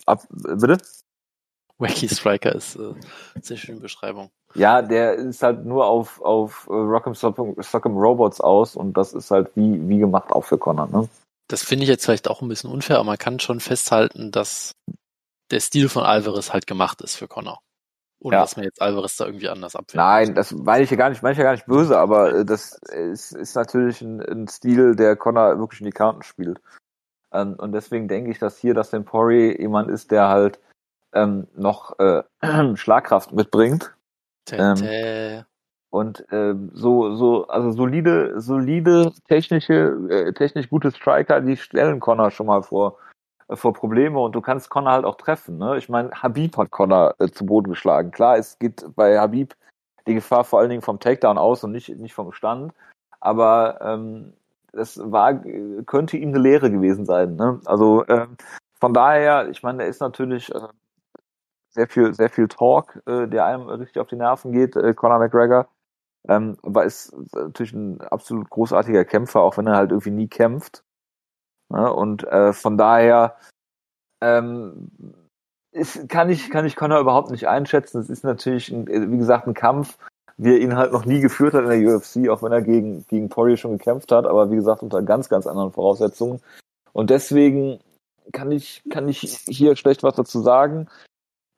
ab, bitte? Wacky Striker ist äh, sehr schöne Beschreibung. Ja, der ist halt nur auf, auf Rock'em Sock'em Robots aus und das ist halt wie, wie gemacht auch für Connor, ne? Das finde ich jetzt vielleicht auch ein bisschen unfair, aber man kann schon festhalten, dass der Stil von Alvarez halt gemacht ist für Connor. Ohne ja. dass man jetzt Alvarez da irgendwie anders abwählt. Nein, das meine ich ja gar nicht, meine ich ja gar nicht böse, aber äh, das ist, ist natürlich ein, ein Stil, der Connor wirklich in die Karten spielt. Ähm, und deswegen denke ich, dass hier das Tempori jemand ist, der halt ähm, noch äh, Schlagkraft mitbringt. Ähm, und ähm, so, so, also solide, solide technische, äh, technisch gute Striker, die stellen Connor schon mal vor äh, vor Probleme und du kannst Connor halt auch treffen. Ne? Ich meine, Habib hat Connor äh, zu Boden geschlagen. Klar, es geht bei Habib die Gefahr vor allen Dingen vom Takedown aus und nicht, nicht vom Stand. Aber ähm, das war, könnte ihm eine Lehre gewesen sein. Ne? Also ähm, von daher, ich meine, er ist natürlich äh, sehr viel, sehr viel Talk, äh, der einem richtig auf die Nerven geht, äh, Conor McGregor. Ähm, aber ist natürlich ein absolut großartiger Kämpfer, auch wenn er halt irgendwie nie kämpft. Ne? Und äh, von daher ähm, ist, kann ich kann ich Connor überhaupt nicht einschätzen. Es ist natürlich, ein, wie gesagt, ein Kampf, wie er ihn halt noch nie geführt hat in der UFC, auch wenn er gegen gegen Poirier schon gekämpft hat, aber wie gesagt unter ganz ganz anderen Voraussetzungen. Und deswegen kann ich kann ich hier schlecht was dazu sagen.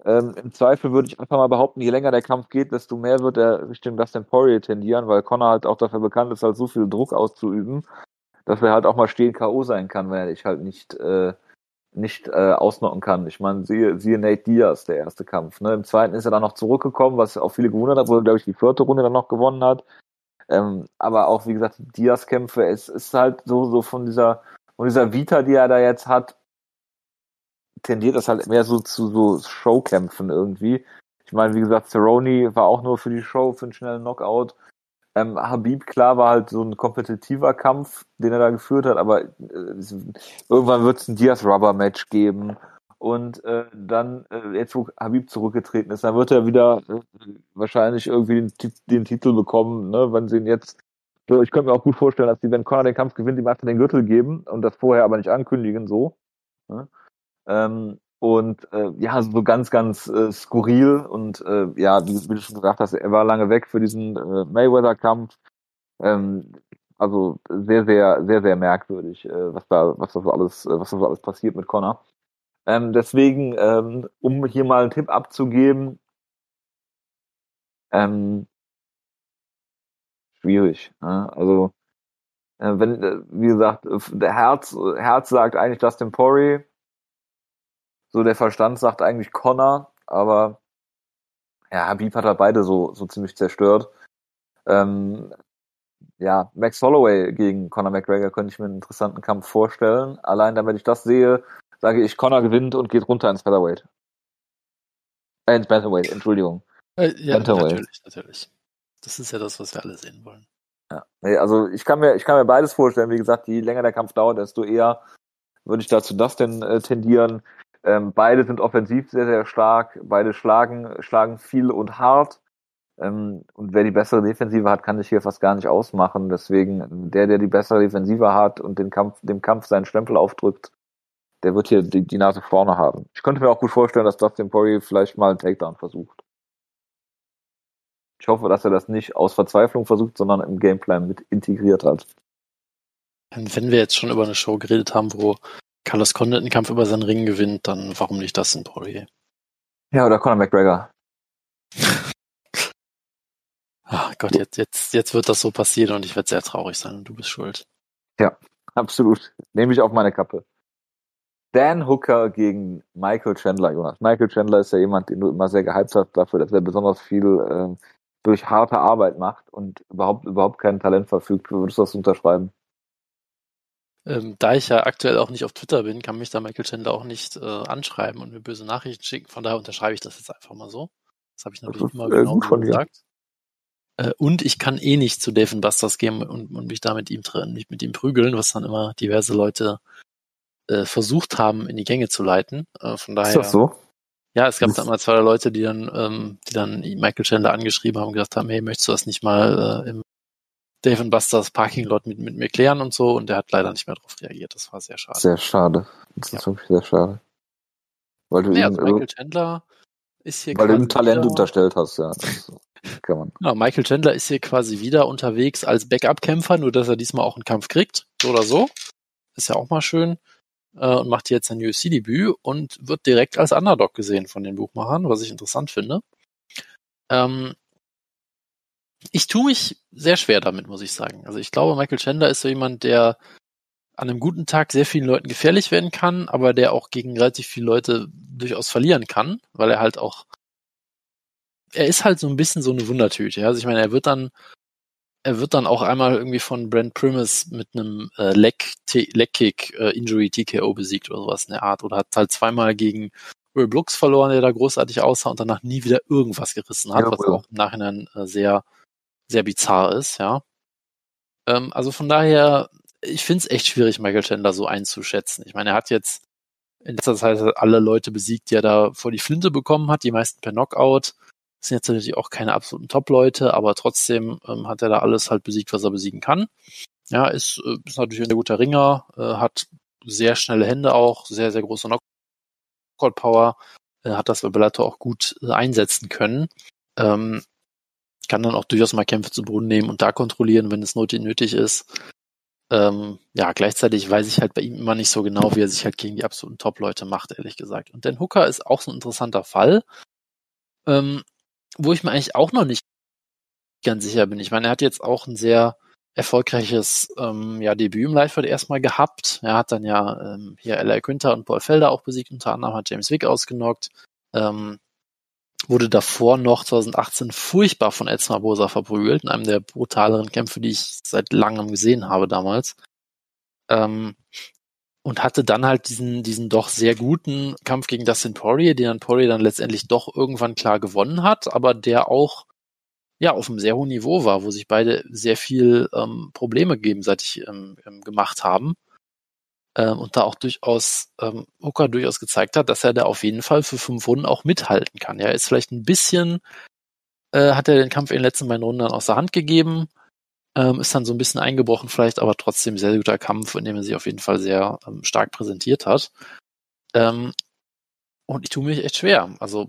Ähm, Im Zweifel würde ich einfach mal behaupten, je länger der Kampf geht, desto mehr wird er Richtung Dustin Poirier tendieren, weil Connor halt auch dafür bekannt ist, halt so viel Druck auszuüben dass er halt auch mal stehen K.O. sein kann, wenn er dich halt nicht, äh, nicht äh, ausnocken kann. Ich meine, siehe, siehe Nate Diaz, der erste Kampf. Ne? Im zweiten ist er dann noch zurückgekommen, was auch viele gewundert hat, wo er, glaube ich, die vierte Runde dann noch gewonnen hat. Ähm, aber auch, wie gesagt, Diaz-Kämpfe, es ist halt so, so von dieser, von dieser Vita, die er da jetzt hat, tendiert das halt mehr so zu so Showkämpfen irgendwie. Ich meine, wie gesagt, Cerrone war auch nur für die Show, für einen schnellen Knockout. Ähm, Habib, klar, war halt so ein kompetitiver Kampf, den er da geführt hat, aber äh, irgendwann wird es ein Diaz-Rubber-Match geben Und äh, dann, äh, jetzt wo Habib zurückgetreten ist, dann wird er wieder äh, wahrscheinlich irgendwie den, den, Titel bekommen, ne, wenn sie ihn jetzt. So, ich könnte mir auch gut vorstellen, dass die, wenn Conor den Kampf gewinnt, ihm einfach den Gürtel geben und das vorher aber nicht ankündigen, so. Ne? Ähm, und äh, ja, so ganz, ganz äh, skurril und äh, ja, wie, wie, du schon gesagt hast, er war lange weg für diesen äh, Mayweather-Kampf. Ähm, also sehr, sehr, sehr, sehr merkwürdig, äh, was da, was da so alles, äh, was da so alles passiert mit Connor. Ähm, deswegen, ähm, um hier mal einen Tipp abzugeben, ähm, schwierig. Ne? Also wenn, wie gesagt, der Herz, Herz sagt eigentlich Dustin Poirier, so der Verstand sagt eigentlich Connor, aber ja, Habib hat halt beide so, so ziemlich zerstört. Ähm, ja, Max Holloway gegen Conor McGregor könnte ich mir einen interessanten Kampf vorstellen. Allein damit ich das sehe, sage ich, Conor gewinnt und geht runter ins Featherweight. Äh, ins Bantamweight, Entschuldigung. Äh, ja, natürlich, natürlich. Das ist ja das, was wir alle sehen wollen. Ja, nee, also ich kann mir, ich kann mir beides vorstellen. Wie gesagt, je länger der Kampf dauert, desto eher würde ich dazu das denn äh, tendieren. Ähm, beide sind offensiv sehr, sehr stark. Beide schlagen, schlagen viel und hart. Ähm, und wer die bessere Defensive hat, kann sich hier fast gar nicht ausmachen. Deswegen, der, der die bessere Defensive hat und den Kampf, dem Kampf seinen Stempel aufdrückt, der wird hier die, die Nase vorne haben. Ich könnte mir auch gut vorstellen, dass Dustin Poirier vielleicht mal einen Takedown versucht. Ich hoffe, dass er das nicht aus Verzweiflung versucht, sondern im Gameplan mit integriert hat. Wenn wir jetzt schon über eine Show geredet haben, wo Carlos Condit einen Kampf über seinen Ring gewinnt, dann warum nicht das in Poirier? Ja, oder Conor McGregor. Ach Gott, jetzt, jetzt, jetzt wird das so passieren und ich werde sehr traurig sein und du bist schuld. Ja, absolut. Nehme ich auf meine Kappe. Dan Hooker gegen Michael Chandler, Jonas. Michael Chandler ist ja jemand, den du immer sehr gehypt hast dafür, dass er besonders viel äh, durch harte Arbeit macht und überhaupt, überhaupt kein Talent verfügt. Würdest du das unterschreiben? Ähm, da ich ja aktuell auch nicht auf Twitter bin, kann mich da Michael Chandler auch nicht äh, anschreiben und mir böse Nachrichten schicken. Von daher unterschreibe ich das jetzt einfach mal so. Das habe ich natürlich immer genau so gesagt. Äh, und ich kann eh nicht zu Dave Busters gehen und, und mich da mit ihm, mich mit ihm prügeln, was dann immer diverse Leute äh, versucht haben, in die Gänge zu leiten. Äh, von daher. Ist das so? Ja, es gab dann mal zwei Leute, die dann, ähm, die dann Michael Chandler angeschrieben haben und gesagt haben, hey, möchtest du das nicht mal äh, im Dave Busters Parking Lot mit, mit mir klären und so und der hat leider nicht mehr darauf reagiert. Das war sehr schade. Sehr schade. Das ja. ist wirklich sehr schade. Weil du ja, also Michael Chandler ist hier Weil du ihm Talent wieder, unterstellt hast, ja. kann man. Ja, Michael Chandler ist hier quasi wieder unterwegs als Backup-Kämpfer, nur dass er diesmal auch einen Kampf kriegt, so oder so. Ist ja auch mal schön. Äh, und macht jetzt ein UFC-Debüt und wird direkt als Underdog gesehen von den Buchmachern, was ich interessant finde. Ähm, ich tue mich sehr schwer damit, muss ich sagen. Also ich glaube, Michael Chandler ist so jemand, der an einem guten Tag sehr vielen Leuten gefährlich werden kann, aber der auch gegen relativ viele Leute durchaus verlieren kann, weil er halt auch er ist halt so ein bisschen so eine Wundertüte. Ja? Also ich meine, er wird dann er wird dann auch einmal irgendwie von Brent Primus mit einem äh, Leg, Leg Kick äh, Injury TKO besiegt oder sowas in der Art oder hat halt zweimal gegen Will Brooks verloren, der da großartig aussah und danach nie wieder irgendwas gerissen hat, ja, was auch im Nachhinein äh, sehr sehr bizarr ist, ja. Ähm, also von daher, ich finde es echt schwierig, Michael Chandler so einzuschätzen. Ich meine, er hat jetzt in letzter Zeit alle Leute besiegt, die er da vor die Flinte bekommen hat, die meisten per Knockout. Das sind jetzt natürlich auch keine absoluten Top-Leute, aber trotzdem ähm, hat er da alles halt besiegt, was er besiegen kann. Ja, ist, äh, ist natürlich ein sehr guter Ringer, äh, hat sehr schnelle Hände auch, sehr, sehr große Knockout-Power, äh, hat das bei Bellator auch gut äh, einsetzen können. Ähm, kann dann auch durchaus mal Kämpfe zu Boden nehmen und da kontrollieren, wenn es nötig ist. Ähm, ja, gleichzeitig weiß ich halt bei ihm immer nicht so genau, wie er sich halt gegen die absoluten Top-Leute macht, ehrlich gesagt. Und Dan Hooker ist auch so ein interessanter Fall, ähm, wo ich mir eigentlich auch noch nicht ganz sicher bin. Ich meine, er hat jetzt auch ein sehr erfolgreiches ähm, ja, Debüt im Lightfight erstmal gehabt. Er hat dann ja ähm, hier L.A. Quinter und Paul Felder auch besiegt, unter anderem hat James Wick ausgenockt. Ähm, wurde davor noch 2018 furchtbar von Ed Barbosa verprügelt, in einem der brutaleren Kämpfe, die ich seit langem gesehen habe damals. Ähm, und hatte dann halt diesen, diesen doch sehr guten Kampf gegen Dustin Poirier, den dann Poirier dann letztendlich doch irgendwann klar gewonnen hat, aber der auch ja auf einem sehr hohen Niveau war, wo sich beide sehr viel ähm, Probleme gegenseitig ähm, ähm, gemacht haben. Ähm, und da auch durchaus ähm, Hooker durchaus gezeigt hat, dass er da auf jeden Fall für fünf Runden auch mithalten kann. Ja, ist vielleicht ein bisschen, äh, hat er den Kampf in den letzten beiden Runden dann aus der Hand gegeben, ähm, ist dann so ein bisschen eingebrochen vielleicht, aber trotzdem sehr guter Kampf, in dem er sich auf jeden Fall sehr ähm, stark präsentiert hat. Ähm, und ich tue mich echt schwer. Also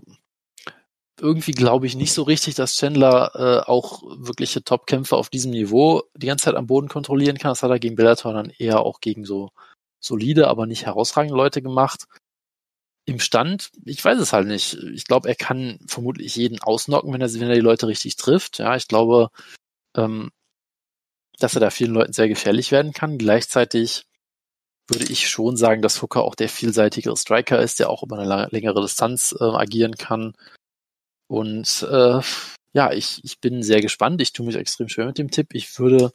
irgendwie glaube ich nicht so richtig, dass Chandler äh, auch wirkliche Top-Kämpfer auf diesem Niveau die ganze Zeit am Boden kontrollieren kann. Das hat er gegen Bellator dann eher auch gegen so solide, aber nicht herausragende Leute gemacht. Im Stand, ich weiß es halt nicht. Ich glaube, er kann vermutlich jeden ausnocken, wenn er, wenn er die Leute richtig trifft. Ja, ich glaube, ähm, dass er da vielen Leuten sehr gefährlich werden kann. Gleichzeitig würde ich schon sagen, dass Hooker auch der vielseitigere Striker ist, der auch über eine längere Distanz äh, agieren kann. Und äh, ja, ich, ich bin sehr gespannt. Ich tue mich extrem schwer mit dem Tipp. Ich würde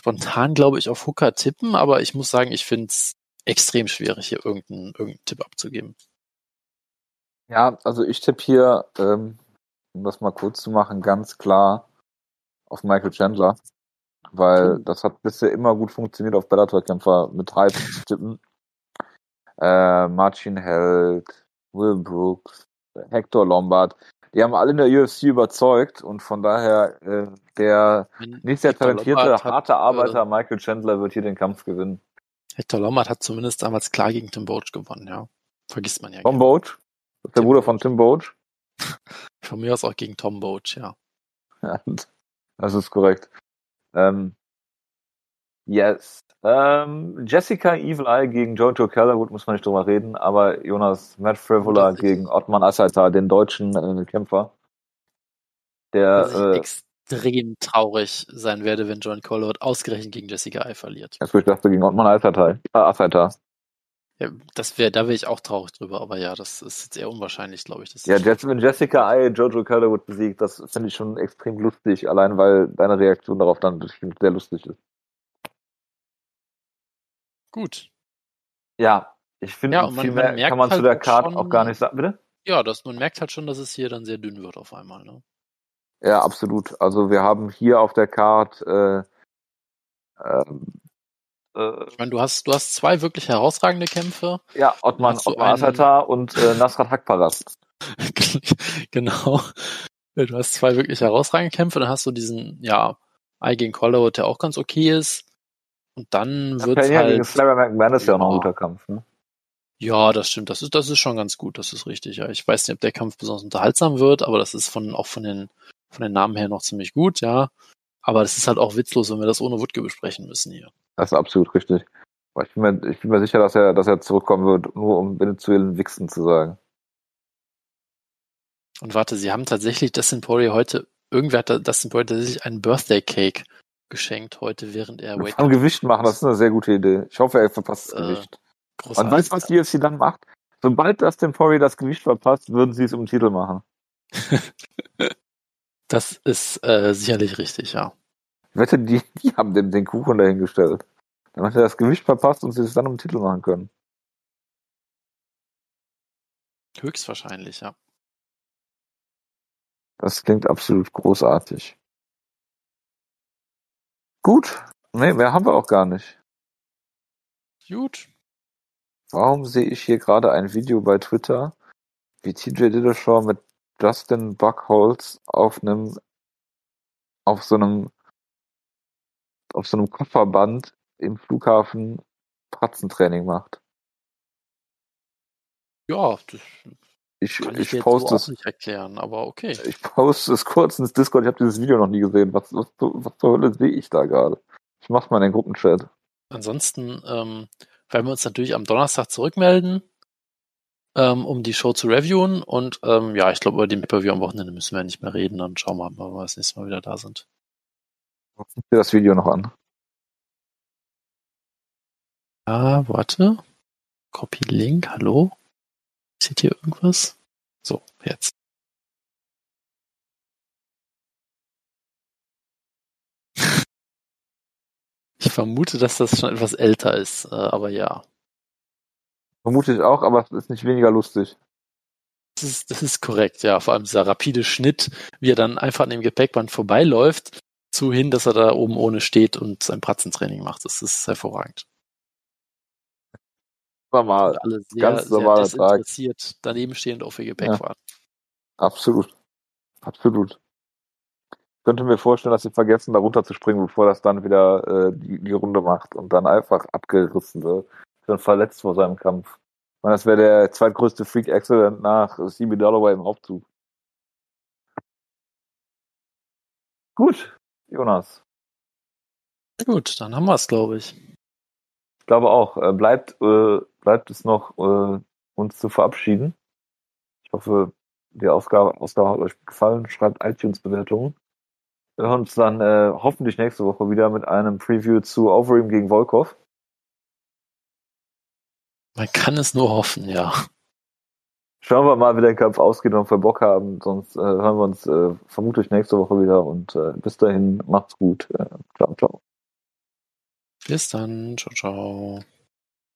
spontan, glaube ich, auf Hooker tippen, aber ich muss sagen, ich finde es extrem schwierig, hier irgendeinen, irgendeinen Tipp abzugeben. Ja, also ich tippe hier, ähm, um das mal kurz zu machen, ganz klar auf Michael Chandler, weil mhm. das hat bisher immer gut funktioniert, auf Bellator-Kämpfer mit Hype zu tippen. Äh, Martin Held, Will Brooks, Hector Lombard, die haben alle in der UFC überzeugt und von daher äh, der nicht sehr talentierte, harte Arbeiter äh, Michael Chandler wird hier den Kampf gewinnen. Hector Lombard hat zumindest damals klar gegen Tim Boach gewonnen, ja. Vergisst man ja. Tom Boach? Der Tim Bruder von Tim Boach? von mir aus auch gegen Tom Boach, ja. ja das ist korrekt. Ähm, yes. Ähm, Jessica Evil Eye gegen Jojo Kellerwood muss man nicht drüber reden, aber Jonas Matt Frivola gegen Ottman Asaitar, den deutschen äh, Kämpfer. Der äh, extrem traurig sein werde, wenn John Colwood ausgerechnet gegen Jessica Eye verliert. Das ich dachte gegen Ottman Asaitar. Äh, Asaitar. Ja, das wäre, da wäre ich auch traurig drüber, aber ja, das ist jetzt eher unwahrscheinlich, glaube ich. ja, Jess, wenn Jessica Eye Jojo Calderwood besiegt, das finde ich schon extrem lustig, allein weil deine Reaktion darauf dann sehr lustig ist. Gut. Ja, ich finde, ja, viel mehr kann man halt zu der Karte auch gar nicht sagen. Bitte? Ja, das, man merkt halt schon, dass es hier dann sehr dünn wird auf einmal. Ne? Ja, absolut. Also wir haben hier auf der Karte äh, ähm, äh, ich meine, du hast, du hast zwei wirklich herausragende Kämpfe. Ja, Ottman, Ottman Asata und äh, Nasrat Hakparas. genau. Du hast zwei wirklich herausragende Kämpfe, dann hast du diesen, ja, I gegen Collowood, der auch ganz okay ist. Und dann wird es halt... Gegen Slayer McMahon ist ja, ja auch noch ein guter Kampf, ne? Ja, das stimmt. Das ist, das ist schon ganz gut. Das ist richtig. Ja, ich weiß nicht, ob der Kampf besonders unterhaltsam wird, aber das ist von, auch von den, von den Namen her noch ziemlich gut, ja. Aber das ist halt auch witzlos, wenn wir das ohne Wutke besprechen müssen hier. Das ist absolut richtig. Aber ich bin mir, ich bin mir sicher, dass er, dass er zurückkommen wird, nur um Venezuelen Wichsen zu sagen. Und warte, sie haben tatsächlich Dustin Poirier heute, irgendwer hat Dustin Poirier tatsächlich einen Birthday Cake geschenkt heute, während er Wake Am Gewicht machen, das ist eine sehr gute Idee. Ich hoffe, er verpasst das äh, Gewicht. Und weißt du, was die UFC dann macht? Sobald Dustin Poirier das Gewicht verpasst, würden sie es um den Titel machen. das ist äh, sicherlich richtig, ja. Ich wette, die, die haben den, den Kuchen dahingestellt. Damit er das Gewicht verpasst und sie es dann um den Titel machen können. Höchstwahrscheinlich, ja. Das klingt absolut großartig. Gut. Nee, mehr haben wir auch gar nicht. Gut. Warum sehe ich hier gerade ein Video bei Twitter, wie TJ Dillashaw mit Justin Buckholz auf einem auf so einem auf so einem Kofferband im Flughafen Pratzentraining macht. Ja, das ich, kann ich, ich poste es nicht erklären, aber okay. Ich poste es kurz ins Discord. Ich habe dieses Video noch nie gesehen. Was, was, was zur Hölle sehe ich da gerade? Ich mach's mal in den Gruppenchat. Ansonsten ähm, werden wir uns natürlich am Donnerstag zurückmelden, ähm, um die Show zu reviewen. Und ähm, ja, ich glaube, über den Pay-Per-View am Wochenende müssen wir nicht mehr reden. Dann schauen wir mal, wann wir das nächste Mal wieder da sind. Guck dir das Video noch an. Ah, warte. Copy Link, hallo? Seht ihr irgendwas? So, jetzt. Ich vermute, dass das schon etwas älter ist, äh, aber ja. Vermute ich auch, aber es ist nicht weniger lustig. Das ist, das ist korrekt, ja. Vor allem dieser rapide Schnitt, wie er dann einfach an dem Gepäckband vorbeiläuft, zu hin, dass er da oben ohne steht und sein Pratzentraining macht. Das ist hervorragend. Normal. Alle sehr, Ganz normaler sehr desinteressiert daneben stehend auf ihr Gepäck ja. waren. Absolut. Absolut. Ich könnte mir vorstellen, dass sie vergessen, da runter zu springen, bevor das dann wieder äh, die, die Runde macht und dann einfach abgerissen wird. Dann verletzt vor seinem Kampf. Ich meine, das wäre der zweitgrößte Freak-Accident nach CB Dalloway im Hauptzug. Gut, Jonas. Gut, dann haben wir es, glaube ich. Ich glaube auch. Äh, bleibt, äh, bleibt es noch, äh, uns zu verabschieden. Ich hoffe, die Ausgabe, Ausgabe hat euch gefallen. Schreibt iTunes-Bewertungen. Wir hören uns dann äh, hoffentlich nächste Woche wieder mit einem Preview zu Overeem gegen Volkov. Man kann es nur hoffen, ja. Schauen wir mal, wie der Kampf ausgeht und ob wir Bock haben. Sonst äh, hören wir uns äh, vermutlich nächste Woche wieder. Und äh, bis dahin, macht's gut. Äh, ciao, ciao. Bis dann. Ciao, ciao.